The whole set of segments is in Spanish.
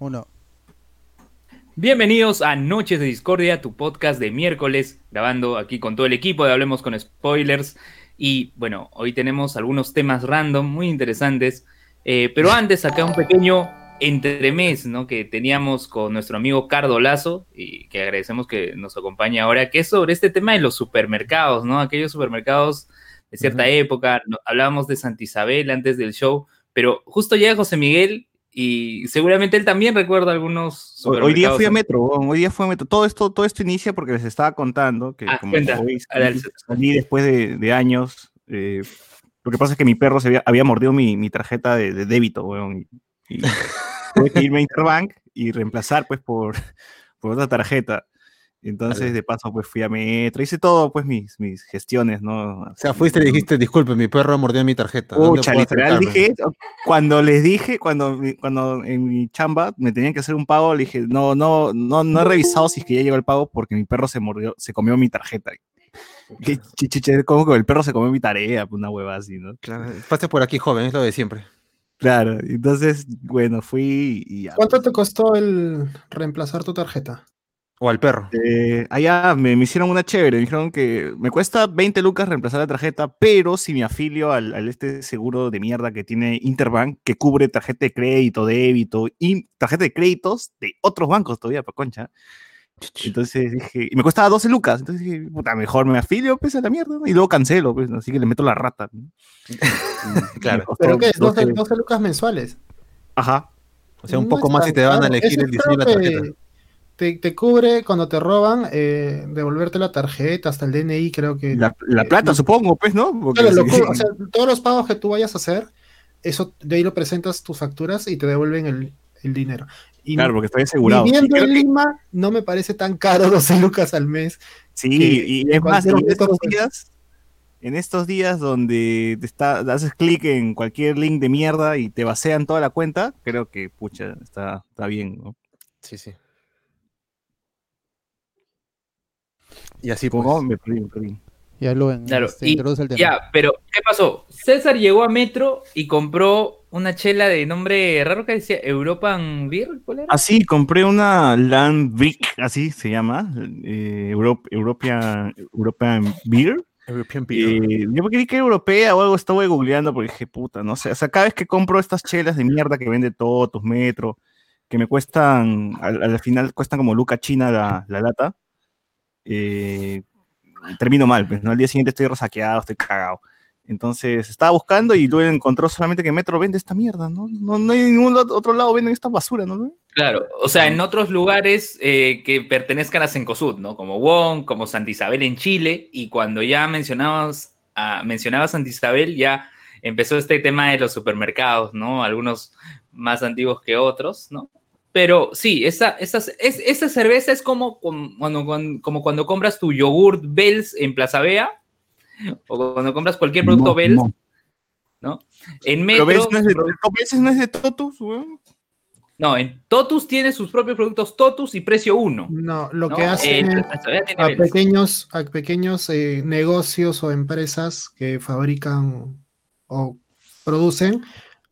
Uno. Bienvenidos a Noches de Discordia, tu podcast de miércoles, grabando aquí con todo el equipo de Hablemos con Spoilers. Y bueno, hoy tenemos algunos temas random muy interesantes. Eh, pero antes, acá un pequeño entremés, ¿no? Que teníamos con nuestro amigo Cardo Lazo, y que agradecemos que nos acompañe ahora, que es sobre este tema de los supermercados, ¿no? Aquellos supermercados de cierta época. hablábamos de Santa Isabel antes del show, pero justo llega José Miguel y seguramente él también recuerda algunos Hoy día fui a Metro, hoy día fui a Metro. Todo esto, todo esto inicia porque les estaba contando que ah, como salí, después de, años. Eh, lo que pasa es que mi perro se había, mordido mi, tarjeta de, débito, weón. Y, tuve que irme a Interbank y reemplazar pues por, por otra tarjeta. Entonces, de paso, pues fui a Metro, hice todo, pues mis, mis gestiones, ¿no? O sea, fuiste y dijiste, disculpe, mi perro mordió mi tarjeta. Pucha, literal dije, cuando les dije, cuando, cuando en mi chamba me tenían que hacer un pago, le dije, no, no, no, no he revisado si es que ya llegó el pago porque mi perro se mordió, se comió mi tarjeta. Qué chichiche, como que el perro se comió mi tarea, pues una hueva así, ¿no? Claro, pase por aquí, joven, es lo de siempre. Claro, entonces, bueno, fui y... ¿Cuánto te costó el reemplazar tu tarjeta? ¿O al perro? Eh, allá me, hicieron una chévere, me dijeron que me cuesta 20 lucas reemplazar la tarjeta, pero si me afilio al, este seguro de mierda que tiene Interbank, que cubre tarjeta de crédito, débito y tarjeta de créditos de otros bancos todavía, pa' concha. Entonces dije, y me costaba 12 lucas, entonces dije, puta, mejor me afilio, pues a la mierda, y luego cancelo, pues, así que le meto la rata. claro. ¿Pero qué es? 12, lucas mensuales. Ajá. O sea, un poco más si te van a elegir el diseño de la tarjeta te, cubre cuando te roban, eh, devolverte la tarjeta, hasta el DNI, creo que. La, plata, supongo, pues, ¿no? todos los pagos que tú vayas a hacer, eso de ahí lo presentas tus facturas y te devuelven el, dinero. claro, porque estoy asegurado. Viviendo en Lima, no me parece tan caro 12 lucas al mes. Sí, y es más, en estos días, en estos días donde te está, haces clic en cualquier link de mierda y te vacean toda la cuenta, creo que, pucha, está, está bien, ¿no? Sí, sí. Y así pues. me Ya lo ven. Claro. Este, el tema. Ya, pero ¿qué pasó? César llegó a Metro y compró una chela de nombre raro que decía European Beer. ¿cuál era? Así, compré una Land Brick, así se llama, eh, European, European Beer. European Beer. Eh, yo creí que europea o algo, estaba googleando porque dije, puta, no sé. O sea, cada vez que compro estas chelas de mierda que vende todo, tus metro, que me cuestan, al, final cuestan como Luca China la, la lata eh, termino mal, pues, ¿no? Al día siguiente estoy rosaqueado, estoy cagado. Entonces estaba buscando y luego encontró solamente que Metro vende esta mierda, ¿no? No, hay ningún otro lado venden esta basura, ¿no? Claro, o sea, en otros lugares eh, que pertenezcan a Cencosud, ¿no? Como Wong, como Santa Isabel en Chile, y cuando ya mencionabas, a, mencionaba Santa Isabel, ya empezó este tema de los supermercados, ¿no? Algunos más antiguos que otros, ¿no? Pero sí, esa, esa, esa cerveza es como cuando, como cuando compras tu yogurt Bells en Plaza Vea o cuando compras cualquier producto Bells, no, En Metro... Pero no es de, no es de Totus, No, en Totus tiene sus propios productos Totus y precio 1. No, lo que hacen a pequeños, a pequeños eh, negocios o empresas que fabrican o producen,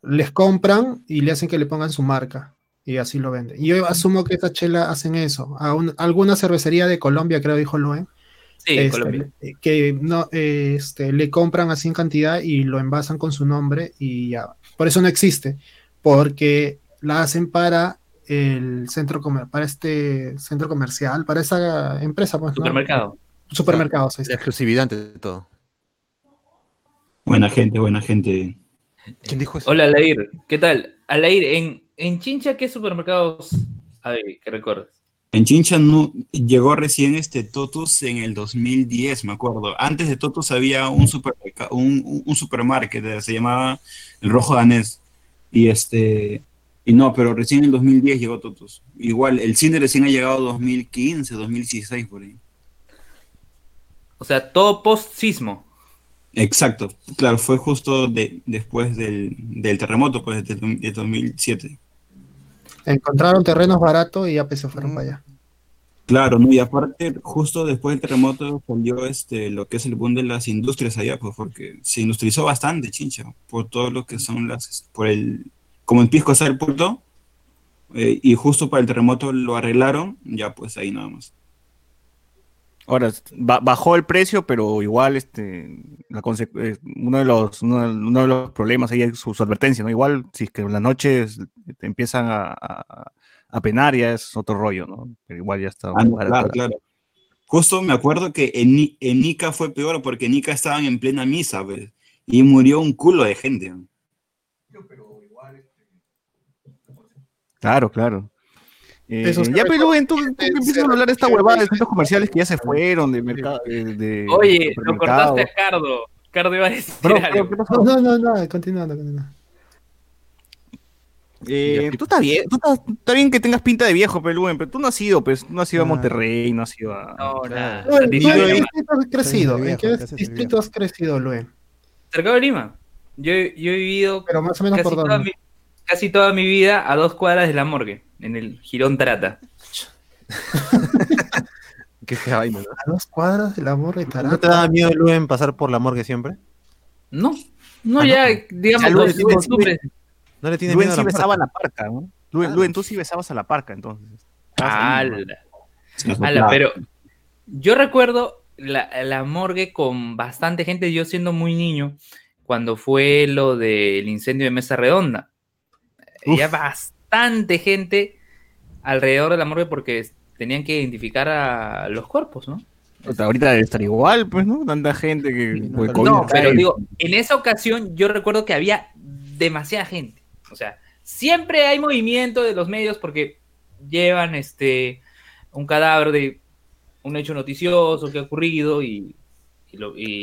les compran y le hacen que le pongan su marca y así lo venden. Y yo asumo que esta chela hacen eso. A alguna cervecería de Colombia, creo, dijo Loen. Sí, este, Colombia. Que no, este, le compran así en cantidad y lo envasan con su nombre y ya. Por eso no existe, porque la hacen para el centro comer para este centro comercial, para esa empresa, pues. Supermercado. Supermercado, sí. La exclusividad de todo. Buena gente, buena gente. ¿Quién dijo eso? Hola, Alair. ¿Qué tal? Alair, en, ¿En Chincha qué supermercados hay que recuerdas? En Chincha no, llegó recién este Totus en el 2010, me acuerdo. Antes de Totus había un, un, un supermarket, eh, se llamaba El Rojo Danés. Y este y no, pero recién en el 2010 llegó Totus. Igual, el cine recién ha llegado 2015, 2016 por ahí. O sea, todo post-sismo. Exacto, claro, fue justo de, después del, terremoto, pues, de, de 2007. Encontraron terrenos baratos y ya pues, se fueron para allá. Claro, ¿no? y aparte, justo después del terremoto salió este, lo que es el boom de las industrias allá, pues porque se industrializó bastante, chincha, por todo lo que son las, por el, como en Pisco está el puerto, eh, y justo para el terremoto lo arreglaron, ya pues ahí nada más. Ahora, bajó el precio, pero igual este, la eh, uno, de los, uno, de los problemas ahí es su, advertencia, ¿no? Igual, si es que en las noches te empiezan a, a, penar, ya es otro rollo, ¿no? Pero igual ya está. Ah, claro, claro. Justo me acuerdo que en, en Ica fue peor porque en Ica estaban en plena misa, ¿ves? Y murió un culo de gente. Claro, claro. Eh, ya, pero tú, tú empiezas a hablar de esta huevada de centros comerciales que ya se fueron, de mercado. De, Oye, lo cortaste a Cardo. Cardo iba a decir. No, no, no, continuando, continuando. Eh, tú estás bien, tú estás, está bien que tengas pinta de viejo, pero pero tú no has ido, pues, no has ido a Monterrey, no has ido a. No, nada. ¿En qué distrito has crecido? ¿En qué distrito has crecido, Luen? Cercado de Lima. Yo, yo he vivido. Pero más o menos por dónde casi toda mi vida a dos cuadras de la morgue, en el Girón Tarata. Qué fea vaina, A dos cuadras de la morgue Tarata. ¿No te daba miedo, Luen, pasar por la morgue siempre? No, no, ah, ya, digamos, Luen, No le tiene miedo a la besaba a la parca, ¿no? Luen, tú sí besabas a la parca, entonces. Ala. Ala, pero yo recuerdo la, la morgue con bastante gente, yo siendo muy niño, cuando fue lo del incendio de Mesa Redonda había bastante gente alrededor de la morgue porque tenían que identificar a los cuerpos, ¿no? ahorita debe estar igual, pues, ¿no? Tanta gente que... no, pero digo, en esa ocasión yo recuerdo que había demasiada gente. O sea, siempre hay movimiento de los medios porque llevan este un cadáver de un hecho noticioso que ha ocurrido y,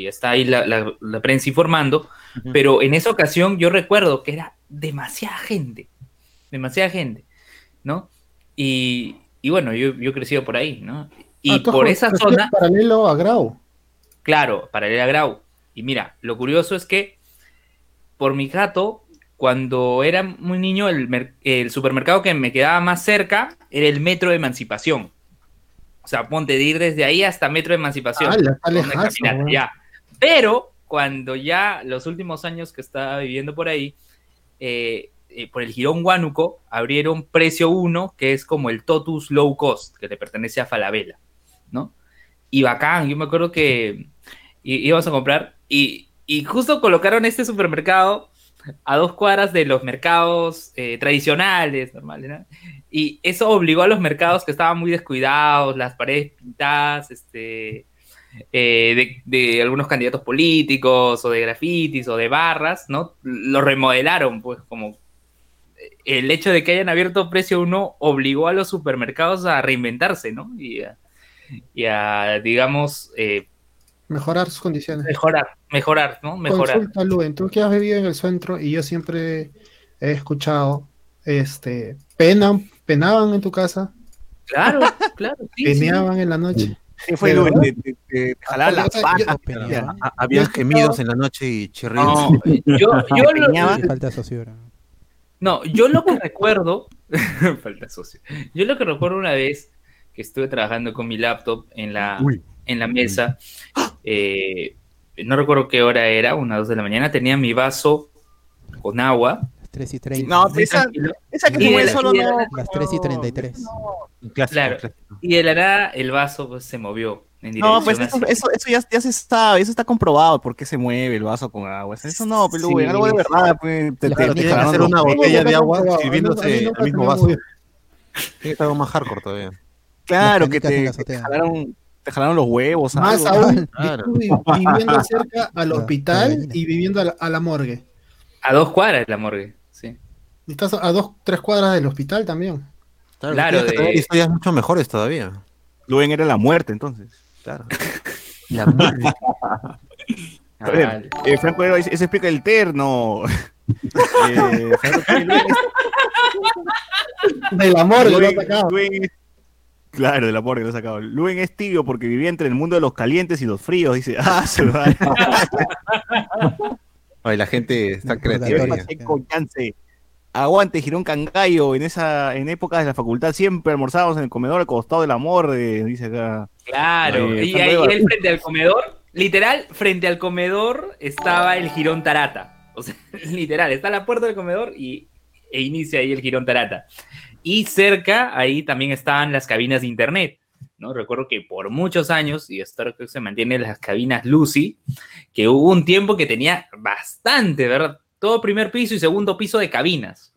está ahí la, prensa informando, pero en esa ocasión yo recuerdo que era demasiada gente, demasiada gente, ¿no? Y, bueno, yo, yo, he crecido por ahí, ¿no? Y ah, por esa zona... Paralelo a Grau. Claro, paralelo a Grau. Y mira, lo curioso es que por mi gato, cuando era muy niño, el, el, supermercado que me quedaba más cerca era el Metro de Emancipación. O sea, ponte de ir desde ahí hasta Metro de Emancipación. Ah, ya. Pero cuando ya los últimos años que estaba viviendo por ahí, eh, eh, por el Girón Huánuco abrieron Precio 1, que es como el Totus Low Cost, que le pertenece a Falabella, ¿no? Y bacán, yo me acuerdo que íbamos a comprar y, justo colocaron este supermercado a dos cuadras de los mercados eh, tradicionales, normales, ¿no? Y eso obligó a los mercados que estaban muy descuidados, las paredes pintadas, este, eh, de, algunos candidatos políticos o de grafitis o de barras, ¿no? Lo remodelaron, pues como el hecho de que hayan abierto precio uno obligó a los supermercados a reinventarse, ¿no? Y a, digamos... Eh, mejorar sus condiciones. Mejorar, mejorar, ¿no? Mejorar. Consulta, Luen, tú que has vivido en el centro y yo siempre he escuchado, este, penan, penaban en tu casa. Claro, claro. Peneaban en la noche. Sí, fue lo de, de, jalar las patas. Había gemidos en la noche y chirridos. No, yo, yo lo, falta socio. No, yo lo que recuerdo, falta socio. Yo lo que recuerdo una vez que estuve trabajando con mi laptop en la, en la mesa, eh, no recuerdo qué hora era, una dos de la mañana, tenía mi vaso con agua 3 y 30. No, esa, esa que fue solo no. Las 3 y 33. claro. Y de la nada el vaso pues, se movió. En no, pues eso, eso, eso ya, ya, se sabe, eso está comprobado por qué se mueve el vaso con agua. Eso no, pero sí, algo de verdad, pues. Te, claro, tiene que hacer una botella de agua sirviéndose el mismo vaso. Tiene que estar algo más hardcore todavía. Claro, que te, te jalaron te jalaron los huevos. Más aún, claro. viviendo cerca al hospital y viviendo a la, a la, morgue. A dos cuadras de la morgue. Estás a dos, tres cuadras del hospital también. Claro, de... historias mucho mejores todavía. Luen era la muerte, entonces. Claro. la muerte. A ver, eh, Franco eso explica el terno. eh, del amor Luen, lo ha sacado. Luen, claro, del amor que lo ha sacado. Luen es tibio porque vivía entre el mundo de los calientes y los fríos. Dice, ah, se va. Ay, la gente está creativa. Aguante, Girón Cangallo, en esa, en épocas de la facultad siempre almorzábamos en el comedor al costado del amor, dice acá. Claro, y ahí él frente al comedor, literal, frente al comedor estaba el Girón Tarata. O sea, literal, está la puerta del comedor y, e inicia ahí el Girón Tarata. Y cerca, ahí también estaban las cabinas de internet. ¿no? Recuerdo que por muchos años, y esto que se mantiene las cabinas Lucy, que hubo un tiempo que tenía bastante, ¿verdad? Todo primer piso y segundo piso de cabinas.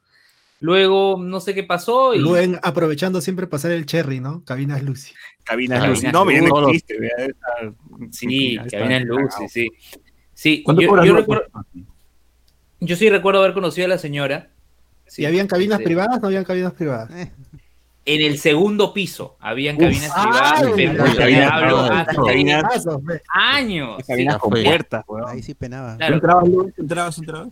Luego, no sé qué pasó. Y... Luego, aprovechando siempre pasar el cherry, ¿no? Cabinas Lucy. Cabinas Lucy. No, mira, no existe. Sí, Cabinas Lucy, sí. Sí, yo, yo, recuerdo, yo sí recuerdo haber conocido a la señora. ¿Y habían cabinas privadas? ¿No habían cabinas privadas? Eh. En el segundo piso habían cabinas privadas, años. Cabinas con puertas, Ahí sí penaba. ¿Entrabas, ¿Entrabas, entrabas?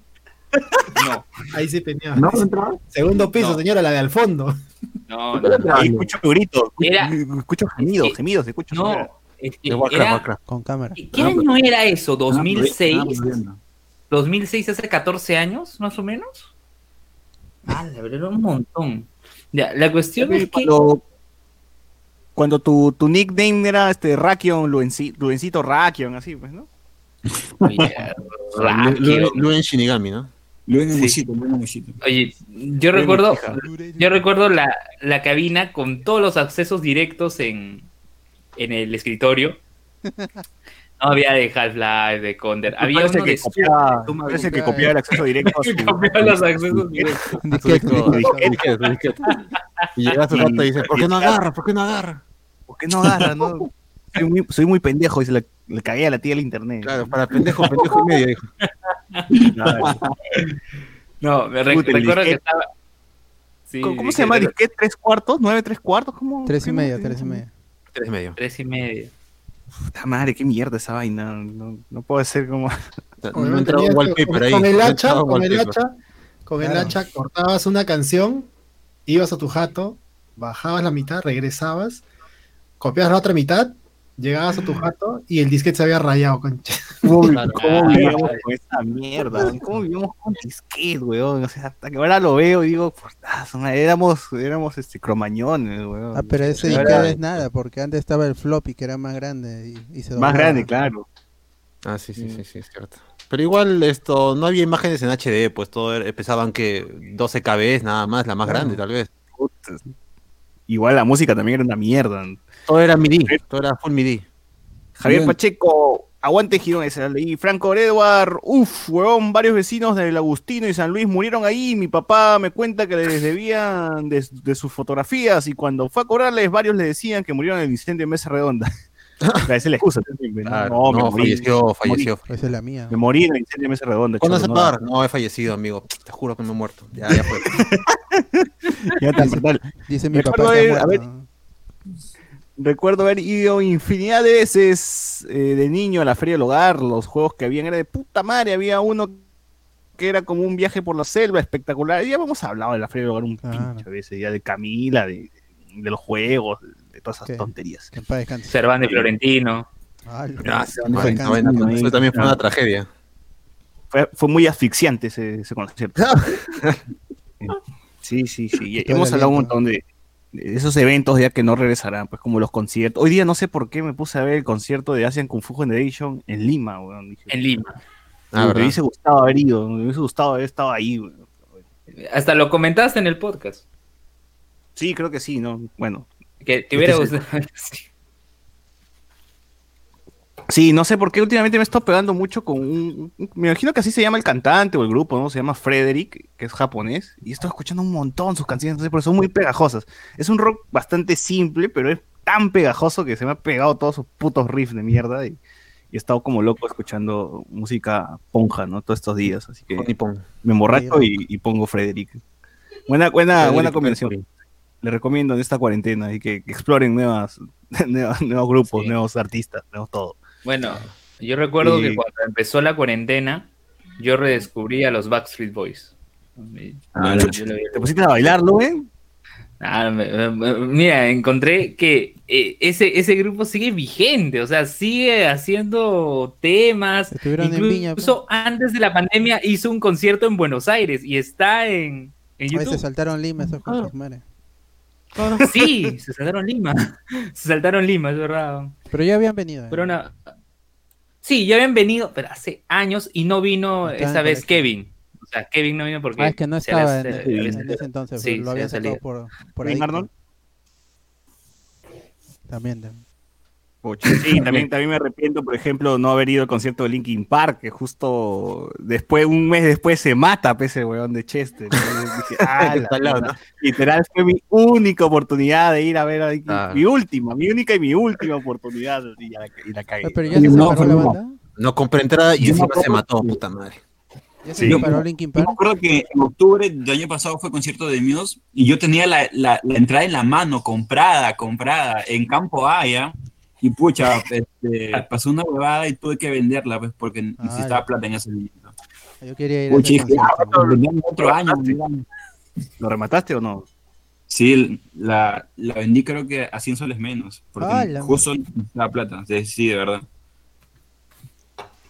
No. Ahí sí penaba. ¿No entrabas? Segundo piso, señora, la de al fondo. No, no. Ahí escucho gritos, escucho gemidos, gemidos, escucho. No, con cámara. ¿Qué año era eso? ¿2006? ¿2006 hace 14 años, más o menos? Ah, la verdad, era un montón. Ya, la cuestión es que. Cuando, tu, tu, nickname era este Rakion, Luencito, Rakion, así, pues, ¿no? Luen Shinigami, ¿no? Luen Oye, yo recuerdo, yo recuerdo la, la cabina con todos los accesos directos en, en el escritorio. No había de Half-Life, de Condor. Había uno que de copiaba, parece que copiaba el acceso directo su... copiaba los accesos directos. y llega a su rato y dice, ¿por qué no agarra? ¿Por qué no agarra? ¿Por qué no agarra? No? Soy, muy, soy muy pendejo y se le, le cagué a la tía del internet. Claro, para pendejo, pendejo y medio, dijo. No, me recuerdo que estaba... Sí, ¿Cómo, se llama? ¿Disquete? ¿Tres cuartos? ¿Nueve, tres cuartos? ¿Cómo? Tres y medio, tres y medio. Tres y medio. Tres y medio. Puta madre, qué mierda esa vaina. No, no puede ser como. Con, no con, ahí. con el hacha, con el hacha, con el hacha cortabas una canción, ibas a tu jato, bajabas la mitad, regresabas, copiabas la otra mitad, llegabas a tu jato y el disquete se había rayado, concha. ¿Cómo, ¿cómo vivíamos con esa mierda? ¿Cómo vivimos con disquete, weón? O sea, hasta que ahora lo veo y digo, éramos, éramos este, cromañones, weón. Ah, pero ese disquete es nada, porque antes estaba el floppy que era más grande y, y se Más grande, claro. Ah, sí, sí, sí, sí, es cierto. Pero igual esto, no había imágenes en HD, pues todo era, pesaban que 12 KB nada más, la más grande tal vez. Igual la música también era una mierda. Todo era MIDI, todo era full MIDI. Javier Pacheco, aguante Girón, y Franco Edward, uff, huevón, varios vecinos del Agustino y San Luis murieron ahí. Mi papá me cuenta que les debían de, sus fotografías y cuando fue a cobrarles, varios le decían que murieron en el incendio de Mesa Redonda. Esa es la excusa. no, no falleció, falleció. Esa es la mía. Me morí en el incendio de Mesa Redonda. ¿Cuándo se no, no, he fallecido, amigo. Te juro que me he muerto. Ya, ya fue. ya tal, tal. Dice mi papá. Que a ver, Recuerdo haber ido infinidad de veces eh, de niño a la Feria del Hogar, los juegos que habían era de puta madre, había uno que era como un viaje por la selva espectacular, ya hemos hablado de la Feria del Hogar un claro. pinche veces, ya de Camila, de, de, los juegos, de todas esas ¿Qué? tonterías. Cervantes Florentino. Ah, eso también fue una tragedia. Fue, fue muy asfixiante ese, ese concierto. sí, sí, sí. Hemos hablado un montón de, esos eventos ya que no regresarán, pues como los conciertos. Hoy día no sé por qué me puse a ver el concierto de Asian Kung Fu Generation en Lima, weón. Dije, en Lima. Ah, me hubiese gustado haber ido, me hubiese gustado haber estado ahí, weón. Hasta lo comentaste en el podcast. Sí, creo que sí, ¿no? Bueno. Que te hubiera gustado. Sí, no sé por qué últimamente me he estado pegando mucho con un. Me imagino que así se llama el cantante o el grupo, ¿no? Se llama Frederick, que es japonés. Y estoy escuchando un montón sus canciones, entonces, pero son muy pegajosas. Es un rock bastante simple, pero es tan pegajoso que se me ha pegado todos sus putos riffs de mierda. Y, y he estado como loco escuchando música ponja, ¿no? Todos estos días. Así que me emborracho y, y pongo Frederick. Buena, buena, buena combinación. Le recomiendo en esta cuarentena y que, que exploren nuevas, nuevos, nuevos grupos, sí. nuevos artistas, nuevos todo. Bueno, yo recuerdo que cuando empezó la cuarentena, yo redescubrí a los Backstreet Boys. Ah, ¿Te pusiste a bailarlo, eh? Ah, mira, encontré que eh, ese, ese grupo sigue vigente, o sea, sigue haciendo temas. Incluso Viña, antes de la pandemia hizo un concierto en Buenos Aires y está en, en YouTube. se saltaron Lima esos cosas, madre. Sí, se saltaron Lima. Se saltaron Lima, es verdad. Pero ya habían venido. ¿eh? Pero no. Sí, ya habían venido, pero hace años y no vino esta vez Kevin. O sea, Kevin no vino porque. Ah, es que no estaba en, en, ese entonces, sí, lo había salido por, por ahí. También. Sí, también, también me arrepiento, por ejemplo, no haber ido al concierto de Linkin Park, que justo después, un mes después se mata ese weón de Chester. ah, Literal, fue mi única oportunidad de ir a ver a Linkin ah. Mi última, mi única y mi última oportunidad. Y, la, y la cagué. Pero ya se no, la banda. No compré entrada y encima se mató, puta madre. ¿Ya se sí. paró Linkin Park? Yo me acuerdo que en octubre del año pasado fue concierto de Muse y yo tenía la, la, la entrada en la mano, comprada, comprada, en Campo A, ¿ya? Y pucha, este, pasó una huevada y tuve que venderla, pues, porque necesitaba plata en ese momento. Yo quería ir a ese otro año. ¿Lo remataste o no? Sí, la, la vendí creo que a 100 soles menos, porque ah, justo la plata, sí, de verdad.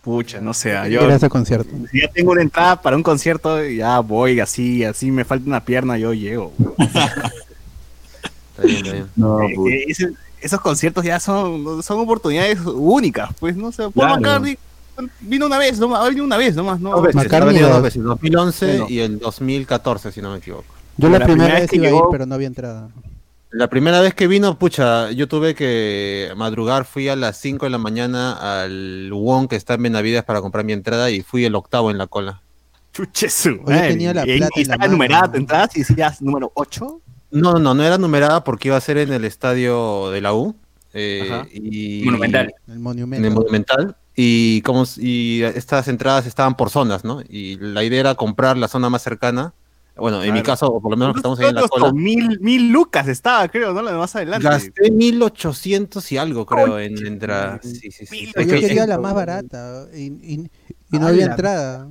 Pucha, no sé, yo... ese concierto. Si ya tengo una entrada para un concierto, ya voy así, así me falta una pierna, yo llego. está bien, está bien. No, eh. Esos conciertos ya son, son oportunidades únicas, pues, ¿no? sé Paul McCartney vino una vez, no, ha venido una vez nomás, ¿no? Dos veces, ha venido dos veces, 2011 y el 2014, si no me equivoco. Yo la, primera, vez iba a ir, pero no había entrada. La primera vez que vino, pucha, yo tuve que madrugar, fui a las 5 de la mañana al Wong que está en Benavides para comprar mi entrada y fui el octavo en la cola. Chuchesu. Yo tenía la plata y, estaba numerada tu entrada y decías número 8. No, no, no era numerada porque iba a ser en el estadio de la U. Eh, y, monumental. El monumental. En el monumental. Y, como, y estas entradas estaban por zonas, ¿no? Y la idea era comprar la zona más cercana. Bueno, en mi caso, por lo menos que estamos ahí en la cola. Mil, mil lucas estaba, creo, ¿no? Lo de más adelante. Gasté mil ochocientos y algo, creo, en entrada. Sí, sí, sí. Yo quería la más barata y, y, y no había entrada.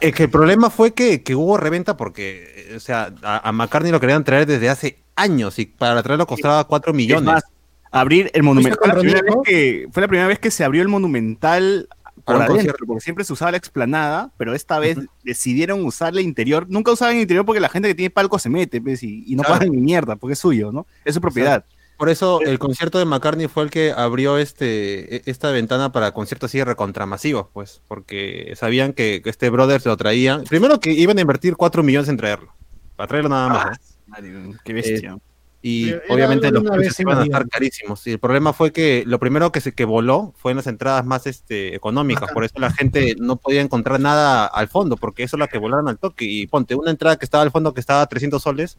Es que el problema fue que, que, hubo reventa porque, o sea, a, a, McCartney lo querían traer desde hace años y para traerlo costaba 4 millones. Más, abrir el Monumental. Fue la, primera vez que, fue la primera vez que se abrió el Monumental por adentro, porque siempre se usaba la explanada, pero esta vez uh -huh. decidieron usar el interior. Nunca usaban el interior porque la gente que tiene palco se mete pues, y, y, no claro. pagan ni mierda, porque es suyo, ¿no? Es su propiedad. O sea, por eso el concierto de McCartney fue el que abrió este, e, esta ventana para conciertos así recontramasivos, pues, porque sabían que, este brother se lo traía. Primero que iban a invertir 4 millones en traerlo, para traerlo nada más. Ah, qué bestia. Eh, y Era obviamente los precios iban a estar carísimos. Y el problema fue que lo primero que se que voló fue en las entradas más este, económicas, Ajá. por eso la gente no podía encontrar nada al fondo, porque eso es la que volaron al toque. Y ponte, una entrada que estaba al fondo que estaba a 300 soles,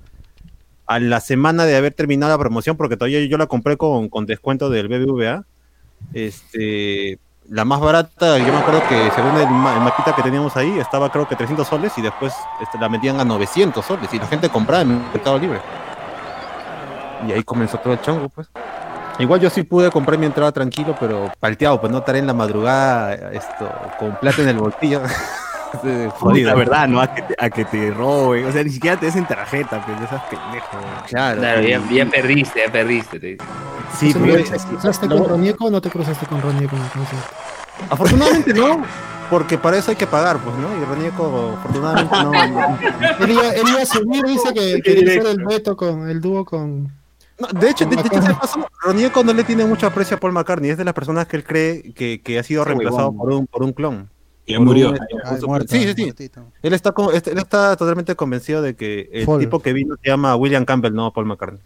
a la semana de haber terminado la promoción, porque todavía yo la compré con, con descuento del BBVA, este, la más barata, yo me acuerdo que según el, el, mapita que teníamos ahí, estaba creo que 300 soles y después este, la metían a 900 soles y la gente compraba en el mercado libre. Y ahí comenzó todo el chongo, pues. Igual yo sí pude comprar mi entrada tranquilo, pero palteado, pues no estaré en la madrugada esto con plata en el bolsillo. Jodido. La verdad, ¿no? A que, te, a que te roben. O sea, ni siquiera te des en tarjeta, pues, esas pendejos. Claro. Claro, ya, ya, perdiste, ya perdiste. Te... Sí, pero. ¿Te cruzaste con Ronieco o no te cruzaste con Ronieco en el concierto? Afortunadamente no, porque para eso hay que pagar, pues, ¿no? Y Ronieco, afortunadamente no. él, iba, él, iba, a subir, dice que quería hacer el dueto con el dúo con. No, de hecho, de, de hecho se pasó, Ronieco no le tiene mucho aprecio a Paul McCartney, es de las personas que él cree que, que ha sido reemplazado por un, por un clon. Ya murió. Ah, muerto, sí, sí, sí. Él está, él está totalmente convencido de que el tipo que vino se llama William Campbell, no Paul McCartney.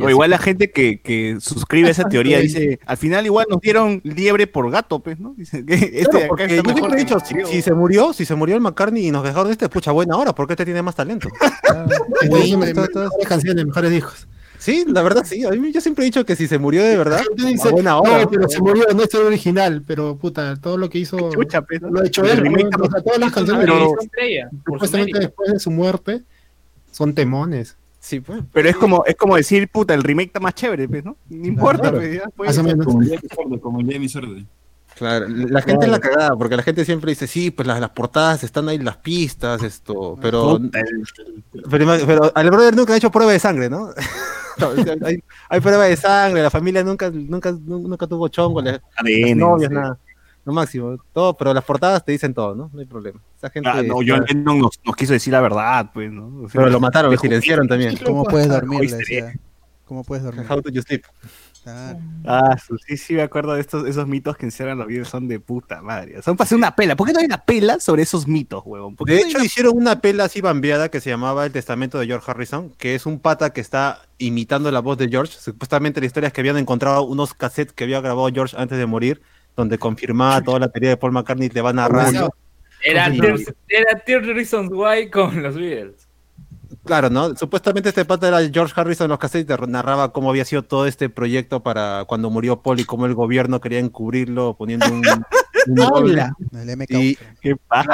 O igual la gente que, que suscribe esa teoría dice, al final igual nos dieron liebre por gato, pues, ¿no? Dice que este claro, porque yo siempre he dicho, si, si, se murió, si se murió el McCartney y nos dejaron este, pucha, buena hora, porque este tiene más talento. Ah, las canciones, mejores discos. Sí, la verdad sí. A mí yo siempre he dicho que si se murió de verdad, dice, buena hora. No, pero se murió, no es el original, pero puta, todo lo que hizo Chucha, pero, lo ha hecho él, o sea, todas las canciones pero, que supuestamente después de su muerte son temones. Sí, pues. Pero es como, es como decir, puta, el remake está más chévere, pues, ¿no? No importa, claro. pues, ya, pues, Como el día de mi suerte, como el día de mi suerte. Claro, la gente claro. es la cagada, porque la gente siempre dice, sí, pues las, las portadas están ahí, las pistas, esto, pero, pero, pero al brother nunca ha hecho prueba de sangre, ¿no? hay, hay, prueba de sangre, la familia nunca, nunca, nunca tuvo chongo, las, las novias, sí. nada. Lo máximo, todo, pero las portadas te dicen todo, ¿no? No hay problema. Esa gente ah, no, John Lennon nos, nos, quiso decir la verdad, pues, ¿no? O sea, pero lo mataron, lo silenciaron también. ¿Cómo puedes dormir? ¿Cómo puedes dormir? How do you sleep? Ah, sí, sí, me acuerdo de estos, esos mitos que encierran los videos, son de puta madre. Son para hacer una pela. ¿Por qué no hay una pela sobre esos mitos, huevón? De hecho, hicieron una pela así bambeada que se llamaba El Testamento de George Harrison, que es un pata que está imitando la voz de George. Supuestamente la historia es que habían encontrado unos cassettes que había grabado George antes de morir, donde confirmaba toda la teoría de Paul McCartney y te va narrando. Era, era Reasons Why con los Beatles. Claro, ¿no? Supuestamente este pata era George Harrison en los cassettes y narraba cómo había sido todo este proyecto para cuando murió Paul y cómo el gobierno quería encubrirlo poniendo un...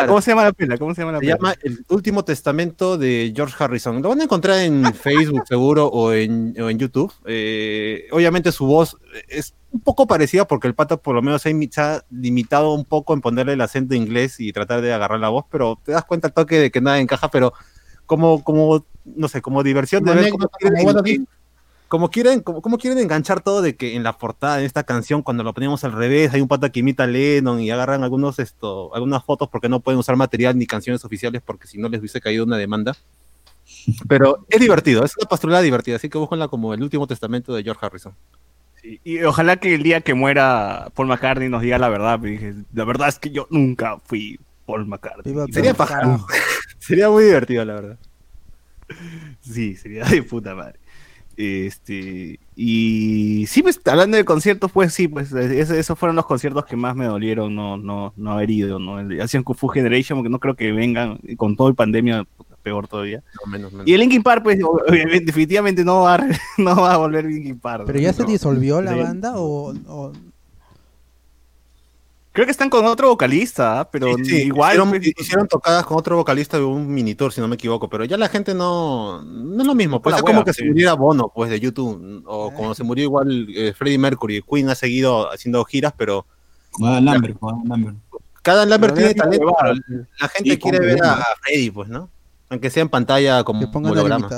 ¿Cómo se llama la pila? ¿Cómo se llama la Se llama El Último Testamento de George Harrison. Lo van a encontrar en Facebook seguro o en, YouTube. Eh, obviamente su voz es un poco parecida porque el pata por lo menos se ha limitado un poco en ponerle el acento inglés y tratar de agarrar la voz, pero te das cuenta al toque de que nada encaja, pero como, como, no sé, como diversión de ver cómo quieren, como, quieren, enganchar todo de que en la portada de esta canción, cuando lo ponemos al revés, hay un pata que imita a Lennon y agarran algunos esto, algunas fotos porque no pueden usar material ni canciones oficiales porque si no les hubiese caído una demanda. Pero es divertido, es una pastorela divertida, así que búsquenla como el último testamento de George Harrison. y ojalá que el día que muera Paul McCartney nos diga la verdad. Dije, la verdad es que yo nunca fui Paul McCartney. Sería paja. sería muy divertido, la verdad. Sí, sería de puta madre. Este, y sí, pues hablando de conciertos, pues sí, pues esos fueron los conciertos que más me dolieron no, no, no haber ido, ¿no? Hacían Kung Fu Generation, porque no creo que vengan con todo el pandemia, peor todavía. Y el Linkin Park, pues definitivamente no va, a, no va a volver Linkin Park. ¿Pero ya se disolvió la banda o, Creo que están con otro vocalista, ¿ah? pero igual. Hicieron, pues, hicieron, tocadas con otro vocalista de un mini tour, si no me equivoco, pero ya la gente no. No es lo mismo. Pues es como que se muriera Bono, pues, de YouTube. O como se murió igual eh, Freddie Mercury. Queen ha seguido haciendo giras, pero. Adam Lambert, Cada Lambert tiene talento. La gente quiere ver a, Freddie, pues, ¿no? Aunque sea en pantalla como holograma.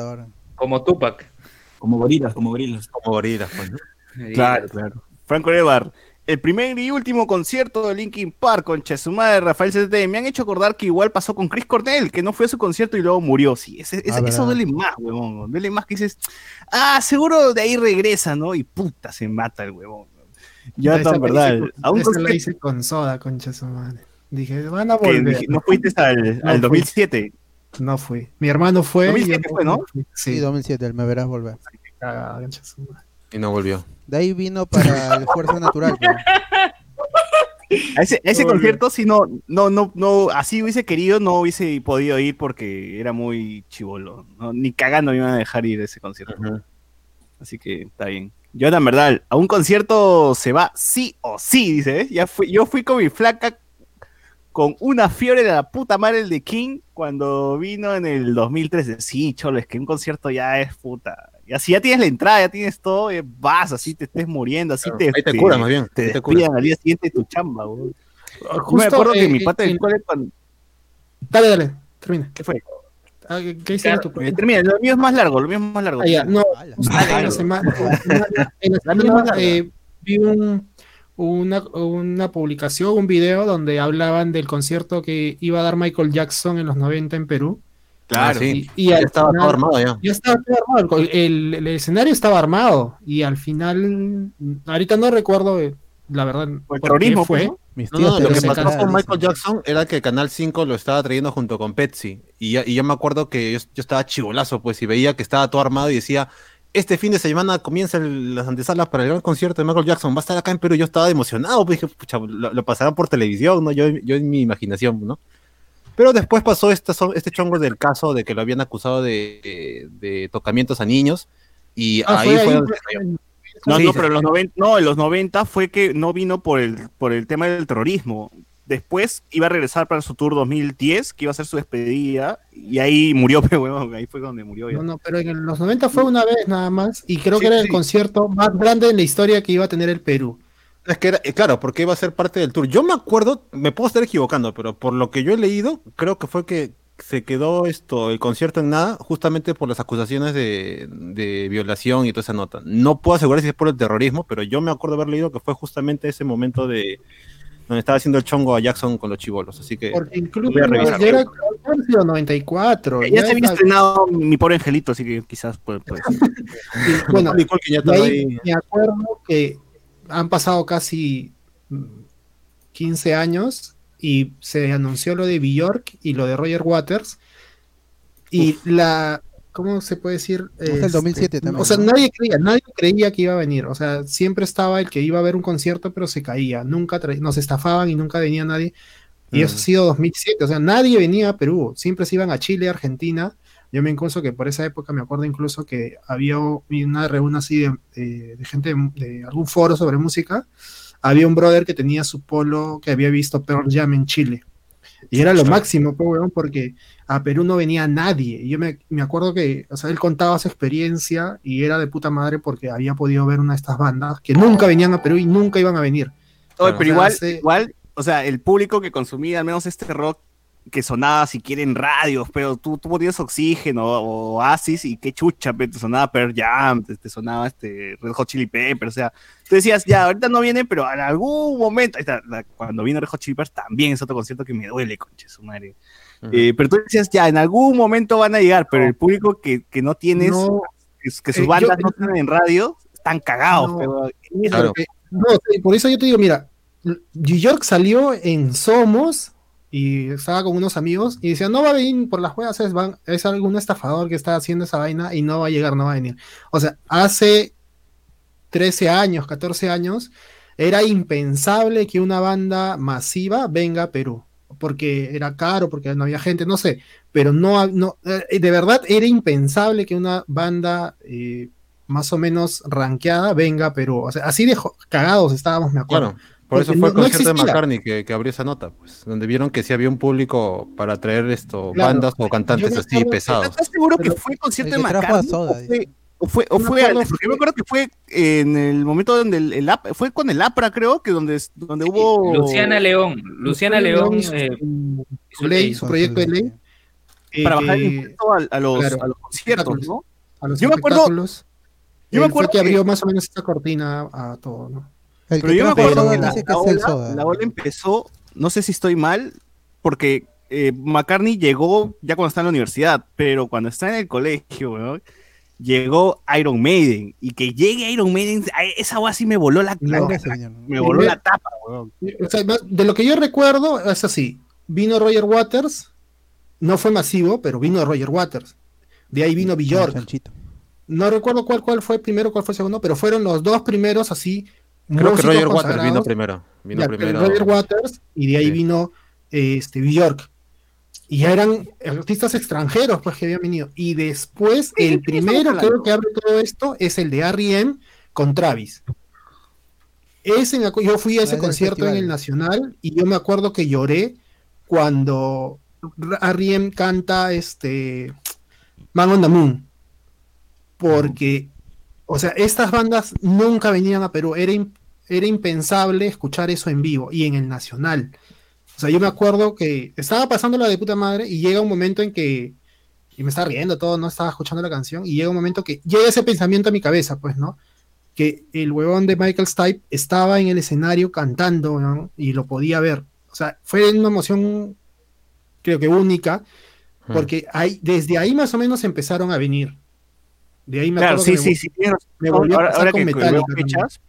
Como Tupac. Como gorilas, como gorilas. Como gorilas, pues, ¿no? Claro, claro. Franco Evar, el primer y último concierto de Linkin Park con Chesuma de Rafael CT me han hecho acordar que igual pasó con Chris Cornell, que no fue a su concierto y luego murió. Sí, ah, eso duele más, huevón. Duele más que dices, ah, seguro de ahí regresa, ¿no? Y puta, se mata el huevón. Ya tan verdad. Aún lo hice con soda, con Chesuma. Dije, van a volver. ¿No fuiste al, al 2007? No fui. Mi hermano fue. 2007 fue, ¿no? Sí, 2007, me verás volver. Y no volvió. De ahí vino para el Fuerza Natural. A ese, ese concierto, si no, no, no, no, así hubiese querido, no hubiese podido ir porque era muy chivolo. Ni cagando me iban a dejar ir a ese concierto. Así que está bien. Yo, en verdad, a un concierto se va sí o sí, dice. ¿eh? Ya fui, yo fui con mi flaca con una fiebre de la puta madre el de King cuando vino en el 2013. Sí, cholo, es que un concierto ya es puta. Y así ya tienes la entrada, ya tienes todo, eh, vas, así te estés muriendo, así te, ahí te, curas más bien. Te, te curan al día siguiente tu chamba, güey. Justo, me acuerdo que mi pata del cole cuando... Dale, dale, termina. ¿Qué fue? Ah, ¿Qué hiciste tú? Termina, lo mío es más largo, lo mío es más largo. Ah, ya, no, en la semana, en la semana eh, vi un, una, una publicación, un video donde hablaban del concierto que iba a dar Michael Jackson en los 90 en Perú Claro, sí. Y, ya estaba todo armado ya. Ya estaba todo armado. El, el, escenario estaba armado. Y al final, ahorita no recuerdo, eh, la verdad, el terrorismo fue. Pues, no, lo que pasó con Michael Jackson era que Canal 5 lo estaba trayendo junto con Pepsi. Y, y yo me acuerdo que yo, estaba chivolazo, pues, y veía que estaba todo armado y decía, este fin de semana comienzan las antesalas para el gran concierto de Michael Jackson, va a estar acá en Perú. Yo estaba emocionado, pues dije, pucha, lo, lo pasarán por televisión, ¿no? Yo, yo en mi imaginación, ¿no? Pero después pasó este, este chongo del caso de que lo habían acusado de, tocamientos a niños. Y ah, ahí fue, No, no, pero en los 90, no, en los 90 fue que no vino por el, por el tema del terrorismo. Después iba a regresar para su tour 2010, que iba a ser su despedida, y ahí murió, pero bueno, ahí fue donde murió. No, no, pero en los 90 fue una vez nada más, y creo que era el concierto más grande en la historia que iba a tener el Perú. Es que era, eh, claro, porque iba a ser parte del tour. Yo me acuerdo, me puedo estar equivocando, pero por lo que yo he leído, creo que fue que se quedó esto, el concierto en nada, justamente por las acusaciones de, violación y toda esa nota. No puedo asegurar si es por el terrorismo, pero yo me acuerdo haber leído que fue justamente ese momento de donde estaba haciendo el chongo a Jackson con los chivolos. Así que porque incluso yo era, sido 94. Ya, se había estrenado Mi Pobre Angelito, así que quizás puede, ser. bueno, me acuerdo que han pasado casi 15 años y se anunció lo de Bjork y lo de Roger Waters. Y la, ¿cómo se puede decir? Es el 2007 este, también. O sea, nadie creía, nadie creía que iba a venir. O sea, siempre estaba el que iba a ver un concierto, pero se caía. Nunca nos estafaban y nunca venía nadie. Y eso ha sido 2007. O sea, nadie venía a Perú. Siempre se iban a Chile, Argentina. Yo me incluso que por esa época me acuerdo incluso que había una reunión así de, gente de algún foro sobre música. Había un brother que tenía su polo que había visto Pearl Jam en Chile. Y era lo máximo, porque a Perú no venía nadie. Y yo me, acuerdo que, o sea, él contaba su experiencia y era de puta madre porque había podido ver una de estas bandas que nunca venían a Perú y nunca iban a venir. pero igual, igual, o sea, el público que consumía al menos este rock que sonaba si quieren radios, pero tú, tú ponías Oxígeno o Oasis y qué chucha, te sonaba Pearl Jam, te, sonaba este Red Hot Chili Peppers, o sea, tú decías, ya, ahorita no viene, pero en algún momento, cuando vino Red Hot Chili Peppers también es otro concierto que me duele, conche su madre. Eh, pero tú decías, ya, en algún momento van a llegar, pero el público que, que no tienes, que, sus eh, bandas no tienen en radio, están cagados. No, por eso yo te digo, mira, New York salió en Somos y estaba con unos amigos y decían, no va a venir por las juegas, es, es algún estafador que está haciendo esa vaina y no va a llegar, no va a venir. O sea, hace 13 años, 14 años, era impensable que una banda masiva venga a Perú, porque era caro, porque no había gente, no sé, pero no, no eh, de verdad era impensable que una banda eh, más o menos ranqueada venga a Perú. O sea, así de cagados estábamos, me acuerdo. Por eso fue el concierto de McCartney que, abrió esa nota, pues, donde vieron que sí había un público para traer esto, bandas o cantantes así pesados. ¿Estás seguro que fue el concierto de McCartney? O fue, o fue, porque yo me acuerdo que fue en el momento donde el, fue con el APRA, creo, que donde, donde hubo. Luciana León, Luciana León, eh, su, ley, su proyecto de ley. para bajar el impuesto a, los, a los conciertos, ¿no? A los yo me acuerdo. Yo me acuerdo que abrió más o menos esta cortina a todo, ¿no? Pero yo me acuerdo que la, ola, empezó, no sé si estoy mal, porque eh, McCartney llegó ya cuando está en la universidad, pero cuando está en el colegio, llegó Iron Maiden. Y que llegue Iron Maiden, esa agua sí me voló la, me voló la tapa, de lo que yo recuerdo, es así. Vino Roger Waters, no fue masivo, pero vino Roger Waters. De ahí vino Bjork. No recuerdo cuál, cuál fue primero, cuál fue segundo, pero fueron los dos primeros así Creo que Roger Waters vino primero. Vino primero. Roger Waters y de ahí vino este, Bjork. Y ya eran artistas extranjeros pues que habían venido. Y después, el primero creo que abre todo esto es el de R.E.M. con Travis. Ese, yo fui a ese concierto en el Nacional y yo me acuerdo que lloré cuando R.E.M. canta este Man on the Moon. Porque, o sea, estas bandas nunca venían a Perú. Era, era impensable escuchar eso en vivo y en el nacional. O sea, yo me acuerdo que estaba pasando la de puta madre y llega un momento en que, y me estaba riendo todo, no estaba escuchando la canción, y llega un momento que llega ese pensamiento a mi cabeza, pues, ¿no? Que el huevón de Michael Stipe estaba en el escenario cantando, ¿no? Y lo podía ver. O sea, fue una emoción, creo que única, porque hay, desde ahí más o menos empezaron a venir. De ahí me claro, sí, sí, sí, Me volvió ahora, a que fechas,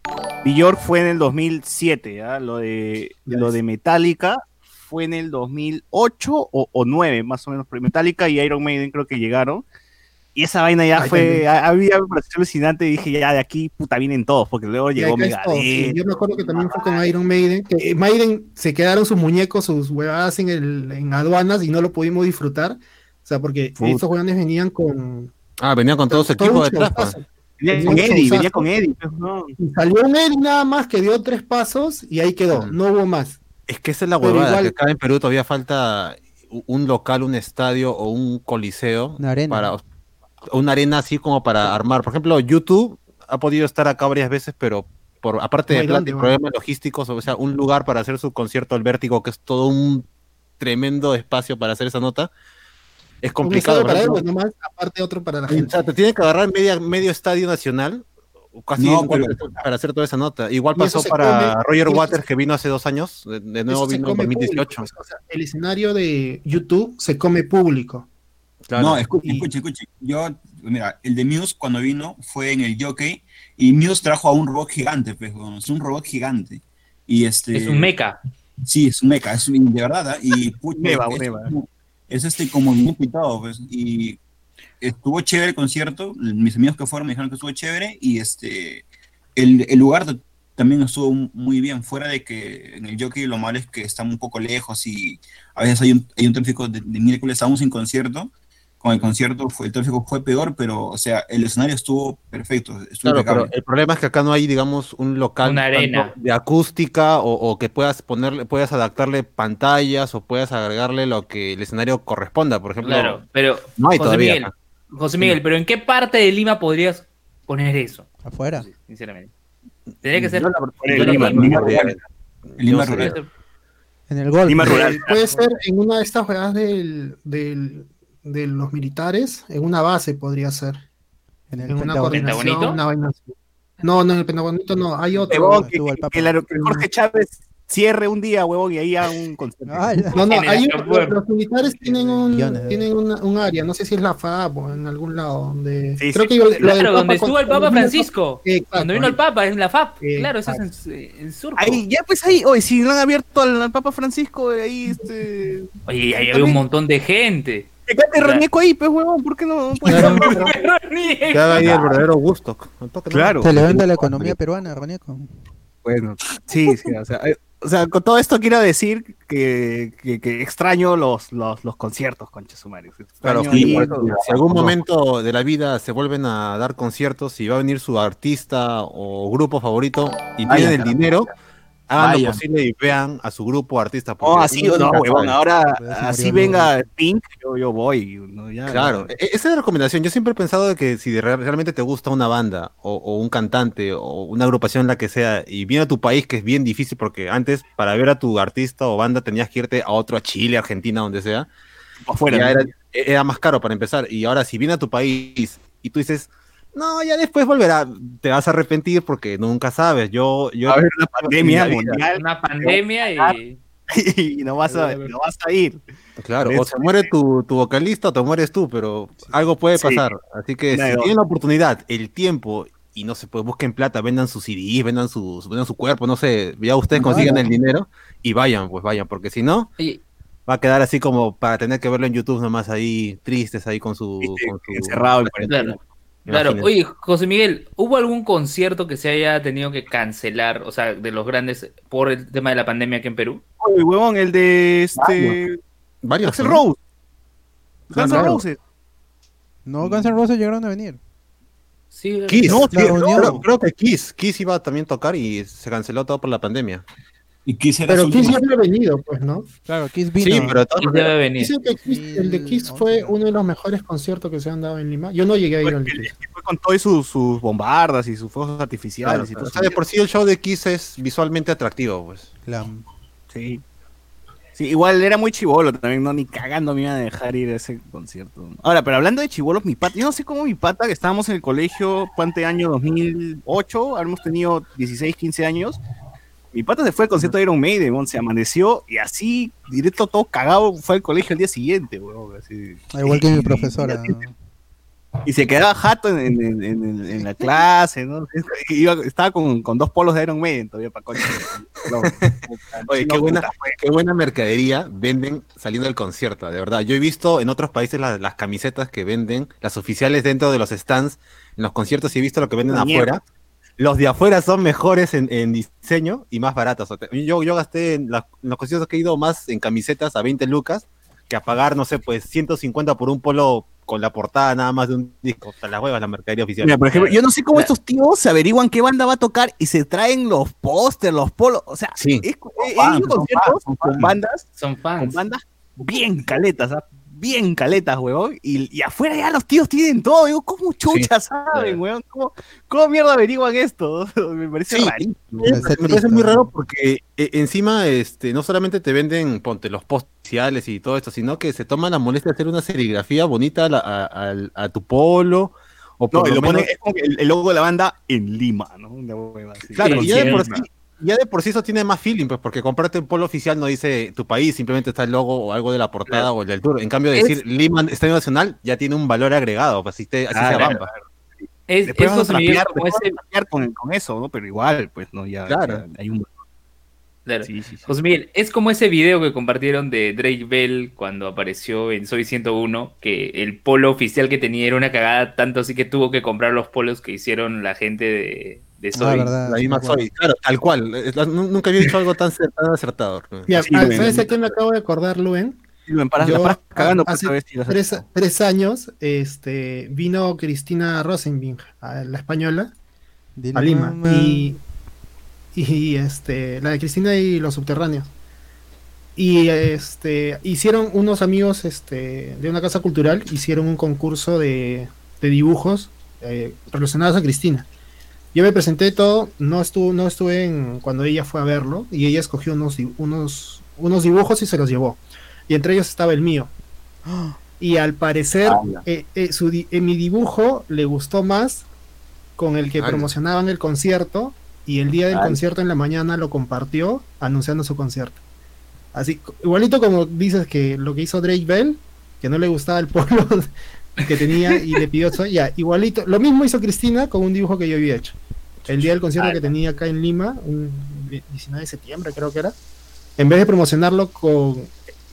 Bjork fue en el 2007, ¿ya? Lo de, lo de Metallica fue en el 2008 o, o 9, más o menos. Metallica y Iron Maiden creo que llegaron. Y esa vaina ya fue, había una alucinante y dije, ya de aquí, puta, vienen todos, porque luego llegó Megadeth. yo me acuerdo que también fue con Iron Maiden, que Maiden se quedaron sus muñecos, sus huevadas en, el, en aduanas y no lo pudimos disfrutar. O sea, porque estos jugadores venían con, Ah, venía con todo su equipo detrás. Pues. Venía con Eddie, venía con Eddie. Salió un Eddie nada más que dio tres pasos y ahí quedó, mm. no hubo más. Es que esa es la huevada, que acá en Perú todavía falta un local, un estadio o un coliseo. Una arena. Para, una arena así como para armar. Por ejemplo, YouTube ha podido estar acá varias veces, pero por aparte de problemas logísticos, o sea, un lugar para hacer su concierto al vértigo, que es todo un tremendo espacio para hacer esa nota es complicado. para él, nomás, aparte otro para la gente. O sea, te tiene que agarrar media, medio estadio nacional casi para hacer toda esa nota. Igual pasó para Roger Waters que vino hace dos años, de, nuevo vino en 2018. Pues, el escenario de YouTube se come público. No, escuche, escuche, escuche. Yo, mira, el de Muse cuando vino fue en el Jockey y Muse trajo a un robot gigante, pues, es un robot gigante. Y este, es un mecha. Sí, es un mecha, es un, de verdad. ¿ah? Y pucha, es, este como y todo, pues. Y estuvo chévere el concierto. Mis amigos que fueron me dijeron que estuvo chévere. Y este, el, el lugar también estuvo muy bien, fuera de que en el jockey lo malo es que está un poco lejos y a veces hay un, hay un tráfico de, de miércoles aún sin concierto con el concierto fue, el tráfico fue peor, pero, o sea, el escenario estuvo perfecto. claro, pero el problema es que acá no hay, digamos, un local de acústica o, que puedas ponerle, puedas adaptarle pantallas o puedas agregarle lo que el escenario corresponda, por ejemplo. Claro, pero no hay José todavía. Miguel, José Miguel, pero ¿en qué parte de Lima podrías poner eso? Afuera. Sinceramente. Tendría que ser. en Lima, rural. Lima rural. En el gol. Lima rural. Puede ser en una de estas jugadas del, del de los militares en una base podría ser. En, el en una coordinación, una vaina No, no, en el Pentagonito no, hay otro. que, Jorge Chávez cierre un día, huevón, y ahí haga un concierto. no, no, hay los militares tienen un, tienen un área, no sé si es la FAB o en algún lado, donde creo que claro, donde estuvo el Papa Francisco, cuando vino el Papa, es la FAB, claro, eso es en, en Surco. Ahí, ya pues ahí, oye, si no han abierto al, Papa Francisco, ahí este... Oye, ahí hay un montón de gente. Que cante Ronieco ahí, pues, huevón, ¿por qué no? Pues, que haga ahí el verdadero gusto. Claro. Se le vende la economía peruana, Ronieco. Bueno, sí, sí, o sea, eh, o sea, con todo esto quiero decir que, que, extraño los, los, los conciertos, concha sumario. Claro, si algún momento de la vida se vuelven a dar conciertos y va a venir su artista o grupo favorito y tienen el dinero, hagan lo posible y vean a su grupo artista. Oh, así no, huevón, ahora así venga Pink, yo, yo voy. claro, e, esa es la recomendación. Yo siempre he pensado de que si realmente te gusta una banda o, un cantante o una agrupación, la que sea, y viene a tu país, que es bien difícil porque antes para ver a tu artista o banda tenías que irte a otro, a Chile, Argentina, donde sea. Afuera. Era, era más caro para empezar. Y ahora si viene a tu país y tú dices no, ya después volverá. Te vas a arrepentir porque nunca sabes. Yo, yo. A ver, una pandemia mundial. Una pandemia y. y no vas a, no vas a ir. Claro, o se muere tu, tu, vocalista o te mueres tú, pero algo puede pasar. Así que si tienen la oportunidad, el tiempo y no se puede, busquen plata, vendan sus CDs, vendan, sus, vendan su cuerpo, no sé, ya ustedes consigan el dinero y vayan, pues vayan, porque si no, va a quedar así como para tener que verlo en YouTube nomás ahí, tristes ahí con su... con su encerrado. Claro, oye, José Miguel, ¿hubo algún concierto que se haya tenido que cancelar, o sea, de los grandes, por el tema de la pandemia aquí en Perú? Oye, huevón, el de este. Varios. Axel Rose. Guns N' Roses. No, Guns N' Roses llegaron a venir. Sí, Kiss. No, creo, creo, que Kiss. Kiss iba a también tocar y se canceló todo por la pandemia. Y pero Kiss ya había venido, pues, ¿no? Claro, Kiss vino. Sí, pero Kiss debe venir. Dicen que el de Kiss fue uno de los mejores conciertos que se han dado en Lima. Yo no llegué a ir al Kiss. Fue con todas sus, sus, bombardas y sus fuegos artificiales. y todo o sea, de por sí el show de Kiss es visualmente atractivo, pues. Sí. Sí, igual era muy chivolo también, no ni cagando me iba a dejar ir a ese concierto. Ahora, pero hablando de chivolos, mi pata, yo no sé cómo mi pata, que estábamos en el colegio, ¿cuánto año? 2008, hemos tenido 16, 15 años, mi pata se fue al concierto de Iron Maiden, se amaneció y así, directo todo cagado, fue al colegio el día siguiente, weón. Así. Ah, igual que mi profesora. Y se quedaba jato en, la clase, ¿no? estaba con, dos polos de Iron Maiden todavía para coche. Oye, qué buena, qué buena mercadería venden saliendo del concierto, de verdad. Yo he visto en otros países las, camisetas que venden, las oficiales dentro de los stands, en los conciertos y he visto lo que venden afuera los de afuera son mejores en, diseño y más baratos. Yo, yo gasté en, los conciertos que he ido más en camisetas a 20 lucas que a pagar, no sé, pues 150 por un polo con la portada nada más de un disco. O sea, las huevas, la mercadería oficial. Mira, por ejemplo, yo no sé cómo estos tíos se averiguan qué banda va a tocar y se traen los pósters, los polos. O sea, sí. es, conciertos con bandas, son fans. con bandas bien caletas, ¿sabes? Bien caletas, weón. Y, afuera ya los tíos tienen todo. Digo, ¿cómo chucha saben, weón? ¿Cómo, mierda averiguan esto? me parece rarísimo. Me, parece muy raro porque eh, encima este, no solamente te venden, ponte, los post sociales y todo esto, sino que se toman la molestia de hacer una serigrafía bonita a, tu polo O por no, lo menos... es como el, logo de la banda en Lima, ¿no? Claro, y ya de, por sí, ya de por sí eso tiene más feeling, pues, porque comprarte un polo oficial no dice tu país, simplemente está el logo o algo de la portada o el del tour. En cambio, decir Lima Estadio Nacional ya tiene un valor agregado, pues así, te, así se bamba. Es, después vamos a con, con, eso, ¿no? Pero igual, pues, ¿no? Ya, claro. hay un Claro. José Miguel, es como ese video que compartieron de Drake Bell cuando apareció en Soy 101, que el polo oficial que tenía era una cagada, tanto así que tuvo que comprar los polos que hicieron la gente de, de ah, Soy. la misma Soy, claro, tal cual. Nunca había dicho algo tan, acertado. ¿Sabes a qué me acabo de acordar, Luen? para, Yo, cagando hace tres, tres, años este, vino Cristina Rosenbing, la española, a Lima, y y este, la de Cristina y los subterráneos. Y este, hicieron unos amigos este, de una casa cultural, hicieron un concurso de, de dibujos eh, relacionados a Cristina. Yo me presenté todo, no estuve, no estuve en, cuando ella fue a verlo, y ella escogió unos, unos, unos dibujos y se los llevó. Y entre ellos estaba el mío. Y al parecer, eh, eh, su, mi dibujo le gustó más con el que promocionaban el concierto y el día del concierto en la mañana lo compartió anunciando su concierto. Así, igualito como dices que lo que hizo Drake Bell, que no le gustaba el polo que tenía y le pidió eso, ya, igualito, lo mismo hizo Cristina con un dibujo que yo había hecho. El día del concierto que tenía acá en Lima, un 19 de septiembre creo que era, en vez de promocionarlo con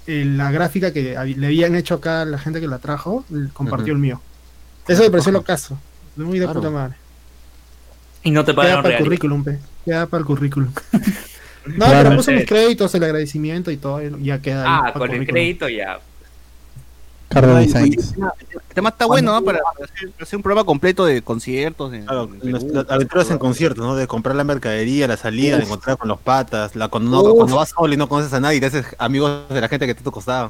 eh, la gráfica que le habían hecho acá la gente que la trajo, compartió el mío. Eso me pareció lo caso. Muy de puta madre. Y no te pagan para el currículum, pe. Queda para el currículum. no, pero puso mis créditos, el agradecimiento y todo, ya queda ahí. Ah, con el crédito ya. Carlos El tema está bueno, ¿no? Para hacer, un programa completo de conciertos. aventuras en conciertos, ¿no? De comprar la mercadería, la salida, de encontrar con los patas, la, cuando, cuando, vas solo y no conoces a nadie y te haces amigos de la gente que te.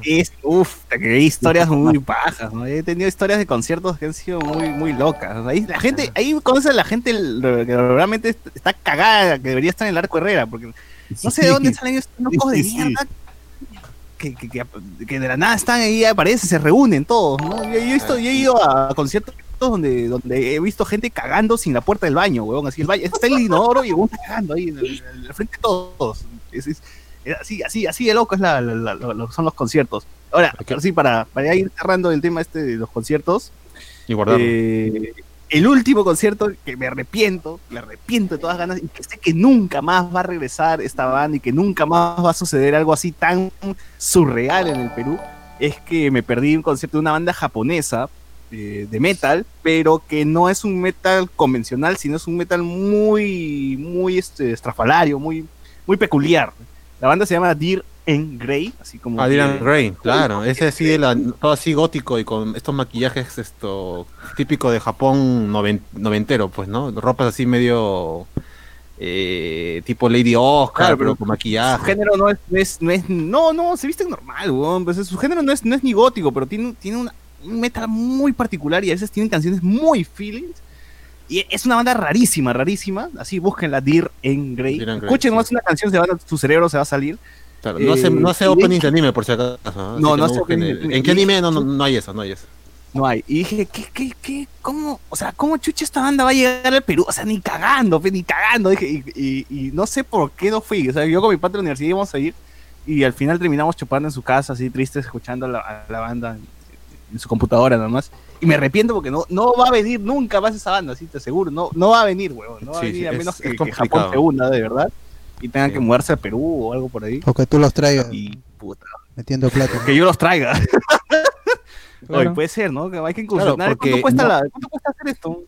Es, uf, te historias muy bajas, ¿no? He tenido historias de conciertos que han sido muy, muy locas. Ahí la gente, ahí conoces a la gente que realmente está cagada, que debería estar en el arco Herrera, porque no sé de dónde salen estos locos de mierda que, de la nada están ahí, aparecen, se reúnen todos, ¿no? Yo, he, ido a conciertos donde, donde he visto gente cagando sin la puerta del baño, weón, así el baño, está el inodoro y está cagando ahí, en frente de todos. así, así, así de loco es la, son los conciertos. Ahora, sí, para, para ir cerrando el tema este de los conciertos. Y guardarlo. Eh, el último concierto que me arrepiento, me arrepiento de todas ganas y que sé que nunca más va a regresar esta banda y que nunca más va a suceder algo así tan surreal en el Perú, es que me perdí un concierto de una banda japonesa eh, de metal, pero que no es un metal convencional, sino es un metal muy, muy este, estrafalario, muy, muy peculiar. La banda se llama Dear en Grey, así como. Ah, Dylan Grey, claro. Ese así, todo así gótico y con estos maquillajes esto típico de Japón noventero, pues, ¿no? Ropas así medio. Eh, tipo Lady Oscar, pero con maquillaje. Su género no es, no es, no, no, se viste normal, weón. Pues, su género no es, no es ni gótico, pero tiene, tiene un metal muy particular y a veces tienen canciones muy feelings. Y es una banda rarísima, rarísima. Así búsquenla, Dear en Grey. Escuchen más una canción, se va, tu cerebro se va a salir no hace, no hace opening de anime, por si acaso. No, no, hace opening. ¿En qué anime no, no, hay eso? No hay eso. No hay. Y dije, ¿qué, qué, qué? ¿Cómo? O sea, ¿cómo chucha esta banda va a llegar al Perú? O sea, ni cagando, ni cagando. Dije, y, y, no sé por qué no fui. O sea, yo con mi padre de la universidad íbamos a ir y al final terminamos chupando en su casa, así tristes, escuchando a la, la banda en, su computadora nada más. Y me arrepiento porque no, no va a venir nunca más esa banda, así te aseguro. No, no va a venir, huevón. No va a venir a menos que, que, Japón se una, de verdad y tengan que mudarse a Perú o algo por ahí. O que tú los traigas. Y puta. Metiendo plata. Que yo los traiga. puede ser, ¿no? Que hay que incursionar. ¿Cuánto, cuesta ¿Cuánto cuesta hacer esto?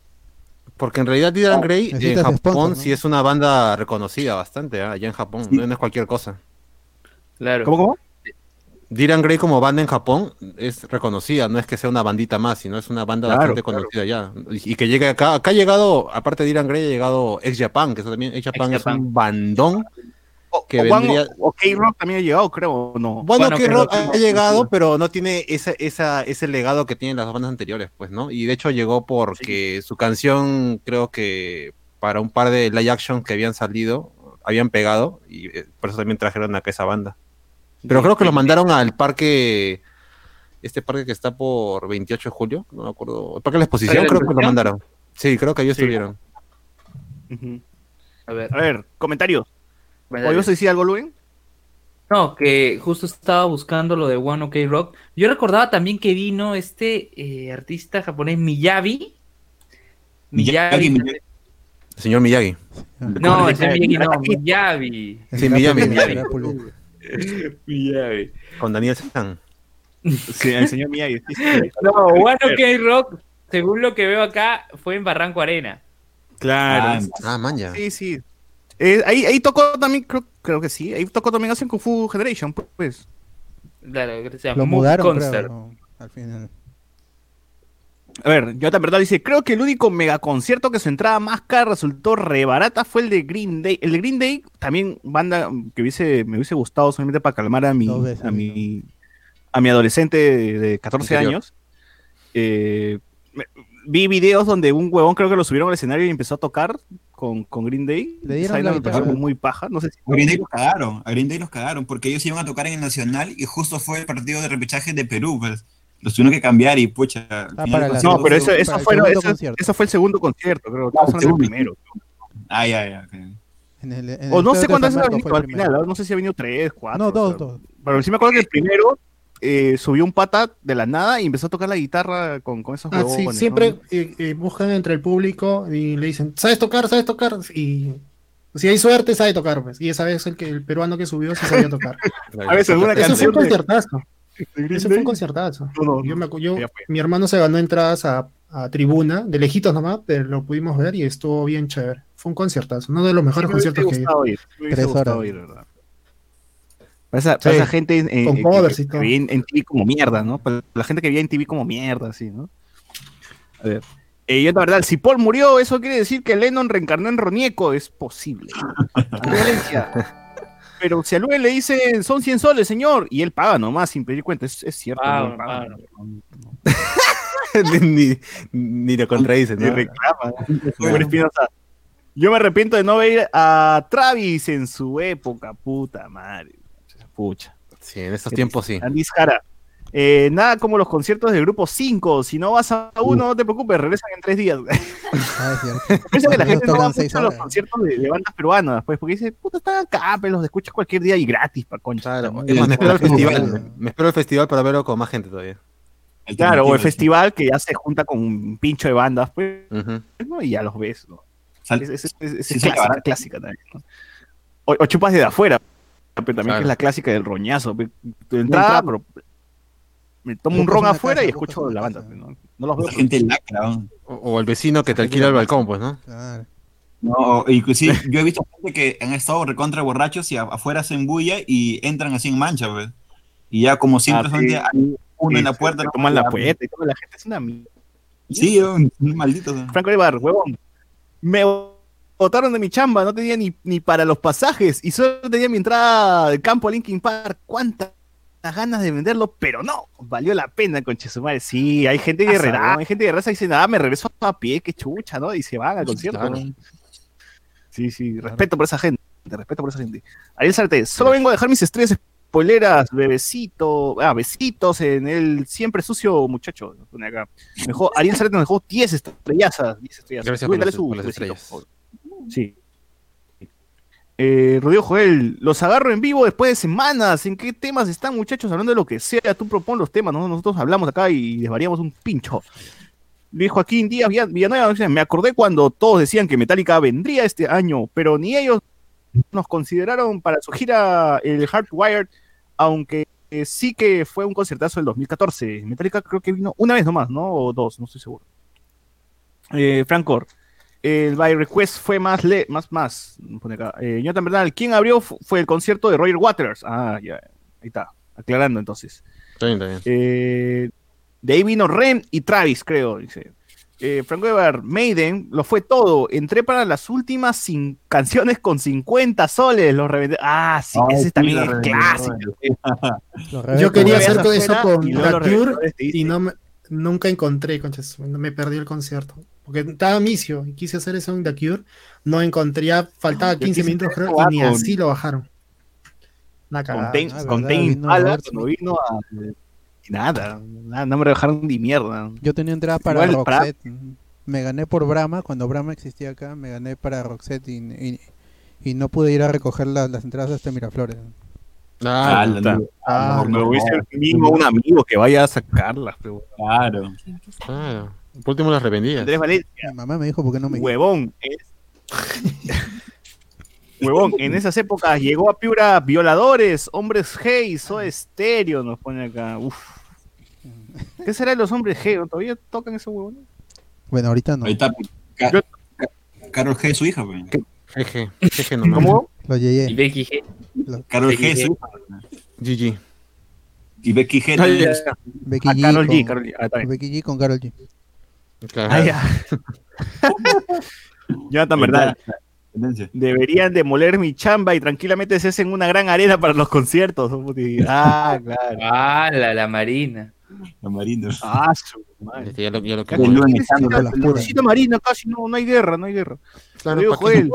Porque en realidad Dylan Grey en Japón sí es una banda reconocida bastante, ¿eh? allá en Japón, no es cualquier cosa. Claro. ¿Cómo, cómo? Dylan Grey como banda en Japón es reconocida, no es que sea una bandita más, sino es una banda bastante conocida ya. Y, que llegue acá, acá ha llegado, aparte de Dylan Grey, ha llegado Ex Japan, que eso también, Ex Japan es un bandón. que vendría... o K-Rock también ha llegado, creo, no? Bueno, K-Rock ha llegado, pero no tiene esa, esa, ese legado que tienen las bandas anteriores, pues, ¿no? Y de hecho llegó porque su canción, creo que para un par de live action que habían salido, habían pegado, y eh, por eso también trajeron acá esa banda. Pero creo que lo mandaron al parque este parque que está por 28 de julio, no me acuerdo. El parque de la exposición creo que lo mandaron. Sí, creo que ellos estuvieron. A ver. A ver, comentarios. ¿O yo decir algo, Luen? No, que justo estaba buscando lo de One OK Rock. Yo recordaba también que vino este eh, artista japonés Miyavi. Miyagi. Miyagi. Señor Miyagi. No, el señor Miyagi no, Miyavi. Sí, Miyagi, Miyagi. Miyagi. Con Daniel San. Sí, el señor Miyagi. no, One OK Rock, según lo que veo acá, fue en Barranco Arena. Claro. Ah, ah ya. Sí, sí. Eh, ahí, ahí tocó también, creo, creo que sí. Ahí tocó también hacen Kung Fu Generation, pues. Claro, se Lo mudaron, al final. A ver, yo verdad dice, creo que el único megaconcierto que su entrada más cara resultó re barata fue el de Green Day. El de Green Day, también banda que hubiese, me hubiese gustado solamente para calmar a mi, a mi, a mi adolescente de, 14 años. Eh, vi videos donde un huevón creo que lo subieron al escenario y empezó a tocar con, con Green Day. Le dieron la muy paja, no sé si... A Green Day los cagaron, a Green Day los cagaron, porque ellos iban a tocar en el Nacional y justo fue el partido de repechaje de Perú, pues. Los tuvieron que cambiar y pucha. Ah, no, pero eso, eso, fue, eso, eso, fue el segundo concierto, creo. que fue el primero. Ah, ya, ya. o no sé cuántas ha venido al final, no sé si ha venido tres, cuatro. No, dos, dos. Pero sí me acuerdo que el primero eh, subió un pata de la nada y empezó a tocar la guitarra con, con esos ah, sí, siempre eh, eh, buscan entre el público y le dicen, ¿sabes tocar? ¿Sabes tocar? Y si hay suerte, sabe tocar, pues. Y esa vez el, que, el peruano que subió sí sabía tocar. a veces una Eso fue un. Eso fue un conciertazo. yo me, yo, mi hermano se ganó entradas a, a, tribuna, de lejitos nomás, pero lo pudimos ver y estuvo bien chévere. Fue un conciertazo, uno de los mejores conciertos que he Tres horas. ¿verdad? Esa, esa gente en, en, en, en, TV como mierda, ¿no? la gente que veía en TV como mierda, así, ¿no? A ver. Eh, yo, la verdad, si Paul murió, eso quiere decir que Lennon reencarnó en Ronieco. Es posible. Pero si a Luis le dicen, son 100 soles, señor, y él paga nomás sin pedir cuenta, es, es cierto. no, paga, ni, ni, lo contradice, ¿no? Ni reclama. Yo me arrepiento de no ver a Travis en su época, puta madre. Pucha. Sí, en estos tiempos sí. Andis Jara. Eh, nada como los conciertos del grupo 5. Si no vas a uno, no te preocupes, regresan en tres días. Ah, es que la gente no va mucho a los conciertos de, bandas peruanas, pues, porque dice, puta, están acá, pero los escuchas cualquier día y gratis, pa' concha. me espero el festival. Me espero el festival para verlo con más gente todavía. Claro, o el festival que ya se junta con un pincho de bandas, pues, y ya los ves, ¿no? Es, es, clásica, también, o, chupas de afuera, pero también que es la clásica del roñazo. Tu entrada, pero me tomo un ron afuera y escucho la banda. ¿no? no los veo. La gente lacra. O, el vecino que te alquila el balcón, pues, ¿no? Claro. No, inclusive yo he visto gente que han estado recontra borrachos y afuera se bulla y entran así en mancha, pues. Y ya como siempre ah, hay uno en la puerta. Toman la puerta y toda la gente es una mierda. Sí, un, maldito. Franco Ibar, huevón. Me botaron de mi chamba, no tenía ni, ni para los pasajes y solo tenía mi entrada del campo a Linkin Park. ¿Cuántas ganas de venderlo? Pero no, valió la pena, con Chesumare. Sí, hay gente que ah, hay gente que reza y dice, nada, me regreso a pie, qué chucha, ¿no? Y se van al concierto. Sí, sí, respeto por esa gente, respeto por esa gente. Ariel Sarte, solo vengo a dejar mis estrellas spoileras, bebecito, ah, besitos en el siempre sucio muchacho. Mejor, Ariel Sarte nos dejó 10 estrellas. 10 estrellas. Gracias por, las estrellas. Sí. Eh, Rodrigo Joel, los agarro en vivo después de semanas. ¿En qué temas están, muchachos? Hablando de lo que sea, tú propon los temas, nosotros hablamos acá y desvariamos un pincho. Dijo aquí Díaz Villanueva, me acordé cuando todos decían que Metallica vendría este año, pero ni ellos nos consideraron para su gira el Hardwired, aunque eh, sí que fue un concertazo del 2014. Metallica creo que vino una vez nomás, ¿no? O dos, no estoy seguro. Eh, Frank el by request fue más, le más, más. Pone acá. Eh, Jonathan Bernal, ¿quién abrió? Fue el concierto de Roger Waters. Ah, ya, ahí está. Aclarando entonces. Está bien, está bien. Eh, de ahí vino Ren y Travis, creo. Dice. Eh, Frank Weber, Maiden, lo fue todo. Entré para las últimas canciones con 50 soles. Los revendé. Ah, sí, ese también es clásico. Yo quería hacer todo eso con The Cure y no me, nunca encontré, conchas. Me perdí el concierto. Porque estaba misio y quise hacer eso en The Cure. No encontré, faltaba 15 minutos creo, y ni así lo bajaron. Una cagada. Ah, Impala, cuando vino a. nada, nada, no me dejaron ni mierda. Yo tenía entrada para Roxette. Me gané por Brahma, cuando Brahma existía acá, me gané para Roxette y, y, no pude ir a recoger las entradas hasta Miraflores. Ah, ah, ah no, hubiese mismo un amigo que vaya a sacarlas. Pero... Claro. Por último las revendía. Andrés Valencia. Mi mamá me dijo por qué no me Huevón. Huevón, en esas épocas llegó a Piura violadores, hombres gay, o estéreo, nos pone acá. Uf. ¿Qué será de los hombres G? ¿Todavía tocan ese huevón? Bueno, ahorita no. Ahorita Carol G, su hija, güey. G, G, no ¿Cómo? Lo llegué. Y Becky G. Carol G, su hija. GG. Y Becky G. Becky G. Carol G. Carol G. Ah, Becky G con Carol G. Claro. Ah, ya. Jonathan, ¿verdad? Deberían demoler mi chamba y tranquilamente se hacen una gran arena para los conciertos. Ah, claro. Ah, la, la Marina. La Marina. Ah, su madre. Ya lo, ya lo que necesita, Marina, casi no, no hay guerra, no hay guerra. Claro, Río Joel.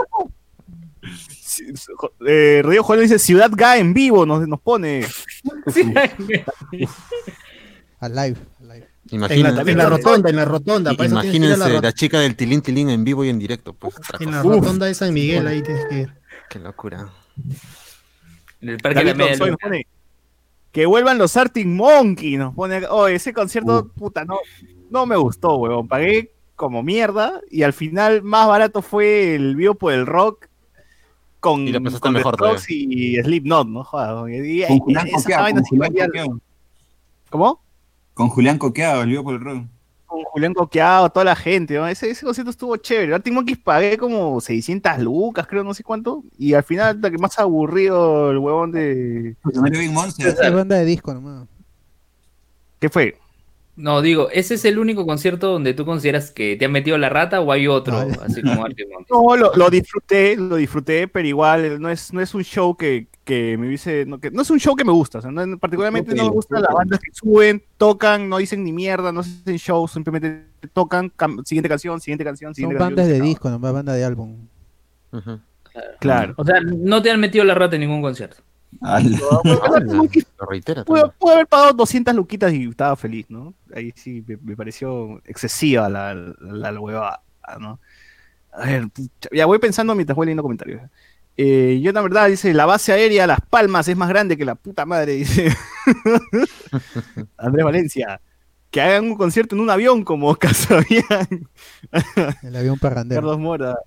eh, Río Joel dice Ciudad Ga en vivo, nos, nos pone. Al live. Imagínate, en, la, rotonda, en la rotonda. Imagínense la, chica del Tilín Tilín en vivo y en directo. Pues, en la rotonda de San Miguel, ahí tienes que ir. Qué locura. En el parque de la Que vuelvan los Arctic Monkey, nos pone. Oh, ese concierto, puta, no, no me gustó, huevón. Pagué como mierda y al final más barato fue el vivo por el rock con, y lo con mejor y Slipknot, ¿no? Joder, y, ¿Cómo? Con Julián Coqueado, el por el rock. Con Julián Coqueado, toda la gente, ¿no? ese, ese concierto estuvo chévere. Arctic Monkeys pagué como 600 lucas, creo, no sé cuánto. Y al final, que más aburrido el huevón de. Es banda de disco nomás. ¿Qué fue? No, digo, ¿ese es el único concierto donde tú consideras que te han metido la rata o hay otro? así como No, lo, lo, disfruté, lo disfruté, pero igual no es, no es un show que, que me hubiese. No, que, no es un show que me gusta. O sea, no, particularmente no me gusta las bandas que suben, tocan, no dicen ni mierda, no hacen show, simplemente tocan, siguiente canción, siguiente canción, siguiente Son bandas de disco, no más banda de álbum. Claro. O sea, no te han metido la rata en ningún concierto. Puedo, haber pagado 200 luquitas y estaba feliz, ¿no? Ahí sí me, pareció excesiva la, la, la huevada, ¿no? A ver, ya voy pensando mientras voy leyendo comentarios. Eh, yo, la verdad, dice, la base aérea Las Palmas es más grande que la puta madre, dice Andrés Valencia. Que hagan un concierto en un avión como Casabian. El avión parrandero. Carlos Mora.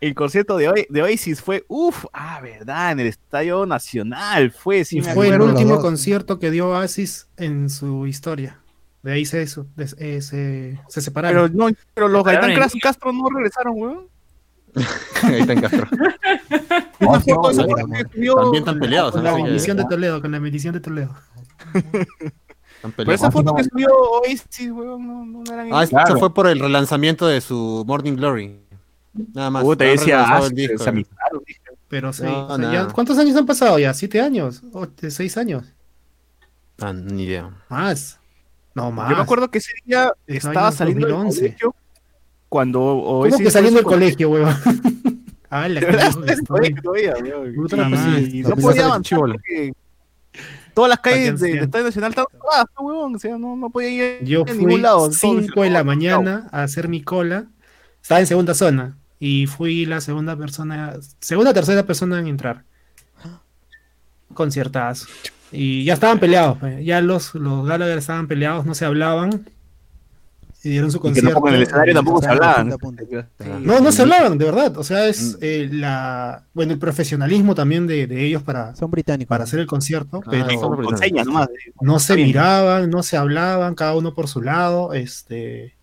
El concierto de, de Oasis fue, uff, ah, verdad, en el Estadio Nacional fue. Sí, fue el último concierto que dio Oasis en su historia. De ahí se, eh, se, se, separaron. Pero, no, pero los Gaitán Castro no regresaron, weón. Ahí está en Castro. También están peleados. Con la medición de Toledo, con la medición de Toledo. Pero esa foto que subió Oasis, weón, no, no eran Ah, eso fue por el relanzamiento de su Morning Glory. Nada más. te decía, ah, Pero sí, ¿cuántos años han pasado ya? ¿Siete años? ¿Seis años? Ah, ni idea. Más. No, más. Yo me acuerdo que ese día estaba saliendo del colegio cuando... O ¿Cómo que saliendo del colegio, weón? ah, la No podía avanzar todas las calles del Estadio Nacional estaban cerradas, weón. O sea, no, no podía ir Yo a ningún lado. 5 de la mañana a hacer mi cola. Estaba en segunda zona. Y fui la segunda persona, segunda tercera persona en entrar. Conciertadas. Y ya estaban peleados, pues. ya los, los Gallagher estaban peleados, no se hablaban. Y dieron su concierto. en el escenario tampoco se hablaban. No, no se hablaban, de verdad. O sea, es eh, la bueno el profesionalismo también de, de, ellos para, son británicos. para hacer el concierto. Ah, pero no se miraban, no se hablaban, cada uno por su lado. Este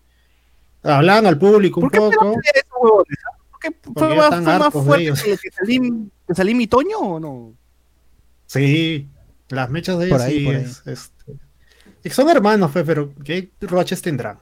hablaban al público un poco. ¿Por qué fue, más, fue más fuerte que salí, que salí mi Toño o no? Sí, las mechas de ellos sí este, son hermanos, pero ¿qué roches tendrán?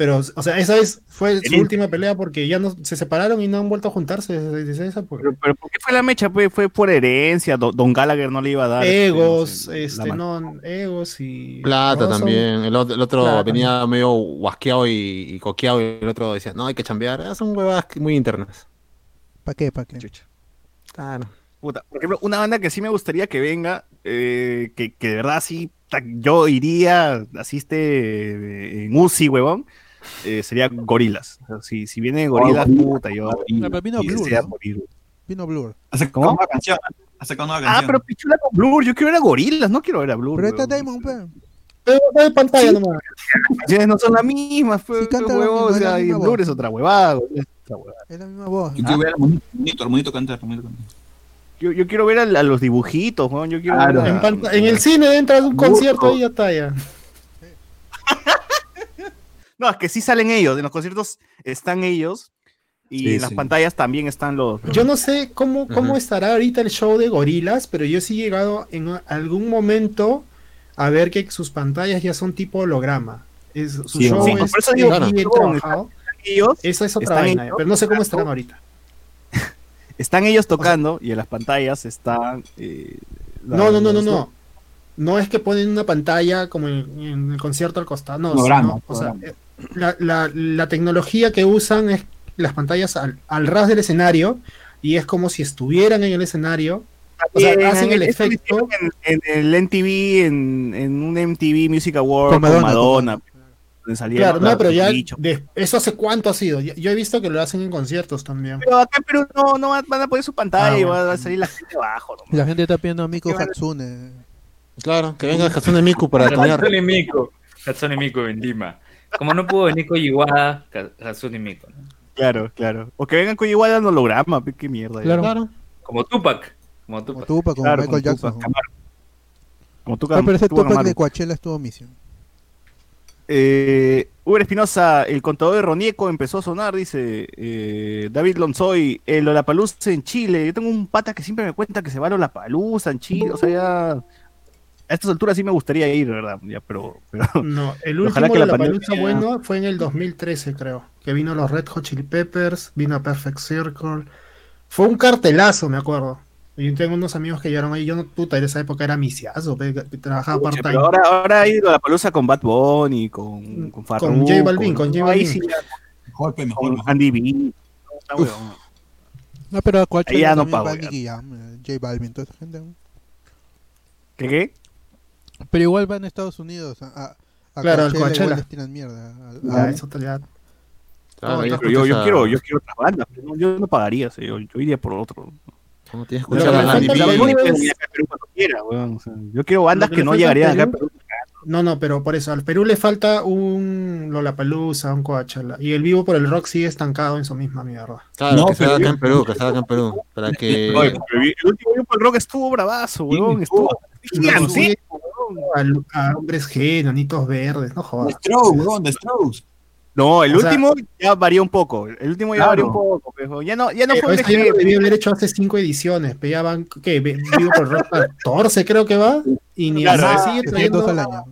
Pero, o sea, esa vez fue su última pelea porque ya no se separaron y no han vuelto a juntarse. Esa pero, pero, ¿por qué fue la mecha? Fue, fue por herencia. Don, Gallagher no le iba a dar. Este, egos, este, no, egos y. Plata también. El, otro venía medio guasqueado y, coqueado y el otro decía, no, hay que chambear. Ah, son huevas muy internas. ¿Para qué? ¿Para qué? Claro. Puta, por ejemplo, una banda que sí me gustaría que venga, eh, que, que de verdad sí yo iría, asiste en UCI, huevón, eh, sería Gorilas. si, si viene Gorilas, puta, yo. vino Blur. ¿no? Vino Blur. Hace como una canción. Hace como una Ah, pero pichula con Blur. Yo quiero ver a Gorilas, no quiero ver a Blur. Pero está huevón. Damon, pe. Pero de pantalla nomás. Las canciones no son las mismas, Sí, canta lo huevón, mismo, o es la sea, y misma Blur voz. es otra huevada, es otra huevada. Es la misma voz. Yo quiero ver al monito, monito, al monito cantar, al monito cantar. Yo, yo quiero ver a, a los dibujitos, huevón, yo quiero Claro. ver a- En, el cine dentro de un concierto y ya está ya. No, es que sí salen ellos, en los conciertos están ellos y Sí, en las sí. pantallas también están los... Yo no sé cómo, cómo estará ahorita el show de gorilas, pero yo sí he llegado en algún momento a ver que sus pantallas ya son tipo holograma. Es, su Sí, show sí, es por eso digo, bien claro. trabajado. ellos, Esa es otra están vaina, ellos pero no sé cómo estarán ahorita. están ellos tocando y en las pantallas están... eh, la- No, no, no, no, no. No es que ponen una pantalla como en, en el concierto al costado. No, Holograma, sino, o sea, eh, la, la- la tecnología que usan es las pantallas al, al ras del escenario y es como si estuvieran en el escenario. O sea, hacen el efecto. En, en el MTV, en, en un MTV Music Award Con Madonna, con Claro, no, pero ya de- eso hace cuánto ha sido. Yo, yo he visto que lo hacen en conciertos también. Pero acá en Perú no, no van a poner su pantalla Ah, y va a salir la gente abajo. Y la gente está pidiendo a bueno. Hatsune. Claro, que venga Hatsune Miku para acuñar. Hatsune Miku. Hatsune Miku en Lima. Como no pudo venir con Iwada, Hatsune Miku. ¿no? Claro, claro. O que vengan con igual en holograma, qué mierda. Claro. Claro. Como Tupac. Como Como Tupac. Tupac, como Claro, Michael como Jackson. Tupac. Como tú, Ah, pero ese Tupac Tupac de Coachella estuvo misión. Eh, Uber Espinosa, el contador de Ronieco empezó a sonar, dice eh, David Lonzoy, el Lollapalooza en Chile. Yo tengo un pata que siempre me cuenta que se va a Lollapalooza en Chile, o sea, ya a estas alturas sí me gustaría ir, ¿verdad? Ya, pero, pero No, el Ojalá último que de la la pandemia- palusa bueno fue en el 2013, creo. Que vino los Red Hot Chili Peppers, vino Perfect Circle. Fue un cartelazo, me acuerdo. Yo tengo unos amigos que llegaron ahí. Yo, no, puta, en esa época era misiazo, trabajaba part-time. ahora, ahora ha ido a la palusa con Bad Bunny, con, con Farruko, Con J Balvin, con J ahí Balvin. sí, Mejor, mejor, con mejor. Andy B. No, pero a ya no pago, ya. J Balvin, toda esa gente. ¿Qué qué? Pero igual van a Estados Unidos. A, a, a Claro, al Coachella igual Coachella. les tiran mierda. Al- Ya, al- eso te- ya. Claro, No, yo, yo a- quiero, yo quiero otras bandas, pero no- yo no pagaría, sea, yo, yo iría por otro. ¿Cómo tienes que escuchar a a yo quiero bandas que no llegarían a acá a Perú-. No, no, pero por eso, al Perú le falta un Lollapalooza, un Coachella. Y el vivo por el rock sigue estancado en su misma mierda. Claro, No, que se haga acá yo- en Perú, que se haga acá en Perú. Para que. El último Vivo por el rock estuvo bravazo, weón, estuvo No, gigante. a, a hombres G, nanitos verdes, no The jodas. Strokes, weón, The Strokes. No, el O sea- último ya varió un poco, el último ya Claro. varió un poco, pero ya no, ya no Pero fue ya lo ejemplo. debía haber hecho hace cinco ediciones. Pero ya van, ¿qué? Vivo por el rock 14, creo que va. Y ni Claro, así sigue trayendo, al año.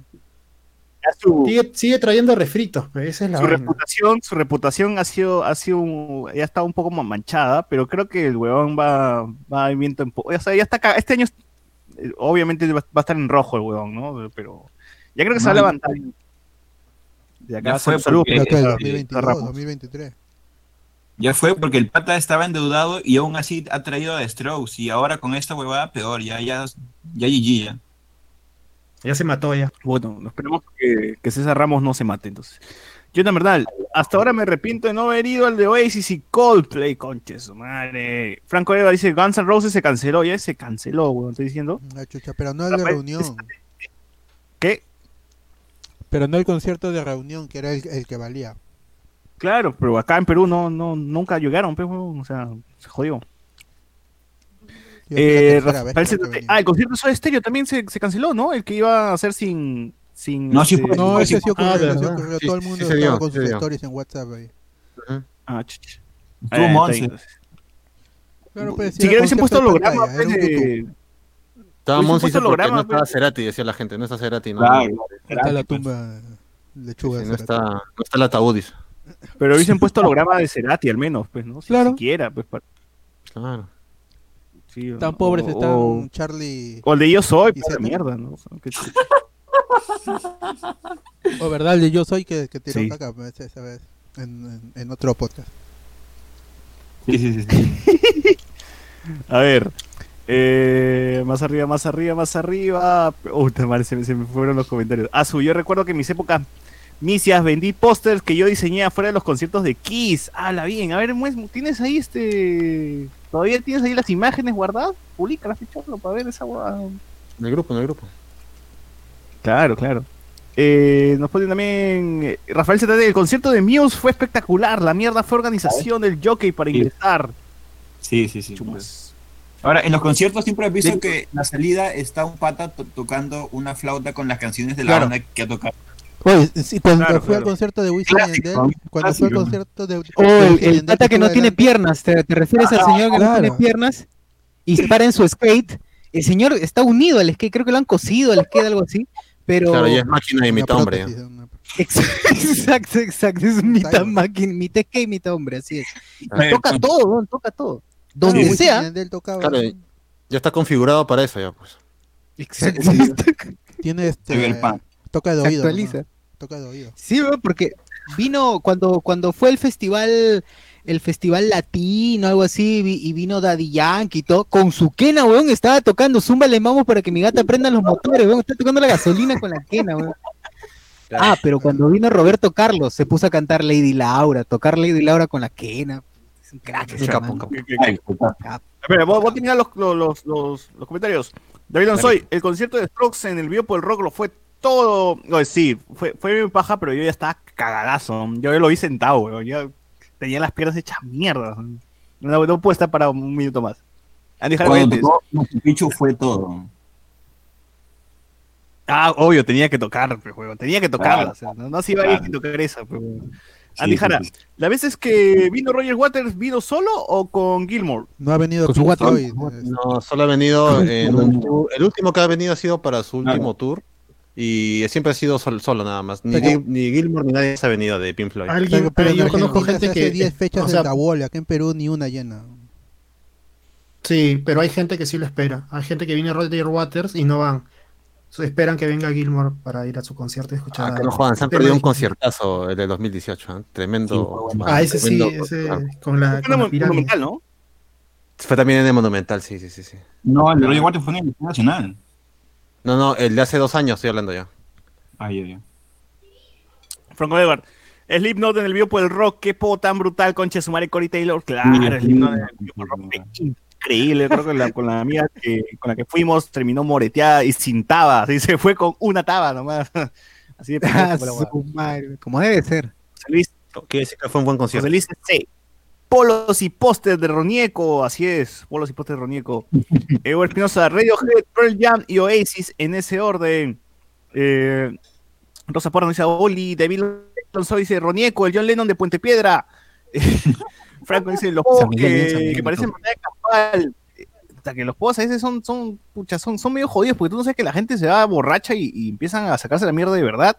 Su, sigue, sigue trayendo refritos, pero esa es la su vaina. reputación, su reputación ha sido, ha sido, un- ya está un poco ma- manchada, pero creo que el huevón va, va viento en po- o sea, ya está, ca- este año, eh, obviamente va, va a estar en rojo el huevón, ¿no? Pero ya creo que se va a levantar. De acá Ya fue saludos, porque- Creo que el eh, 2022, Ramos. 2023. Ya fue porque el pata estaba endeudado y aún así ha traído a Strokes. Y ahora con esta huevada peor, ya, ya, ya GG ya. Ya se mató ya. Bueno, esperemos que, que César Ramos no se mate entonces. Jonathan Bernal, hasta ahora me arrepiento de no haber ido al de Oasis y Coldplay, conches, madre. Franco Eva dice, Guns N' Roses se canceló, ya se canceló, weón, estoy diciendo. La chucha, pero no el de Capaz- reunión. ¿Qué? Pero no el concierto de reunión, que era el, el que valía. Claro, pero acá en Perú no, no, nunca llegaron, pues, o sea, se jodió. Eh, Rafael ah, el concierto de Stereo también se, se canceló, ¿no? El que iba a hacer sin... sin No, sí este- fue. No, ese sí ocurrió, Ah, ese sí. Sí, Todo el sí mundo estaba dio, con sus dio. stories en WhatsApp ahí. Ah, chucha. Estuvo Ah, Monse. Claro, pues, Si quieres hubiesen puesto holograma, pues, de- Estaba holograma, no estaba pues. Cerati, decía la gente. No está Cerati, no. Claro. Está la pues. tumba lechuga. Sí, de no, está, no está el ataúd. Pero hubiesen puesto holograma de Cerati al menos, pues, ¿no? Si Claro. siquiera, pues, para- Claro. sí, Tan o- pobres o- están Charlie. O el de Yo Soy, ¿Y pues, Zeta? mierda, ¿no? O verdad, Yo Soy que, que tiró Sí. caca esa vez. En, en, en otro podcast. Sí, sí, sí. sí. A ver. Eh, más arriba, más arriba, más arriba. Uy, se, me, se me fueron los comentarios. Ah, su, yo recuerdo que en mis épocas misias vendí pósters que yo diseñé afuera de los conciertos de Kiss. la bien. A ver, ¿tienes ahí este. ¿Todavía tienes ahí las imágenes guardadas? Publica las para ver esa En el grupo, en el grupo. Claro, claro. Eh, nos ponen también. Eh, Rafael ZD, el concierto de Muse fue espectacular. La mierda fue organización del jockey para ingresar. Sí, sí, sí. Ahora, en los conciertos siempre he visto que en la salida está un pata tocando una flauta con las canciones de la banda que ha tocado. Oye, cuando fue al concierto de Wisin Yandel, cuando fue al concierto de. Oh, el, pata que no tiene piernas, ¿te, refieres al ah, señor que no tiene piernas y se para en su skate? El señor está unido al skate, creo que lo han cosido al skate, algo así. Pero... Claro, ya es máquina y mitad hombre. Exacto, exacto, es mitad máquina, mitad skate y mitad hombre, así es. toca todo, toca todo. Donde sea. Claro, ya está configurado para eso ya, pues. Exacto. Tiene este. Toca de oído. Toca de oído. Sí, porque vino cuando, cuando fue el festival el festival latino, algo así, y vino Daddy Yankee y todo, con su quena, weón, estaba tocando Zumba le vamos para que mi gata prenda los motores, weón, está tocando la gasolina con la quena, weón. Ah, pero cuando vino Roberto Carlos, se puso a cantar Lady Laura, tocar Lady Laura con la quena. Es un crack. Es un Espera, vos, vos tenías los, los, los, los, comentarios. David Lonsoy, el concierto de Strokes en el Biopo del Rock lo fue todo. No, sí, fue, fue mi paja, pero yo ya estaba cagadazo. Yo lo vi sentado, weón. Yo tenía las piernas hechas mierda. No, no puedo estar para un minuto más. Andy Cuando tocó fue todo. Ah, obvio, tenía que tocar, pero, tenía que tocarla. no, se iba a ir sin tocar esa. Pero... Andy Jara, ¿la vez es que vino Roger Waters, vino solo o con Gilmore? No ha venido con su hoy. No, solo ha venido en un tour. El último que ha venido ha sido para su último tour. Y siempre ha sido solo, solo nada más. Ni, ni, Gilmore ni nadie se ha venido de Pink Floyd. Alguien, pero, yo conozco gente que. 10 fechas o sea, de acá en Perú ni una llena. Sí, pero hay gente que sí lo espera. Hay gente que viene Roger Waters y no van. esperan que venga Gilmore para ir a su concierto y escuchar. Ah, que no jodan, se han perdido un conciertazo el de 2018. ¿eh? Tremendo. ah, ese sí, ese con la. Con la Monumental, ¿no? Fue también en el Monumental, sí, sí, sí. sí. No, el de Roger Waters fue en el Nacional. No, no, el de hace dos años estoy hablando ya. Ay, ay, ay. Franco Edward. Slipknot en el video por el rock, qué po tan brutal, concha su madre Cory Taylor. Claro, Slipknot en el video por el rock, increíble. Creo que la, con la amiga que, con la que fuimos terminó moreteada y sin taba. Así se fue con una taba nomás. Así de ah, como debe ser. Luis, quiere decir que fue un buen concierto. José Luis C polos y pósters de Ronieco, así es, polos y pósters de Ronieco. Evo Espinosa, Radiohead, Pearl Jam y Oasis en ese orden. Eh, Rosa Porno dice Oli, David Alonso dice Ronieco, el John Lennon de Puente Piedra. Franco dice los pozos que, parecen de campal. que los pozos a veces son, son, son, son medio jodidos porque tú no sabes que la gente se va borracha y, empiezan a sacarse la mierda de verdad.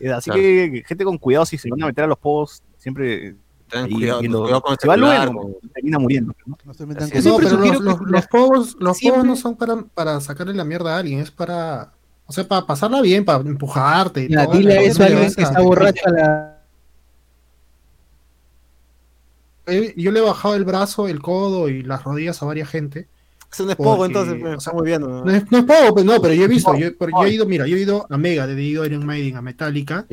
Eh, así que gente con cuidado si se van a meter a los pozos, siempre Ten cuidado, cuidado con este lugar, termina muriendo. ¿no? no, pero los, los, los, juegos, los juegos no son para, para sacarle la mierda a alguien, es para, o sea, para pasarla bien, para empujarte. Y todo, dile eso a alguien que está borracha la... Yo le he bajado el brazo, el codo y las rodillas a varias gente es un espogo, entonces, pues, está muy bien. ¿no? No es, no pues no, pero yo he visto, yo, he ido, mira, yo he ido a Mega, he ido a Iron Maiden, a Metallica,